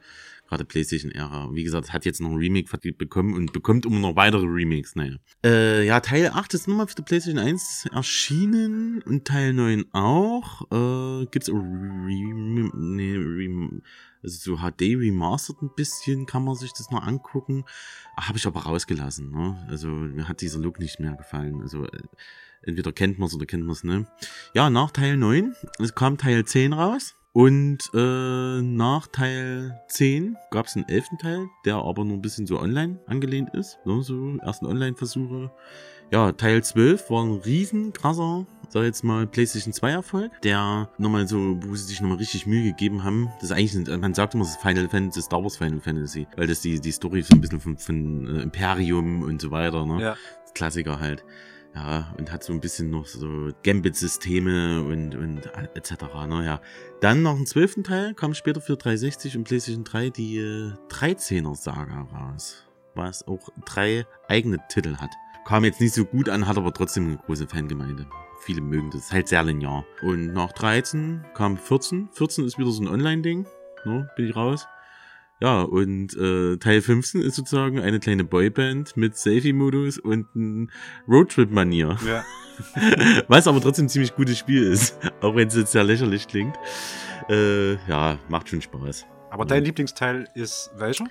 Speaker 2: gerade PlayStation-Ära. Wie gesagt, hat jetzt noch ein Remake bekommen und bekommt immer noch weitere Remakes, naja. Äh, ja, Teil 8 ist nochmal für die PlayStation 1 erschienen und Teil 9 auch. Äh, gibt's auch Re nee, Re also so HD remastered ein bisschen, kann man sich das noch angucken. Habe ich aber rausgelassen, ne? Also mir hat dieser Look nicht mehr gefallen. Also äh, entweder kennt man es oder kennt man es nicht. Ja, nach Teil 9, es kam Teil 10 raus. Und äh, nach Teil 10 gab es einen elften Teil, der aber nur ein bisschen so online angelehnt ist. Ne, so ersten Online-Versuche. Ja, Teil 12 war ein riesen krasser, sag jetzt mal, PlayStation 2 Erfolg, der nochmal so, wo sie sich nochmal richtig Mühe gegeben haben. Das ist eigentlich, man sagt immer, es ist Final Fantasy, Star Wars Final Fantasy, weil das die, die Story so ein bisschen von, von äh, Imperium und so weiter, ne?
Speaker 1: Ja.
Speaker 2: Das Klassiker halt. Ja, und hat so ein bisschen noch so Gambit-Systeme und, und etc. Naja. Dann noch einen zwölften Teil, kam später für 360 und PlayStation 3 die äh, 13er-Saga raus. Was auch drei eigene Titel hat. Kam jetzt nicht so gut an, hat aber trotzdem eine große Fangemeinde. Viele mögen das. Halt sehr linear. Und nach 13 kam 14. 14 ist wieder so ein Online-Ding. Ne, bin ich raus. Ja, und äh, Teil 15 ist sozusagen eine kleine Boyband mit Selfie-Modus und ein Roadtrip-Manier.
Speaker 1: Ja.
Speaker 2: Was aber trotzdem ein ziemlich gutes Spiel ist. Auch wenn es jetzt sehr lächerlich klingt. Äh, ja, macht schon Spaß.
Speaker 1: Aber dein Lieblingsteil ist welcher?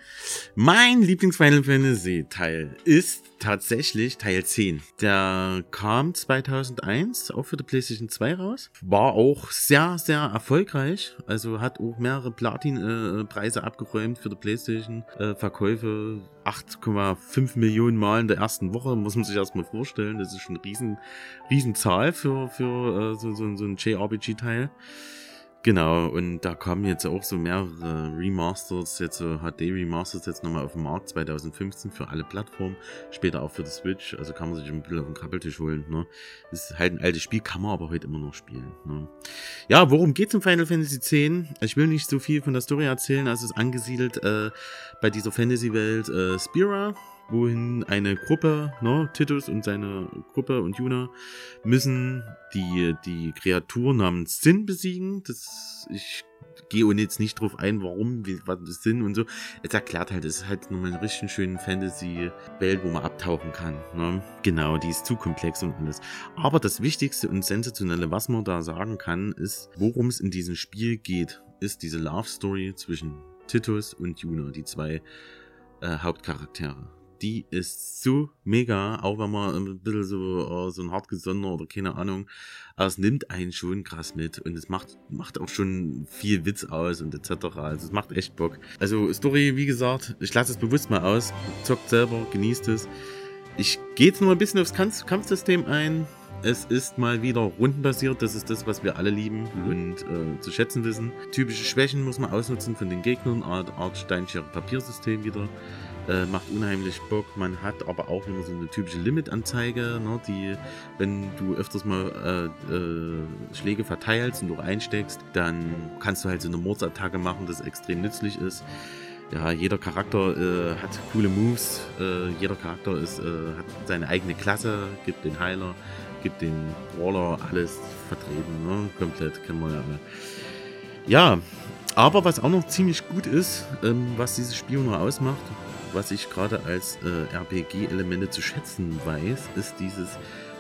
Speaker 2: Mein Lieblings-Final Fantasy Teil ist tatsächlich Teil 10. Der kam 2001 auch für die PlayStation 2 raus. War auch sehr, sehr erfolgreich. Also hat auch mehrere Platin-Preise abgeräumt für die PlayStation. Äh, Verkäufe 8,5 Millionen Mal in der ersten Woche. Muss man sich erstmal vorstellen. Das ist schon eine riesen, riesen Zahl für, für äh, so, so, so ein JRPG-Teil. Genau, und da kamen jetzt auch so mehrere Remasters, jetzt so HD-Remasters jetzt nochmal auf den Markt 2015 für alle Plattformen, später auch für die Switch, also kann man sich ein bisschen auf den Krabbeltisch holen. Ne? Ist halt ein altes Spiel, kann man aber heute immer noch spielen. Ne? Ja, worum geht's im Final Fantasy X? Ich will nicht so viel von der Story erzählen, also es ist angesiedelt äh, bei dieser Fantasy-Welt äh, Spira, wohin eine Gruppe, ne, Titus und seine Gruppe und Juna müssen die, die Kreatur namens Sinn besiegen. Das, ich gehe und jetzt nicht drauf ein, warum, wie, was das Sinn und so. Es erklärt halt, es ist halt nochmal eine richtig schöne Fantasy-Welt, wo man abtauchen kann. Ne? Genau, die ist zu komplex und alles. Aber das Wichtigste und Sensationelle, was man da sagen kann, ist, worum es in diesem Spiel geht, ist diese Love Story zwischen Titus und Juna, die zwei äh, Hauptcharaktere die ist so mega, auch wenn man ein bisschen so, äh, so ein hartgesonnener oder keine Ahnung, es nimmt einen schon krass mit und es macht, macht auch schon viel Witz aus und etc. Also es macht echt Bock. Also Story, wie gesagt, ich lasse es bewusst mal aus, zockt selber, genießt es. Ich gehe jetzt nur ein bisschen aufs Kampf Kampfsystem ein. Es ist mal wieder rundenbasiert, das ist das, was wir alle lieben mhm. und äh, zu schätzen wissen. Typische Schwächen muss man ausnutzen von den Gegnern, Art, Art Steinschere-Papiersystem wieder. Äh, macht unheimlich Bock. Man hat aber auch immer so eine typische Limit-Anzeige, ne, die, wenn du öfters mal äh, äh, Schläge verteilst und du einsteckst, dann kannst du halt so eine Mordsattacke machen, das extrem nützlich ist. Ja, jeder Charakter äh, hat coole Moves, äh, jeder Charakter ist, äh, hat seine eigene Klasse, gibt den Heiler, gibt den Brawler, alles vertreten, ne? komplett, kennen wir ja alle. Ja, aber was auch noch ziemlich gut ist, ähm, was dieses Spiel nur ausmacht, was ich gerade als äh, RPG-Elemente zu schätzen weiß, ist dieses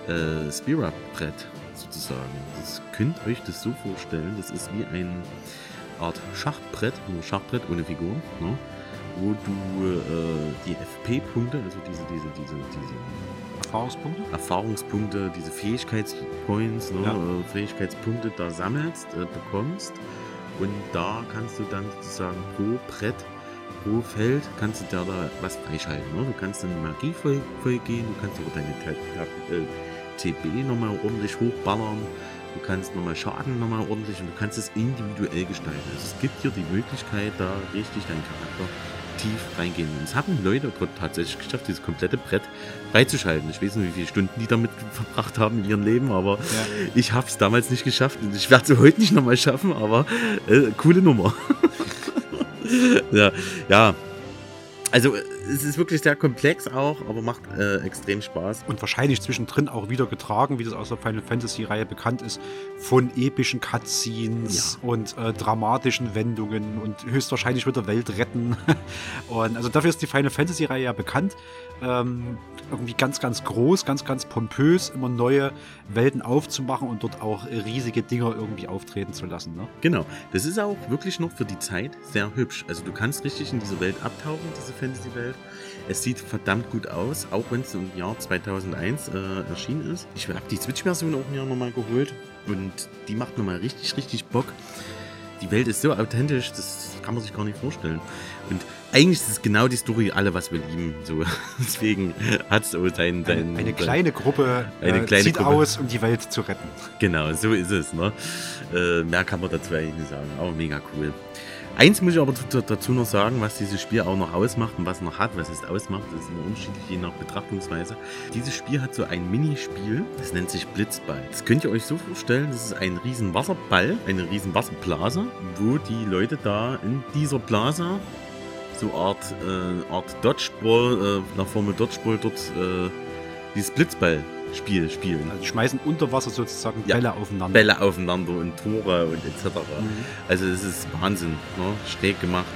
Speaker 2: äh, Spira-Brett sozusagen. Das könnt euch das so vorstellen, das ist wie eine Art Schachbrett, nur Schachbrett ohne Figur, ne? wo du äh, die FP-Punkte, also diese, diese, diese, diese
Speaker 1: Erfahrungspunkte?
Speaker 2: Erfahrungspunkte, diese Fähigkeitspoints, ne, ja. äh, Fähigkeitspunkte da sammelst, äh, bekommst. Und da kannst du dann sozusagen pro Brett pro Feld kannst du da, da was freischalten. Ne? Du kannst dann Magie voll, voll gehen, du kannst aber deine äh, TB nochmal ordentlich hochballern, du kannst nochmal Schaden nochmal ordentlich und du kannst es individuell gestalten. Also es gibt dir die Möglichkeit, da richtig deinen Charakter tief reingehen. Und es haben Leute tatsächlich geschafft, dieses komplette Brett freizuschalten. Ich weiß nicht, wie viele Stunden die damit verbracht haben in ihrem Leben, aber ja. ich habe es damals nicht geschafft und ich werde es heute nicht nochmal schaffen, aber äh, coole Nummer. ja, ja. Also es ist wirklich sehr komplex auch, aber macht äh, extrem Spaß.
Speaker 1: Und wahrscheinlich zwischendrin auch wieder getragen, wie das aus der Final Fantasy-Reihe bekannt ist, von epischen Cutscenes ja. und äh, dramatischen Wendungen und höchstwahrscheinlich wird der Welt retten. und also dafür ist die Final Fantasy-Reihe ja bekannt. Ähm, irgendwie ganz, ganz groß, ganz, ganz pompös, immer neue Welten aufzumachen und dort auch riesige Dinger irgendwie auftreten zu lassen. Ne?
Speaker 2: Genau. Das ist auch wirklich noch für die Zeit sehr hübsch. Also du kannst richtig in diese Welt abtauchen, diese Fantasy-Welt. Es sieht verdammt gut aus, auch wenn es im Jahr 2001 äh, erschienen ist. Ich habe die Switch-Version auch mir nochmal geholt und die macht nochmal richtig, richtig Bock. Die Welt ist so authentisch, das kann man sich gar nicht vorstellen. Und eigentlich ist es genau die Story, alle, was wir lieben. So. Deswegen hat es so sein, sein.
Speaker 1: Eine, eine kleine Gruppe eine äh, kleine zieht Gruppe. aus, um die Welt zu retten.
Speaker 2: Genau, so ist es. Ne? Äh, mehr kann man dazu eigentlich nicht sagen. Aber mega cool. Eins muss ich aber dazu noch sagen, was dieses Spiel auch noch ausmacht und was noch hat, was es ausmacht, das ist immer unterschiedlich je nach Betrachtungsweise. Dieses Spiel hat so ein Minispiel, das nennt sich Blitzball. Das könnt ihr euch so vorstellen, das ist ein riesen Wasserball, eine riesen Wasserblase, wo die Leute da in dieser Blase so Art, äh, Art Dodgeball, äh, nach Formel Dodgeball dort äh, dieses Blitzball Spiel spielen.
Speaker 1: Also schmeißen unter Wasser sozusagen ja, Bälle aufeinander.
Speaker 2: Bälle aufeinander und Tore und etc. Mhm. Also das ist Wahnsinn, ne? schräg gemacht.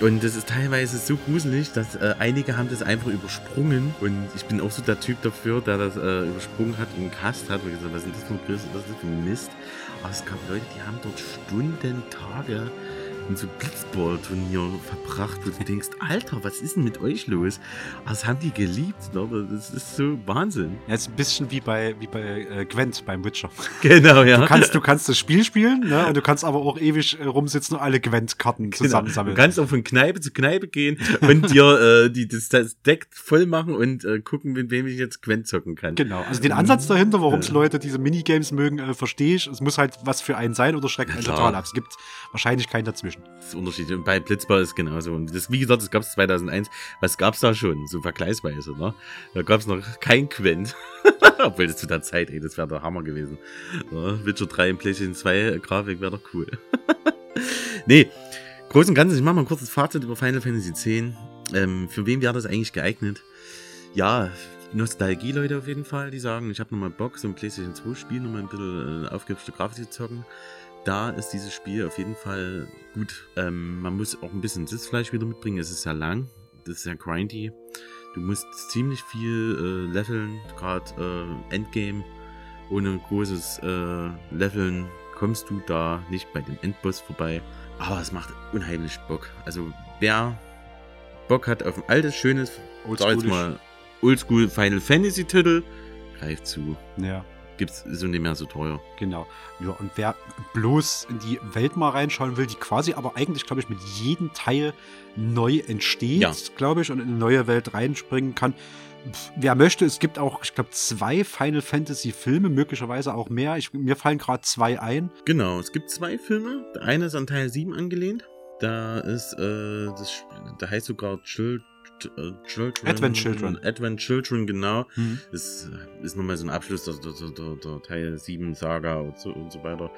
Speaker 2: Und das ist teilweise so gruselig, dass äh, einige haben das einfach übersprungen. Und ich bin auch so der Typ dafür, der das äh, übersprungen hat und gehasst hat. Und gesagt, was ist das für ein Mist? Aber es gab Leute, die haben dort Stunden, Tage in so Blitzball-Turnier verbracht, wo du denkst, Alter, was ist denn mit euch los? Das haben die geliebt, ne? Das ist so Wahnsinn.
Speaker 1: Ja, ist ein bisschen wie bei, wie bei äh, Gwent beim Witcher.
Speaker 2: Genau, ja.
Speaker 1: Du kannst, du kannst das Spiel spielen, ne? Und du kannst aber auch ewig äh, rumsitzen und alle Gwent-Karten zusammensammeln.
Speaker 2: Genau. Du kannst auch von Kneipe zu Kneipe gehen und dir äh, die, das, das Deck voll machen und äh, gucken, mit wem ich jetzt Gwent zocken kann.
Speaker 1: Genau. Also den Ansatz dahinter, warum es Leute diese Minigames mögen, äh, verstehe ich. Es muss halt was für einen sein oder schreckt einen total ab. Es gibt wahrscheinlich keinen dazwischen.
Speaker 2: Das ist unterschiedlich. Und bei Blitzball ist genauso. Und das, wie gesagt, das gab es 2001. Was gab's da schon? So vergleichsweise, ne? Da gab's noch kein Quent. Obwohl das zu der Zeit, ey, das wäre der Hammer gewesen. Ja, Witcher 3 im PlayStation 2 äh, Grafik wäre doch cool. nee, groß und ganzes, ich mache mal ein kurzes Fazit über Final Fantasy X. Ähm, für wen wäre das eigentlich geeignet? Ja, Nostalgie-Leute auf jeden Fall, die sagen, ich habe nochmal Bock, so ein PlayStation 2 Spiel, nochmal ein bisschen äh, aufgehübschte Grafik zu zocken. Da ist dieses Spiel auf jeden Fall gut. Ähm, man muss auch ein bisschen Sitzfleisch wieder mitbringen. Es ist sehr lang, das ist sehr grindy. Du musst ziemlich viel äh, leveln, gerade äh, Endgame. Ohne großes äh, Leveln kommst du da nicht bei dem Endboss vorbei. Aber es macht unheimlich Bock. Also wer Bock hat auf ein altes, schönes, sag jetzt
Speaker 1: Oldschoolisch.
Speaker 2: mal, Oldschool Final Fantasy Titel, greift zu.
Speaker 1: Ja.
Speaker 2: Gibt's so nicht mehr so teuer.
Speaker 1: Genau. Ja, und wer bloß in die Welt mal reinschauen will, die quasi aber eigentlich, glaube ich, mit jedem Teil neu entsteht,
Speaker 2: Ja.
Speaker 1: glaube ich, und in eine neue Welt reinspringen kann. Wer möchte, es gibt auch, ich glaube, zwei Final Fantasy Filme, möglicherweise auch mehr. Ich, mir fallen gerade zwei ein.
Speaker 2: Genau, es gibt zwei Filme. Der eine ist an Teil 7 angelehnt. Da ist, äh, das, da heißt sogar Chil äh, Children.
Speaker 1: Advent Children.
Speaker 2: Advent Children, genau.
Speaker 1: Mhm.
Speaker 2: Das ist nochmal so ein Abschluss der, der, der, der Teil 7 Saga und so, und so weiter.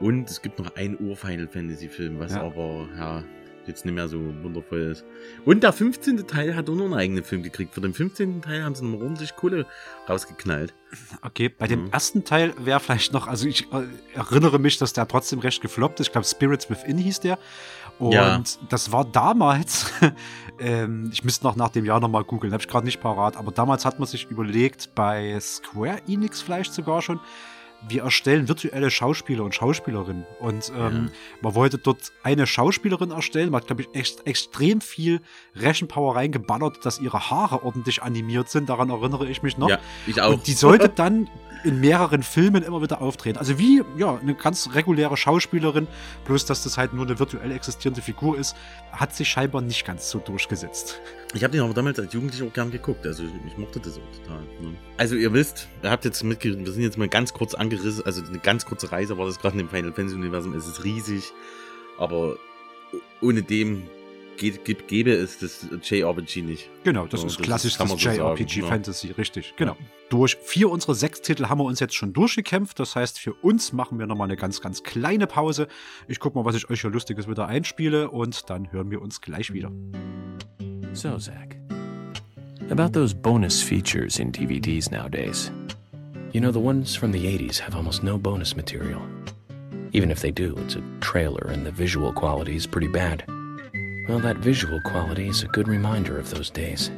Speaker 2: Und es gibt noch einen Ur-Final Fantasy Film, was
Speaker 1: Ja.
Speaker 2: aber, ja, jetzt nicht mehr so wundervoll ist. Und der 15. Teil hat auch noch einen eigenen Film gekriegt. Für den 15. Teil haben sie noch ordentlich Kohle rausgeknallt.
Speaker 1: Okay, bei dem
Speaker 2: Mhm.
Speaker 1: ersten Teil wäre vielleicht noch, also ich äh, erinnere mich, dass der trotzdem recht gefloppt ist. Ich glaube, Spirits Within hieß der. Und
Speaker 2: Ja.
Speaker 1: das war damals, ähm, ich müsste noch nach dem Jahr nochmal googeln, habe ich gerade nicht parat, aber damals hat man sich überlegt, bei Square Enix vielleicht sogar schon, wir erstellen virtuelle Schauspieler und Schauspielerinnen. Und ähm, man wollte dort eine Schauspielerin erstellen. Man hat, glaube ich, ext extrem viel Rechenpower reingeballert, dass ihre Haare ordentlich animiert sind. Daran erinnere ich mich noch.
Speaker 2: Ja, ich auch.
Speaker 1: Und die sollte dann in mehreren Filmen immer wieder auftreten. Also wie, ja, eine ganz reguläre Schauspielerin, bloß dass das halt nur eine virtuell existierende Figur ist, hat sich scheinbar nicht ganz so durchgesetzt.
Speaker 2: Ich habe den aber damals als Jugendlicher auch gern geguckt. Also ich mochte das auch total. Ne? Also ihr wisst, ihr habt jetzt mitgerissen, wir sind jetzt mal ganz kurz angerissen, also eine ganz kurze Reise war das gerade in dem Final Fantasy Universum. Es ist riesig, aber ohne dem geht, gibt, gäbe es das JRPG nicht.
Speaker 1: Genau, das
Speaker 2: Ja,
Speaker 1: ist klassisch
Speaker 2: kann
Speaker 1: das
Speaker 2: man so
Speaker 1: JRPG
Speaker 2: ja.
Speaker 1: Fantasy, richtig. Genau. Durch vier unserer sechs Titel haben wir uns jetzt schon durchgekämpft. Das heißt, für uns machen wir nochmal eine ganz, ganz kleine Pause. Ich gucke mal, was ich euch hier Lustiges wieder einspiele und dann hören wir uns gleich wieder.
Speaker 10: So, Zach, about those bonus features in DVDs nowadays. You know, the ones from the 80s have almost no bonus material. Even if they do, it's a trailer and the visual quality is pretty bad. Well, that visual quality is a good reminder of those days.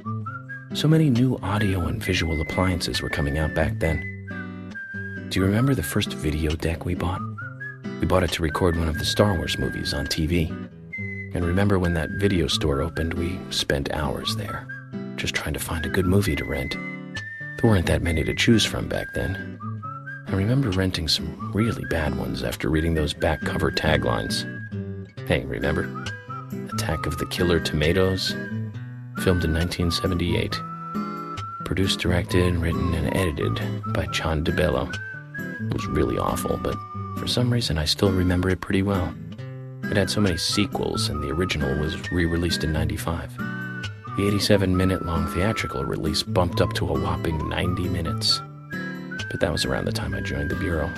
Speaker 10: So many new audio and visual appliances were coming out back then. Do you remember the first video deck we bought? We bought it to record one of the Star Wars movies on TV. And remember when that video store opened, we spent hours there, just trying to find a good movie to rent. There weren't that many to choose from back then. I remember renting some really bad ones after reading those back cover taglines. Hey, remember? Attack of the Killer Tomatoes? Filmed in 1978. Produced, directed, written, and edited by John DeBello. It was really awful, but for some reason I still remember it pretty well. It had so many sequels, and the original was re released in 95. The 87 minute long theatrical release bumped up to a whopping 90 minutes. But that was around the time I joined the Bureau.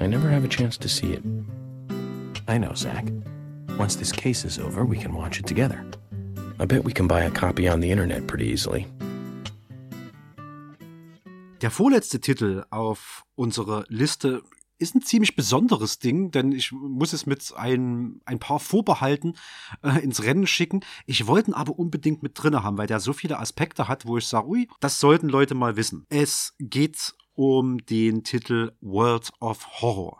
Speaker 10: I never have a chance to see it. I know, Zach. Once this case is over, we can watch it together. I bet we can buy a copy on the internet pretty easily.
Speaker 1: Der vorletzte Titel auf unserer Liste ist ein ziemlich besonderes Ding, denn ich muss es mit ein, ein paar Vorbehalten äh, ins Rennen schicken. Ich wollte ihn aber unbedingt mit drinne haben, weil der so viele Aspekte hat, wo ich sage, ui, das sollten Leute mal wissen. Es geht um den Titel World of Horror.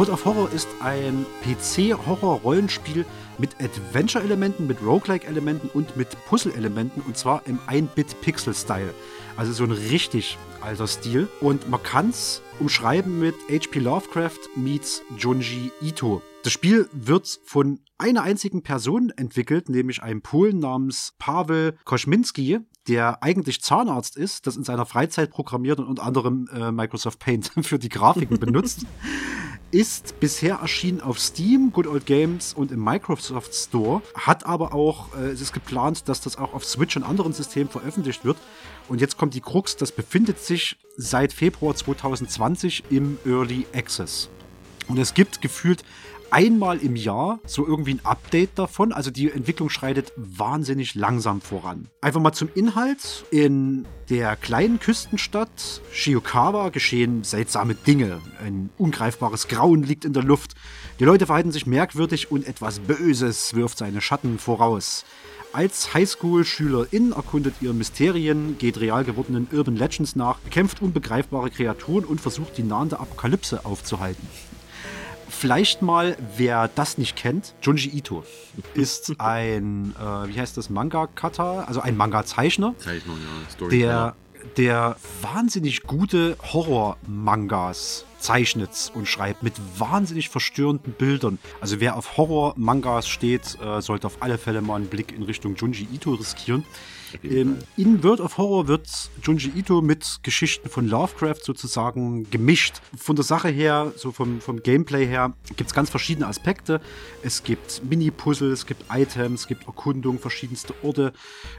Speaker 1: World of Horror ist ein PC-Horror-Rollenspiel mit Adventure-Elementen, mit Roguelike-Elementen und mit Puzzle-Elementen und zwar im 1-Bit-Pixel-Style. Also so ein richtig alter Stil. Und man kann es umschreiben mit H.P. Lovecraft meets Junji Ito. Das Spiel wird von einer einzigen Person entwickelt, nämlich einem Polen namens Pavel Koschminski, der eigentlich Zahnarzt ist, das in seiner Freizeit programmiert und unter anderem äh, Microsoft Paint für die Grafiken benutzt. Ist bisher erschienen auf Steam, Good Old Games und im Microsoft Store. Hat aber auch, äh, es ist geplant, dass das auch auf Switch und anderen Systemen veröffentlicht wird. Und jetzt kommt die Krux, das befindet sich seit Februar 2020 im Early Access. Und es gibt gefühlt einmal im Jahr so irgendwie ein Update davon. Also die Entwicklung schreitet wahnsinnig langsam voran. Einfach mal zum Inhalt. In der kleinen Küstenstadt Shiokawa geschehen seltsame Dinge. Ein ungreifbares Grauen liegt in der Luft. Die Leute verhalten sich merkwürdig und etwas Böses wirft seine Schatten voraus. Als Highschool-Schülerin erkundet ihr Mysterien, geht real gewordenen Urban Legends nach, bekämpft unbegreifbare Kreaturen und versucht die nahende Apokalypse aufzuhalten. Vielleicht mal, wer das nicht kennt, Junji Ito ist ein, äh, wie heißt das, Manga-Cutter, also ein Manga-Zeichner,
Speaker 2: Zeichner, ja. Storyteller.
Speaker 1: der, der wahnsinnig gute Horror-Mangas zeichnet und schreibt mit wahnsinnig verstörenden Bildern. Also wer auf Horror-Mangas steht, äh, sollte auf alle Fälle mal einen Blick in Richtung Junji Ito riskieren. Ähm, in World of Horror wird Junji Ito mit Geschichten von Lovecraft sozusagen gemischt. Von der Sache her, so vom, vom Gameplay her, gibt es ganz verschiedene Aspekte. Es gibt Mini-Puzzle, es gibt Items, es gibt Erkundung, verschiedenste Orte.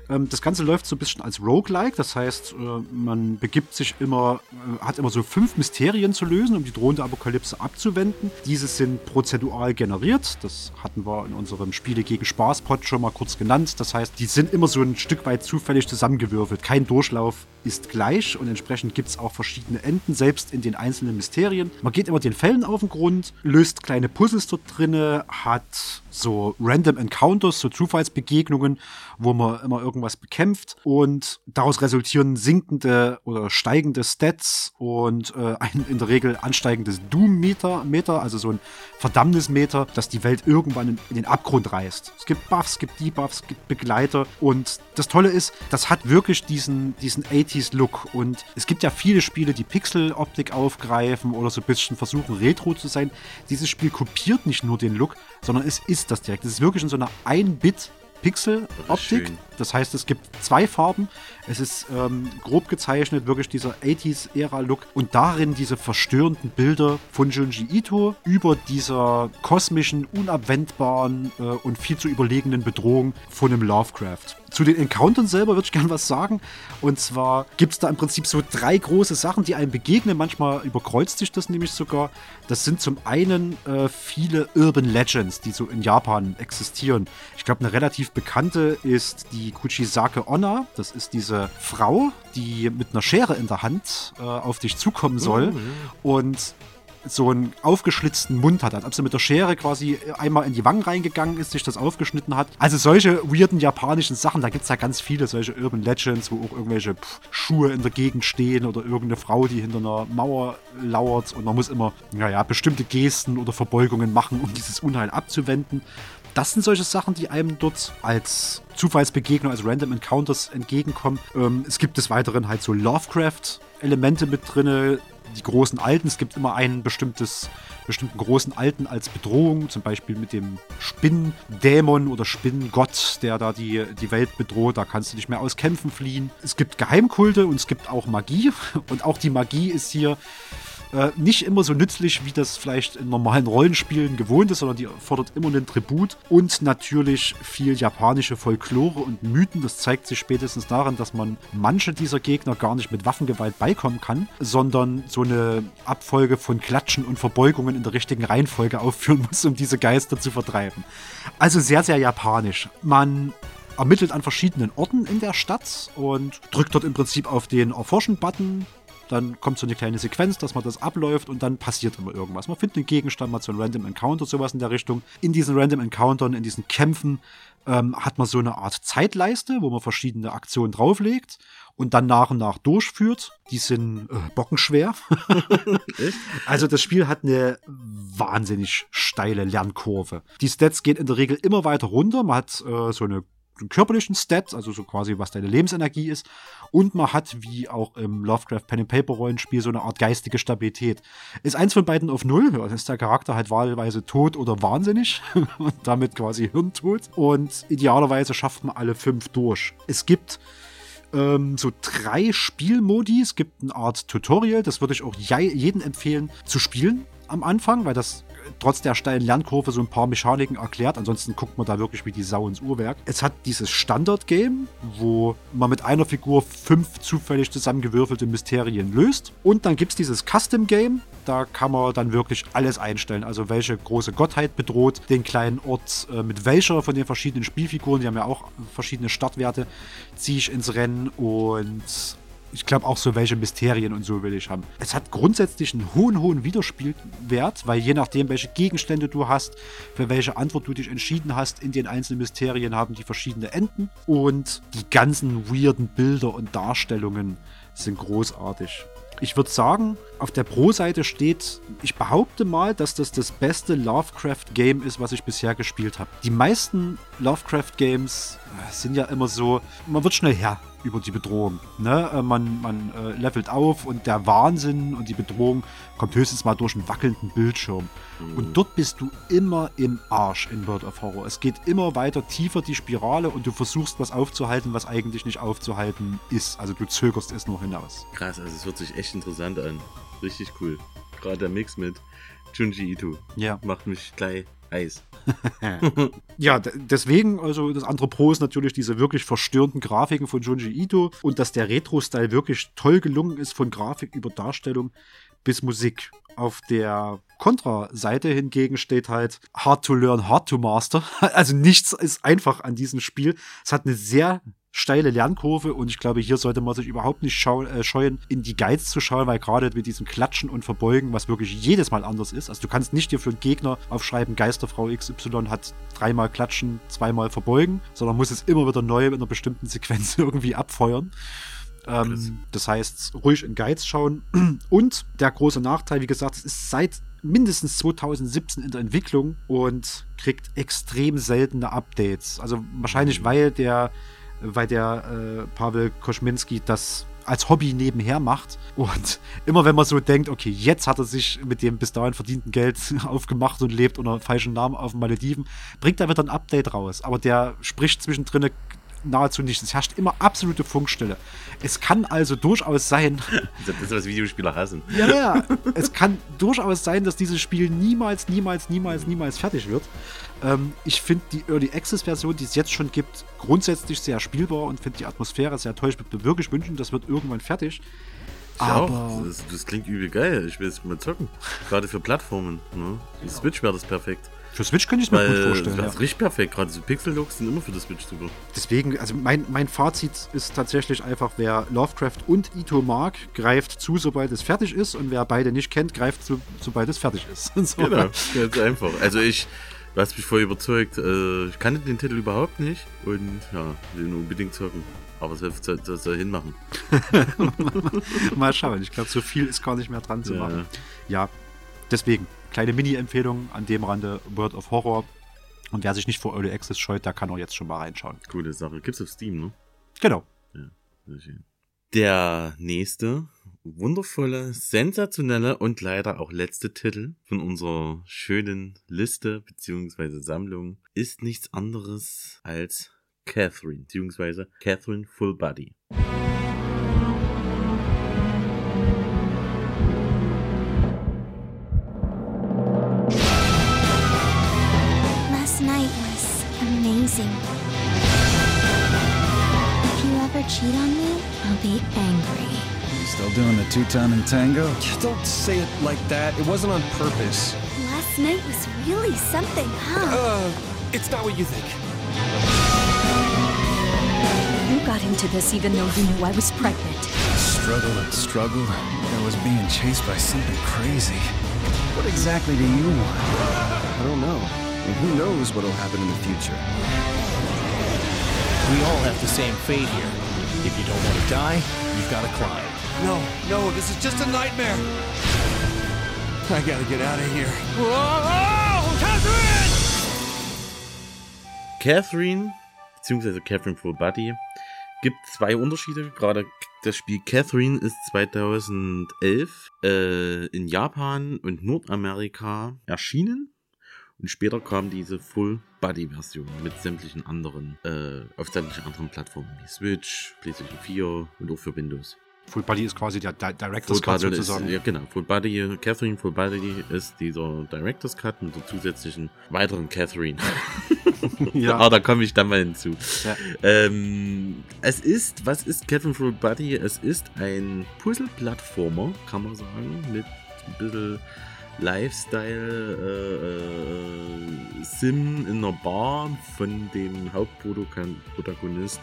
Speaker 1: Ähm, das Ganze läuft so ein bisschen als Roguelike, das heißt, äh, man begibt sich immer, äh, hat immer so fünf Mysterien zu lösen, um die drohende Apokalypse abzuwenden. Diese sind prozedural generiert, das hatten wir in unserem Spiele gegen Spaß-Pod schon mal kurz genannt. Das heißt, die sind immer so ein Stück weit zufällig zusammengewürfelt. Kein Durchlauf ist gleich und entsprechend gibt es auch verschiedene Enden, selbst in den einzelnen Mysterien. Man geht immer den Fällen auf den Grund, löst kleine Puzzles dort drinne, hat so Random Encounters, so Zufallsbegegnungen, wo man immer irgendwas bekämpft und daraus resultieren sinkende oder steigende Stats und äh, ein in der Regel ansteigendes Doom-Meter, Meter, also so ein Verdammnismeter, das die Welt irgendwann in, in den Abgrund reißt. Es gibt Buffs, es gibt Debuffs, es gibt Begleiter und das Tolle ist, das hat wirklich diesen, diesen 80s-Look und es gibt ja viele Spiele, die Pixel-Optik aufgreifen oder so ein bisschen versuchen, retro zu sein. Dieses Spiel kopiert nicht nur den Look, sondern es ist das direkt. Es ist wirklich in so einer 1-Bit- Pixel-Optik. Das heißt, es gibt zwei Farben. Es ist ähm, grob gezeichnet, wirklich dieser 80s-Ära-Look. Und darin diese verstörenden Bilder von Junji Ito über dieser kosmischen, unabwendbaren äh, und viel zu überlegenen Bedrohung von einem Lovecraft. Zu den Encountern selber würde ich gerne was sagen. Und zwar gibt es da im Prinzip so drei große Sachen, die einem begegnen. Manchmal überkreuzt sich das nämlich sogar. Das sind zum einen äh, viele Urban Legends, die so in Japan existieren. Ich glaube, eine relativ bekannte ist die Kuchisake Onna. Das ist diese Frau, die mit einer Schere in der Hand äh, auf dich zukommen soll. Und so einen aufgeschlitzten Mund hat, als ob sie mit der Schere quasi einmal in die Wangen reingegangen ist, sich das aufgeschnitten hat. Also solche weirden japanischen Sachen, da gibt es ja ganz viele solche Urban Legends, wo auch irgendwelche pff, Schuhe in der Gegend stehen oder irgendeine Frau, die hinter einer Mauer lauert und man muss immer, naja, bestimmte Gesten oder Verbeugungen machen, um dieses Unheil abzuwenden. Das sind solche Sachen, die einem dort als Zufallsbegegnung, als Random Encounters entgegenkommen. Ähm, es gibt des Weiteren halt so Lovecraft-Elemente mit drinne, die großen Alten. Es gibt immer einen bestimmtes, bestimmten großen Alten als Bedrohung, zum Beispiel mit dem Spinndämon oder Spinngott, der da die, die Welt bedroht. Da kannst du nicht mehr aus Kämpfen fliehen. Es gibt Geheimkulte und es gibt auch Magie. Und auch die Magie ist hier äh, nicht immer so nützlich, wie das vielleicht in normalen Rollenspielen gewohnt ist, sondern die fordert immer einen Tribut und natürlich viel japanische Folklore und Mythen. Das zeigt sich spätestens daran, dass man manche dieser Gegner gar nicht mit Waffengewalt beikommen kann, sondern so eine Abfolge von Klatschen und Verbeugungen in der richtigen Reihenfolge aufführen muss, um diese Geister zu vertreiben. Also sehr, sehr japanisch. Man ermittelt an verschiedenen Orten in der Stadt und drückt dort im Prinzip auf den Erforschen-Button. Dann kommt so eine kleine Sequenz, dass man das abläuft und dann passiert immer irgendwas. Man findet einen Gegenstand, mal so ein Random Encounter, sowas in der Richtung. In diesen Random Encountern, in diesen Kämpfen ähm, hat man so eine Art Zeitleiste, wo man verschiedene Aktionen drauflegt. und dann nach und nach durchführt. Die sind äh, bockenschwer. also das Spiel hat eine wahnsinnig steile Lernkurve. Die Stats gehen in der Regel immer weiter runter. Man hat äh, so eine einen körperlichen Stat, also so quasi was deine Lebensenergie ist. Und man hat, wie auch im Lovecraft Pen and Paper Rollenspiel, so eine Art geistige Stabilität. Ist eins von beiden auf Null, dann ist der Charakter halt wahlweise tot oder wahnsinnig und damit quasi hirntot. Und idealerweise schafft man alle fünf durch. Es gibt ähm, so drei Spielmodi. Es gibt eine Art Tutorial, das würde ich auch jedem empfehlen zu spielen am Anfang, weil das trotz der steilen Lernkurve so ein paar Mechaniken erklärt. Ansonsten guckt man da wirklich wie die Sau ins Uhrwerk. Es hat dieses Standard-Game, wo man mit einer Figur fünf zufällig zusammengewürfelte Mysterien löst. Und dann gibt es dieses Custom-Game. Da kann man dann wirklich alles einstellen. Also welche große Gottheit bedroht den kleinen Ort, äh, mit welcher von den verschiedenen Spielfiguren, die haben ja auch verschiedene Startwerte, ziehe ich ins Rennen und ich glaube auch so, welche Mysterien und so will ich haben. Es hat grundsätzlich einen hohen, hohen Wiederspielwert, weil je nachdem, welche Gegenstände du hast, für welche Antwort du dich entschieden hast, in den einzelnen Mysterien haben die verschiedene Enden. Und die ganzen weirden Bilder und Darstellungen sind großartig. Ich würde sagen, auf der Pro-Seite steht, ich behaupte mal, dass das das beste Lovecraft-Game ist, was ich bisher gespielt habe. Die meisten Lovecraft-Games sind ja immer so, man wird schnell her über die Bedrohung. Ne? Äh, man man äh, levelt auf und der Wahnsinn und die Bedrohung kommt höchstens mal durch einen wackelnden Bildschirm. Mhm. Und dort bist du immer im Arsch in World of Horror. Es geht immer weiter tiefer die Spirale und du versuchst was aufzuhalten, was eigentlich nicht aufzuhalten ist. Also du zögerst es nur hinaus.
Speaker 2: Krass, also es hört sich echt interessant an. Richtig cool. Gerade der Mix mit Junji Ito.
Speaker 1: Ja.
Speaker 2: Macht mich gleich Eis.
Speaker 1: ja, deswegen, also das andere Pro ist natürlich diese wirklich verstörenden Grafiken von Junji Ito und dass der Retro-Style wirklich toll gelungen ist von Grafik über Darstellung bis Musik. Auf der Contra-Seite hingegen steht halt Hard to Learn, Hard to Master. Also nichts ist einfach an diesem Spiel. Es hat eine sehr steile Lernkurve und ich glaube, hier sollte man sich überhaupt nicht äh, scheuen, in die Guides zu schauen, weil gerade mit diesem Klatschen und Verbeugen, was wirklich jedes Mal anders ist, also du kannst nicht dir für einen Gegner aufschreiben, Geisterfrau XY hat dreimal klatschen, zweimal verbeugen, sondern muss es immer wieder neu in einer bestimmten Sequenz irgendwie abfeuern. Ähm, das heißt, ruhig in Guides schauen. Und der große Nachteil, wie gesagt, es ist seit mindestens 2017 in der Entwicklung und kriegt extrem seltene Updates. Also wahrscheinlich, mhm. weil der weil der äh, Pavel Koschminski das als Hobby nebenher macht. Und immer wenn man so denkt, okay, jetzt hat er sich mit dem bis dahin verdienten Geld aufgemacht und lebt unter falschen Namen auf den Malediven, bringt er wieder ein Update raus. Aber der spricht zwischendrin nahezu nicht. Es herrscht immer absolute Funkstille. Es kann also durchaus sein.
Speaker 2: Das ist, was Videospieler hassen.
Speaker 1: Ja, ja. Es kann durchaus sein, dass dieses Spiel niemals, niemals, niemals, niemals fertig wird. Ähm, ich finde die Early Access-Version, die es jetzt schon gibt, grundsätzlich sehr spielbar und finde die Atmosphäre sehr toll. Ich würde mir wirklich wünschen, das wird irgendwann fertig.
Speaker 2: Aber das, das, klingt übel geil. Ich will es mal zocken. Gerade für Plattformen. Ne? Die Switch wäre das perfekt.
Speaker 1: Für Switch könnte ich es mir gut vorstellen.
Speaker 2: Das ist ja. richtig perfekt. Gerade so Pixel-Looks sind immer für das Switch super.
Speaker 1: Deswegen, also mein, mein Fazit ist tatsächlich einfach, wer Lovecraft und Ito mag, greift zu, sobald es fertig ist. Und wer beide nicht kennt, greift zu, sobald es fertig ist.
Speaker 2: so. Genau, ganz einfach. Also ich, du hast mich voll überzeugt. Äh, ich kannte den Titel überhaupt nicht. Und ja, will ihn unbedingt zocken. Aber das soll, das soll hinmachen.
Speaker 1: Mal schauen. Ich glaube, so viel ist gar nicht mehr dran zu ja. machen. Ja, deswegen kleine Mini-Empfehlung an dem Rande World of Horror. Und wer sich nicht vor Early Access scheut, der kann auch jetzt schon mal reinschauen.
Speaker 2: Coole Sache. Gibt's auf Steam, ne?
Speaker 1: Genau.
Speaker 2: Ja, sehr schön. Der nächste wundervolle, sensationelle und leider auch letzte Titel von unserer schönen Liste bzw. Sammlung ist nichts anderes als Catherine bzw. Catherine Full Body.
Speaker 8: Cheat on me, I'll be angry.
Speaker 13: You still doing the two-ton and tango? Don't say it like that. It wasn't on purpose.
Speaker 6: Last night was really something, huh?
Speaker 13: Uh, it's not what you think.
Speaker 14: You got into this even though you knew I was pregnant.
Speaker 13: Struggled and struggled. I was being chased by something crazy. What exactly do you want?
Speaker 15: I don't know. And who knows what'll happen in the future?
Speaker 16: We all have the same fate here.
Speaker 13: If you don't want to die, you've got to climb.
Speaker 15: No, no, this is just a nightmare. I gotta get out of here. Whoa, Catherine!
Speaker 2: Catherine, beziehungsweise Catherine Full Body, gibt zwei Unterschiede. Gerade das Spiel Catherine ist 2011 äh, in Japan und Nordamerika erschienen. Und später kam diese Full Body Version mit sämtlichen anderen, äh, auf sämtlichen anderen Plattformen wie Switch, PlayStation 4 und auch für Windows.
Speaker 1: Full Body ist quasi der Di Director's Cut sozusagen.
Speaker 2: Ist, ja, genau. Full Body, Catherine Full Body ist dieser Director's Cut mit der zusätzlichen weiteren Catherine.
Speaker 1: Ja.
Speaker 2: Aber da komme ich dann mal hinzu.
Speaker 1: Ja.
Speaker 2: Ähm, es ist, was ist Catherine Full Body? Es ist ein Puzzle-Plattformer, kann man sagen, mit ein bisschen Lifestyle äh, äh, Sim in einer Bar von dem Hauptprotagonist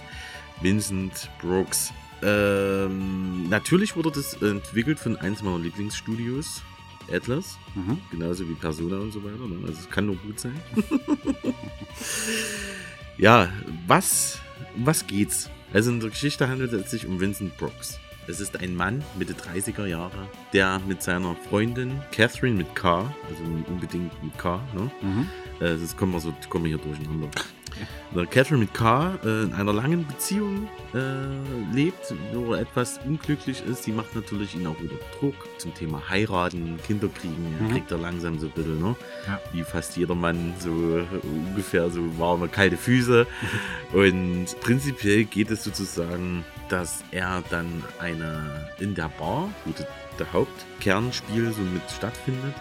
Speaker 2: Vincent Brooks. Ähm, natürlich wurde das entwickelt von eins meiner Lieblingsstudios, Atlas.
Speaker 1: Mhm.
Speaker 2: Genauso wie Persona und so weiter. Ne? Also es kann nur gut sein. ja, was, was geht's? Also in der Geschichte handelt es sich um Vincent Brooks. Es ist ein Mann Mitte 30er Jahre, der mit seiner Freundin Catherine mit K, also unbedingt mit K, ne?
Speaker 1: Mhm.
Speaker 2: Äh, das kommen wir so kommen wir hier durcheinander. Der Catherine mit K äh, in einer langen Beziehung äh, lebt, wo er etwas unglücklich ist. Sie macht natürlich ihn auch wieder Druck zum Thema heiraten, Kinder kriegen.
Speaker 1: Mhm.
Speaker 2: kriegt er langsam so ein bisschen, ne?
Speaker 1: Ja.
Speaker 2: Wie fast jeder Mann so äh, ungefähr so warme, kalte Füße. Und prinzipiell geht es sozusagen, dass er dann eine in der Bar, wo der- der Hauptkernspiel so mit stattfindet,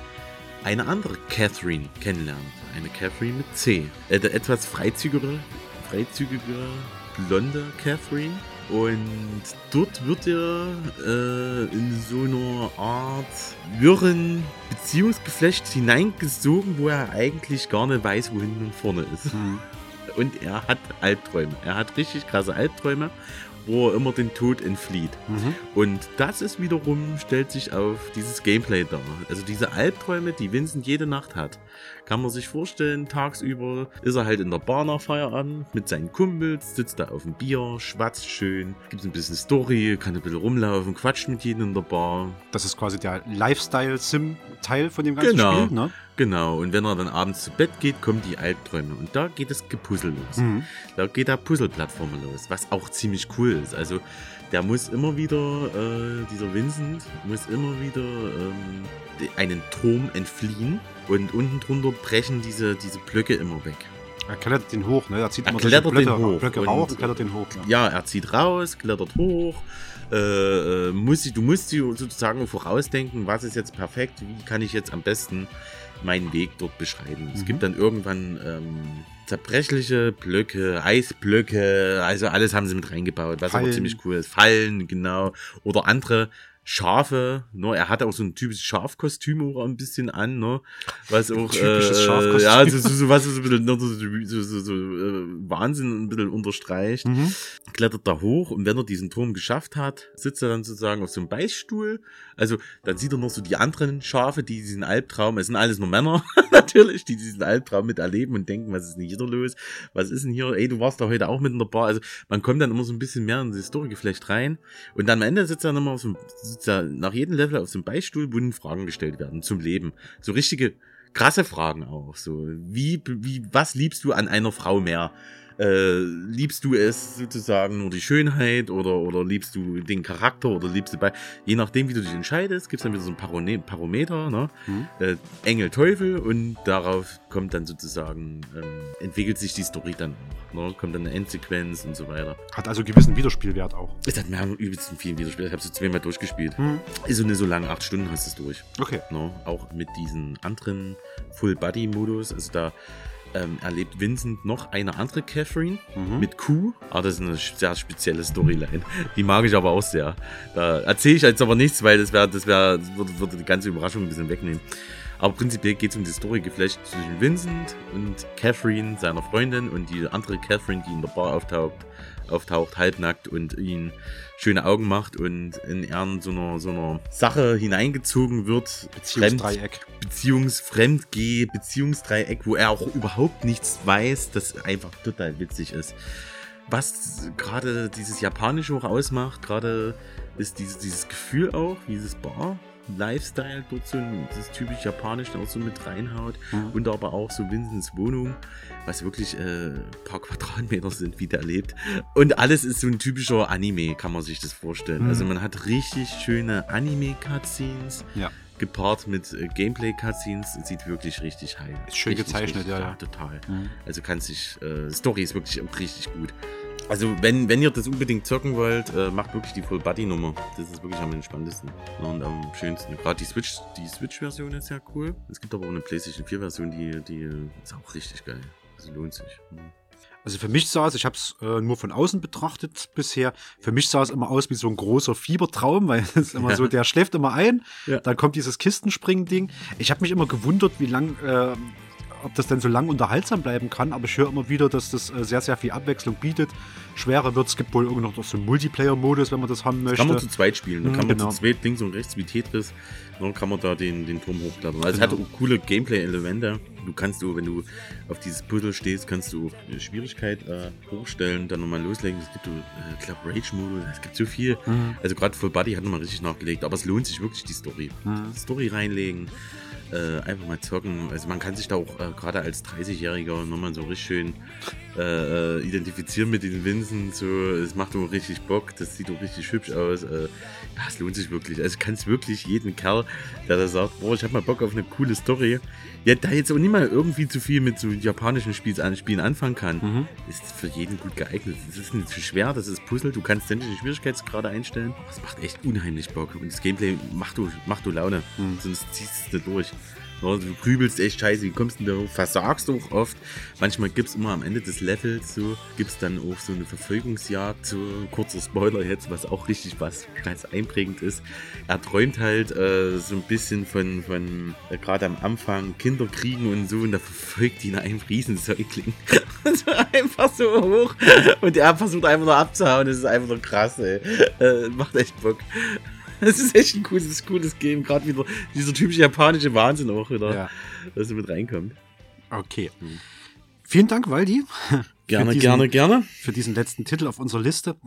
Speaker 2: eine andere Catherine kennenlernt. Eine Catherine mit C. Äh, der etwas freizügigere, freizügige, blonde Catherine. Und dort wird er äh, in so einer Art wirren Beziehungsgeflecht hineingesogen, wo er eigentlich gar nicht weiß, wohin und vorne ist. Und er hat Albträume. Er hat richtig krasse Albträume, wo er immer den Tod entflieht.
Speaker 1: Mhm.
Speaker 2: Und das ist wiederum, stellt sich auf dieses Gameplay dar. Also diese Albträume, die Vincent jede Nacht hat, kann man sich vorstellen, tagsüber ist er halt in der Bar nach Feierabend mit seinen Kumpels, sitzt da auf dem Bier, schwatzt schön, gibt ein bisschen Story, kann ein bisschen rumlaufen, quatscht mit jedem in der Bar.
Speaker 1: Das ist quasi der Lifestyle-Sim-Teil von dem ganzen
Speaker 2: Genau,
Speaker 1: Spiel, ne?
Speaker 2: genau. Und wenn er dann abends zu Bett geht, kommen die Albträume. Und da geht das Gepuzzle los.
Speaker 1: Mhm.
Speaker 2: Da geht der Puzzle-Plattformer los, was auch ziemlich cool ist. Also der muss immer wieder, äh, dieser Vincent muss immer wieder ähm, einen Turm entfliehen und unten drunter brechen diese, diese Blöcke immer weg.
Speaker 1: Er klettert den hoch, ne? Er zieht
Speaker 2: Er
Speaker 1: immer
Speaker 2: klettert
Speaker 1: solche
Speaker 2: den
Speaker 1: Blöcke,
Speaker 2: hoch.
Speaker 1: Blöcke rauf und klettert den hoch. Ja.
Speaker 2: Ja, er zieht raus, klettert hoch. Äh, äh, muss, ich- du musst dir sozusagen vorausdenken, was ist jetzt perfekt, wie kann ich jetzt am besten meinen Weg dort beschreiten. Es
Speaker 1: Mhm.
Speaker 2: gibt dann irgendwann ähm, zerbrechliche Blöcke, Eisblöcke, also alles haben sie mit reingebaut, was aber
Speaker 1: Fallen.
Speaker 2: ziemlich cool ist. Fallen, genau. Oder andere Schafe, ne? Er hat auch so ein typisches Schafkostüm auch ein bisschen an, ne? Was auch
Speaker 1: Typisches
Speaker 2: äh,
Speaker 1: Schafkostüm.
Speaker 2: Ja, so, so, so was so ein bisschen ne, so, so, so, äh, Wahnsinn ein bisschen unterstreicht.
Speaker 1: Mhm.
Speaker 2: Klettert da hoch und wenn er diesen Turm geschafft hat, sitzt er dann sozusagen auf so einem Beichtstuhl. Also dann sieht er noch so die anderen Schafe, die diesen Albtraum, es sind alles nur Männer natürlich, die diesen Albtraum miterleben und denken, was ist denn hier los? Was ist denn hier? Ey, du warst da heute auch mit in der Bar. Also man kommt dann immer so ein bisschen mehr in die Story-Geflecht rein. Und dann am Ende sitzt er immer auf so, einem- sitzt er nach jedem Level auf so einem Beichtstuhl, wo Fragen gestellt werden zum Leben. So richtige krasse Fragen auch. So, wie, wie, was liebst du an einer Frau mehr? Äh, liebst du es sozusagen nur die Schönheit oder, oder liebst du den Charakter oder liebst du bei, je nachdem wie du dich entscheidest, gibt's dann wieder so ein Parometer, ne?
Speaker 1: Mhm.
Speaker 2: Äh, Engel, Teufel und darauf kommt dann sozusagen, ähm, entwickelt sich die Story dann auch, ne? Kommt dann eine Endsequenz und so weiter.
Speaker 1: Hat also gewissen Wiederspielwert auch.
Speaker 2: Es hat mir übelst vielen Wiederspiel. Ich habe es zweimal durchgespielt.
Speaker 1: Mhm.
Speaker 2: Ist so nicht so lang, acht Stunden hast du es durch.
Speaker 1: Okay.
Speaker 2: Ne? Auch mit diesem anderen Full-Body-Modus. Also da ähm, erlebt Vincent noch eine andere Catherine
Speaker 1: Mhm.
Speaker 2: mit Q. Ah, das ist eine sehr spezielle Storyline. Die mag ich aber auch sehr. Da erzähle ich jetzt aber nichts, weil das wäre, das wäre, das würde, würde die ganze Überraschung ein bisschen wegnehmen. Aber prinzipiell geht es um die Story-Geflecht zwischen Vincent und Catherine, seiner Freundin, und die andere Catherine, die in der Bar auftaucht, auftaucht, halbnackt und ihn schöne Augen macht und in in so einer, so einer Sache hineingezogen wird.
Speaker 1: Beziehungsdreieck.
Speaker 2: Fremd, Beziehungsfremdgeh, Beziehungsdreieck, wo er auch überhaupt nichts weiß, das einfach total witzig ist. was gerade dieses Japanische auch ausmacht, gerade ist dieses, dieses Gefühl auch, dieses Bar. Lifestyle dort so das typisch japanisch auch so mit reinhaut
Speaker 1: Mhm.
Speaker 2: und aber auch so Vincents Wohnung, was wirklich äh, paar Quadratmeter sind, wie der lebt. Und alles ist so ein typischer Anime, kann man sich das vorstellen.
Speaker 1: Mhm.
Speaker 2: Also man hat richtig schöne Anime-Cutscenes.
Speaker 1: Ja.
Speaker 2: Gepaart mit äh, Gameplay-Cutscenes, sieht wirklich richtig heil.
Speaker 1: Ist schön
Speaker 2: richtig,
Speaker 1: gezeichnet,
Speaker 2: richtig,
Speaker 1: ja, ja.
Speaker 2: total.
Speaker 1: Mhm.
Speaker 2: Also kann sich, äh, Story ist wirklich richtig gut. Also wenn, wenn ihr das unbedingt zocken wollt, äh, macht wirklich die Full Body Nummer. Das ist wirklich am entspanntesten und am schönsten. Gerade die Switch, die Switch-Version ist ja cool. Es gibt aber auch eine PlayStation 4-Version, die, die ist auch richtig geil. Also lohnt sich. Mhm.
Speaker 1: Also für mich sah es, ich habe es äh, nur von außen betrachtet bisher, für mich sah es immer aus wie so ein großer Fiebertraum, weil es ist immer
Speaker 2: Ja.
Speaker 1: so, der schläft immer ein,
Speaker 2: Ja.
Speaker 1: dann kommt dieses Kistenspringen-Ding. Ich habe mich immer gewundert, wie lang, äh, ob das denn so lang unterhaltsam bleiben kann, aber ich höre immer wieder, dass das äh, sehr, sehr viel Abwechslung bietet. Schwerer wird, es gibt wohl irgendwie noch so einen Multiplayer-Modus, wenn man das haben möchte.
Speaker 2: Kann man zu zweit spielen. Da
Speaker 1: Mhm,
Speaker 2: kann man
Speaker 1: genau.
Speaker 2: zu zweit links und rechts wie Tetris. Dann kann man da den, den Turm hochklettern. Also
Speaker 1: Genau.
Speaker 2: es hat auch coole Gameplay-Elemente. Du kannst du, wenn du auf dieses Puzzle stehst, kannst du die Schwierigkeit äh, hochstellen, dann nochmal loslegen. Es gibt, so, äh, Rage-Modus, es gibt so viel.
Speaker 1: Mhm.
Speaker 2: Also gerade Full Body hat nochmal richtig nachgelegt. Aber es lohnt sich wirklich, die Story.
Speaker 1: Mhm.
Speaker 2: Story reinlegen. Äh, einfach mal zocken. Also man kann sich da auch äh, gerade als 30-Jähriger nochmal so richtig schön äh, äh, identifizieren mit den Vincent. So, es macht auch richtig Bock, das sieht auch richtig hübsch aus. Es lohnt sich wirklich. Also ich kann es wirklich jeden Kerl, der da sagt, boah, ich habe mal Bock auf eine coole Story, ja, da jetzt auch nicht mal irgendwie zu viel mit so japanischen Spielen anfangen kann,
Speaker 1: Mhm.
Speaker 2: ist für jeden gut geeignet. Es ist nicht zu schwer, das ist Puzzle, du kannst ständig die Schwierigkeitsgrade einstellen. Das macht echt unheimlich Bock. Und das Gameplay macht du, macht du Laune. Sonst ziehst du es nicht durch. Du grübelst echt scheiße, wie kommst du denn da hoch? Versagst du auch oft. Manchmal gibt es immer am Ende des Levels so, gibt es dann auch so eine Verfolgungsjagd, so kurzer Spoiler jetzt, was auch richtig was ganz einprägend ist. Er träumt halt äh, so ein bisschen von, von äh, gerade am Anfang Kinderkriegen und so und da verfolgt ihn ein Riesensäugling. So einfach so hoch und er versucht einfach nur abzuhauen. Das ist einfach nur krass, ey. Äh, macht echt Bock. Das ist echt ein cooles, cooles Game. Gerade wieder dieser typische japanische Wahnsinn auch wieder,
Speaker 1: Ja.
Speaker 2: dass er mit reinkommt.
Speaker 1: Okay. Vielen Dank, Waldi.
Speaker 2: Gerne, gerne, gerne.
Speaker 1: Für diesen letzten Titel auf unserer Liste.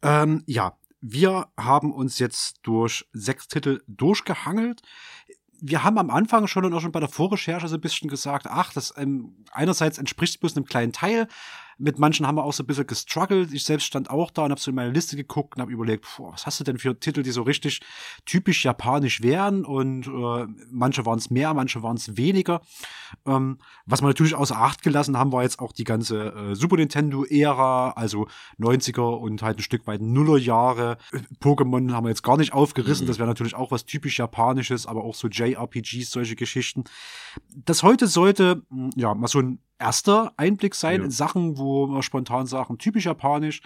Speaker 1: Ähm, ja, wir haben uns jetzt durch sechs Titel durchgehangelt. Wir haben am Anfang schon und auch schon bei der Vorrecherche so ein bisschen gesagt, ach, das ähm, einerseits entspricht bloß einem kleinen Teil. Mit manchen haben wir auch so ein bisschen gestruggelt. Ich selbst stand auch da und habe so in meine Liste geguckt und habe überlegt, boah, was hast du denn für Titel, die so richtig typisch japanisch wären? Und äh, manche waren es mehr, manche waren es weniger. Ähm, was wir natürlich außer Acht gelassen haben, war jetzt auch die ganze äh, Super Nintendo-Ära, also 90er und halt ein Stück weit Nullerjahre. Pokémon haben wir jetzt gar nicht aufgerissen, das wäre natürlich auch was typisch Japanisches, aber auch so JRPGs, solche Geschichten. Das heute sollte, ja, mal so ein erster Einblick sein
Speaker 2: Ja.
Speaker 1: in Sachen, wo wir spontan sagen, typisch japanisch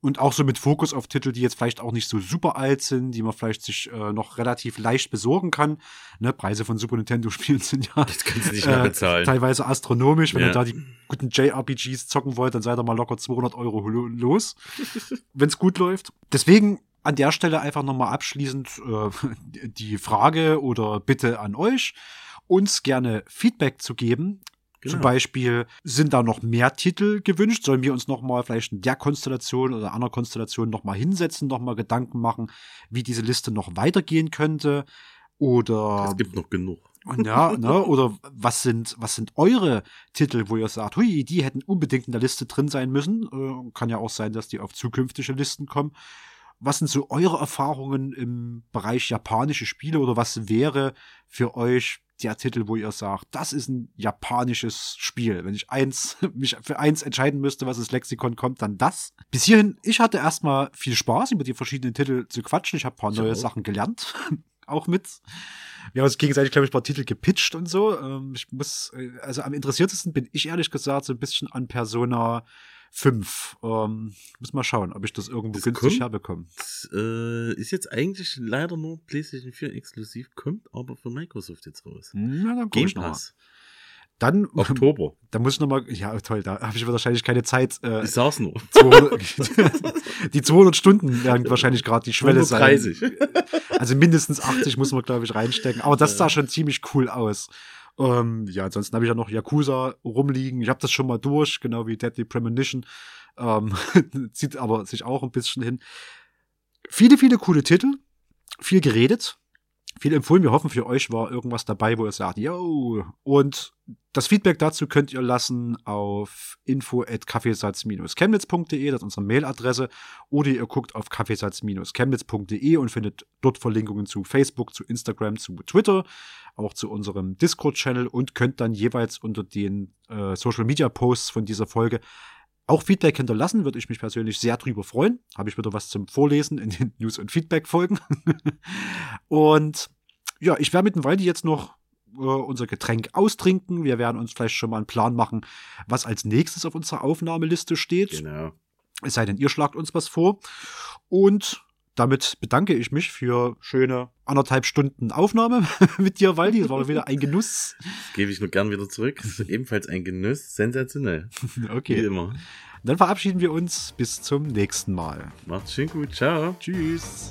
Speaker 1: und auch so mit Fokus auf Titel, die jetzt vielleicht auch nicht so super alt sind, die man vielleicht sich äh, noch relativ leicht besorgen kann. Ne, Preise von Super Nintendo-Spielen sind ja
Speaker 2: Das kannst du nicht mehr bezahlen.
Speaker 1: teilweise astronomisch. Wenn
Speaker 2: Ja.
Speaker 1: ihr da die guten JRPGs zocken wollt, dann seid ihr mal locker 200 Euro lo- los, wenn es gut läuft. Deswegen an der Stelle einfach nochmal abschließend äh, die Frage oder Bitte an euch, uns gerne Feedback zu geben. Zum
Speaker 2: Genau.
Speaker 1: Beispiel, sind da noch mehr Titel gewünscht? Sollen wir uns noch mal vielleicht in der Konstellation oder einer Konstellation noch mal hinsetzen, noch mal Gedanken machen, wie diese Liste noch weitergehen könnte? Oder
Speaker 2: Es gibt noch genug.
Speaker 1: ja, ne, oder was sind, was sind eure Titel, wo ihr sagt, hui, die hätten unbedingt in der Liste drin sein müssen? Äh, kann ja auch sein, dass die auf zukünftige Listen kommen. Was sind so eure Erfahrungen im Bereich japanische Spiele oder was wäre für euch der Titel, wo ihr sagt, das ist ein japanisches Spiel. Wenn ich eins, mich für eins entscheiden müsste, was ins Lexikon kommt, dann das. Bis hierhin, ich hatte erstmal viel Spaß, über die verschiedenen Titel zu quatschen. Ich habe ein paar neue
Speaker 2: auch.
Speaker 1: Sachen gelernt. auch mit. Wir haben uns gegenseitig, glaube ich, ein paar Titel gepitcht und so. Ähm, ich muss, äh, also am interessiertesten bin ich ehrlich gesagt so ein bisschen an Persona 5. Ähm, muss mal schauen, ob ich das irgendwo
Speaker 2: Das
Speaker 1: günstig
Speaker 2: kommt?
Speaker 1: herbekomme.
Speaker 2: Äh, ist jetzt eigentlich leider nur PlayStation 4 exklusiv, kommt aber für Microsoft jetzt raus.
Speaker 1: Na, dann
Speaker 2: Game. Pass.
Speaker 1: Dann,
Speaker 2: Oktober.
Speaker 1: da muss ich noch mal, ja toll, da habe ich wahrscheinlich keine Zeit. Äh,
Speaker 2: Ich sag's nur.
Speaker 1: 200, die 200 Stunden werden wahrscheinlich gerade die Schwelle sein.
Speaker 2: 130.
Speaker 1: Also mindestens 80 muss man, glaube ich, reinstecken. Aber das sah schon ziemlich cool aus. Ähm, ja, ansonsten habe ich ja noch Yakuza rumliegen. Ich habe das schon mal durch, genau wie Deadly Premonition. Ähm, zieht aber sich auch ein bisschen hin. Viele, viele coole Titel. Viel geredet viel empfohlen. Wir hoffen, für euch war irgendwas dabei, wo ihr sagt, yo. Und das Feedback dazu könnt ihr lassen auf info.kaffeesatz-chemnitz.de, das ist unsere Mailadresse. Oder ihr guckt auf kaffeesatz-chemnitz.de und findet dort Verlinkungen zu Facebook, zu Instagram, zu Twitter, auch zu unserem Discord-Channel und könnt dann jeweils unter den äh, Social-Media-Posts von dieser Folge auch Feedback hinterlassen, würde ich mich persönlich sehr drüber freuen. Habe ich wieder was zum Vorlesen in den News- und Feedback-Folgen. und ja, ich werde mit dem Waldi jetzt noch äh, unser Getränk austrinken. Wir werden uns vielleicht schon mal einen Plan machen, was als nächstes auf unserer Aufnahmeliste steht.
Speaker 2: Genau.
Speaker 1: Es sei denn, ihr schlagt uns was vor. Und damit bedanke ich mich für schöne anderthalb Stunden Aufnahme mit dir, Waldi. Es war wieder ein Genuss.
Speaker 2: Das gebe ich nur gern wieder zurück. ebenfalls ein Genuss. Sensationell.
Speaker 1: Okay.
Speaker 2: Wie immer.
Speaker 1: Dann verabschieden wir uns bis zum nächsten Mal.
Speaker 2: Macht's schön gut. Ciao.
Speaker 1: Tschüss.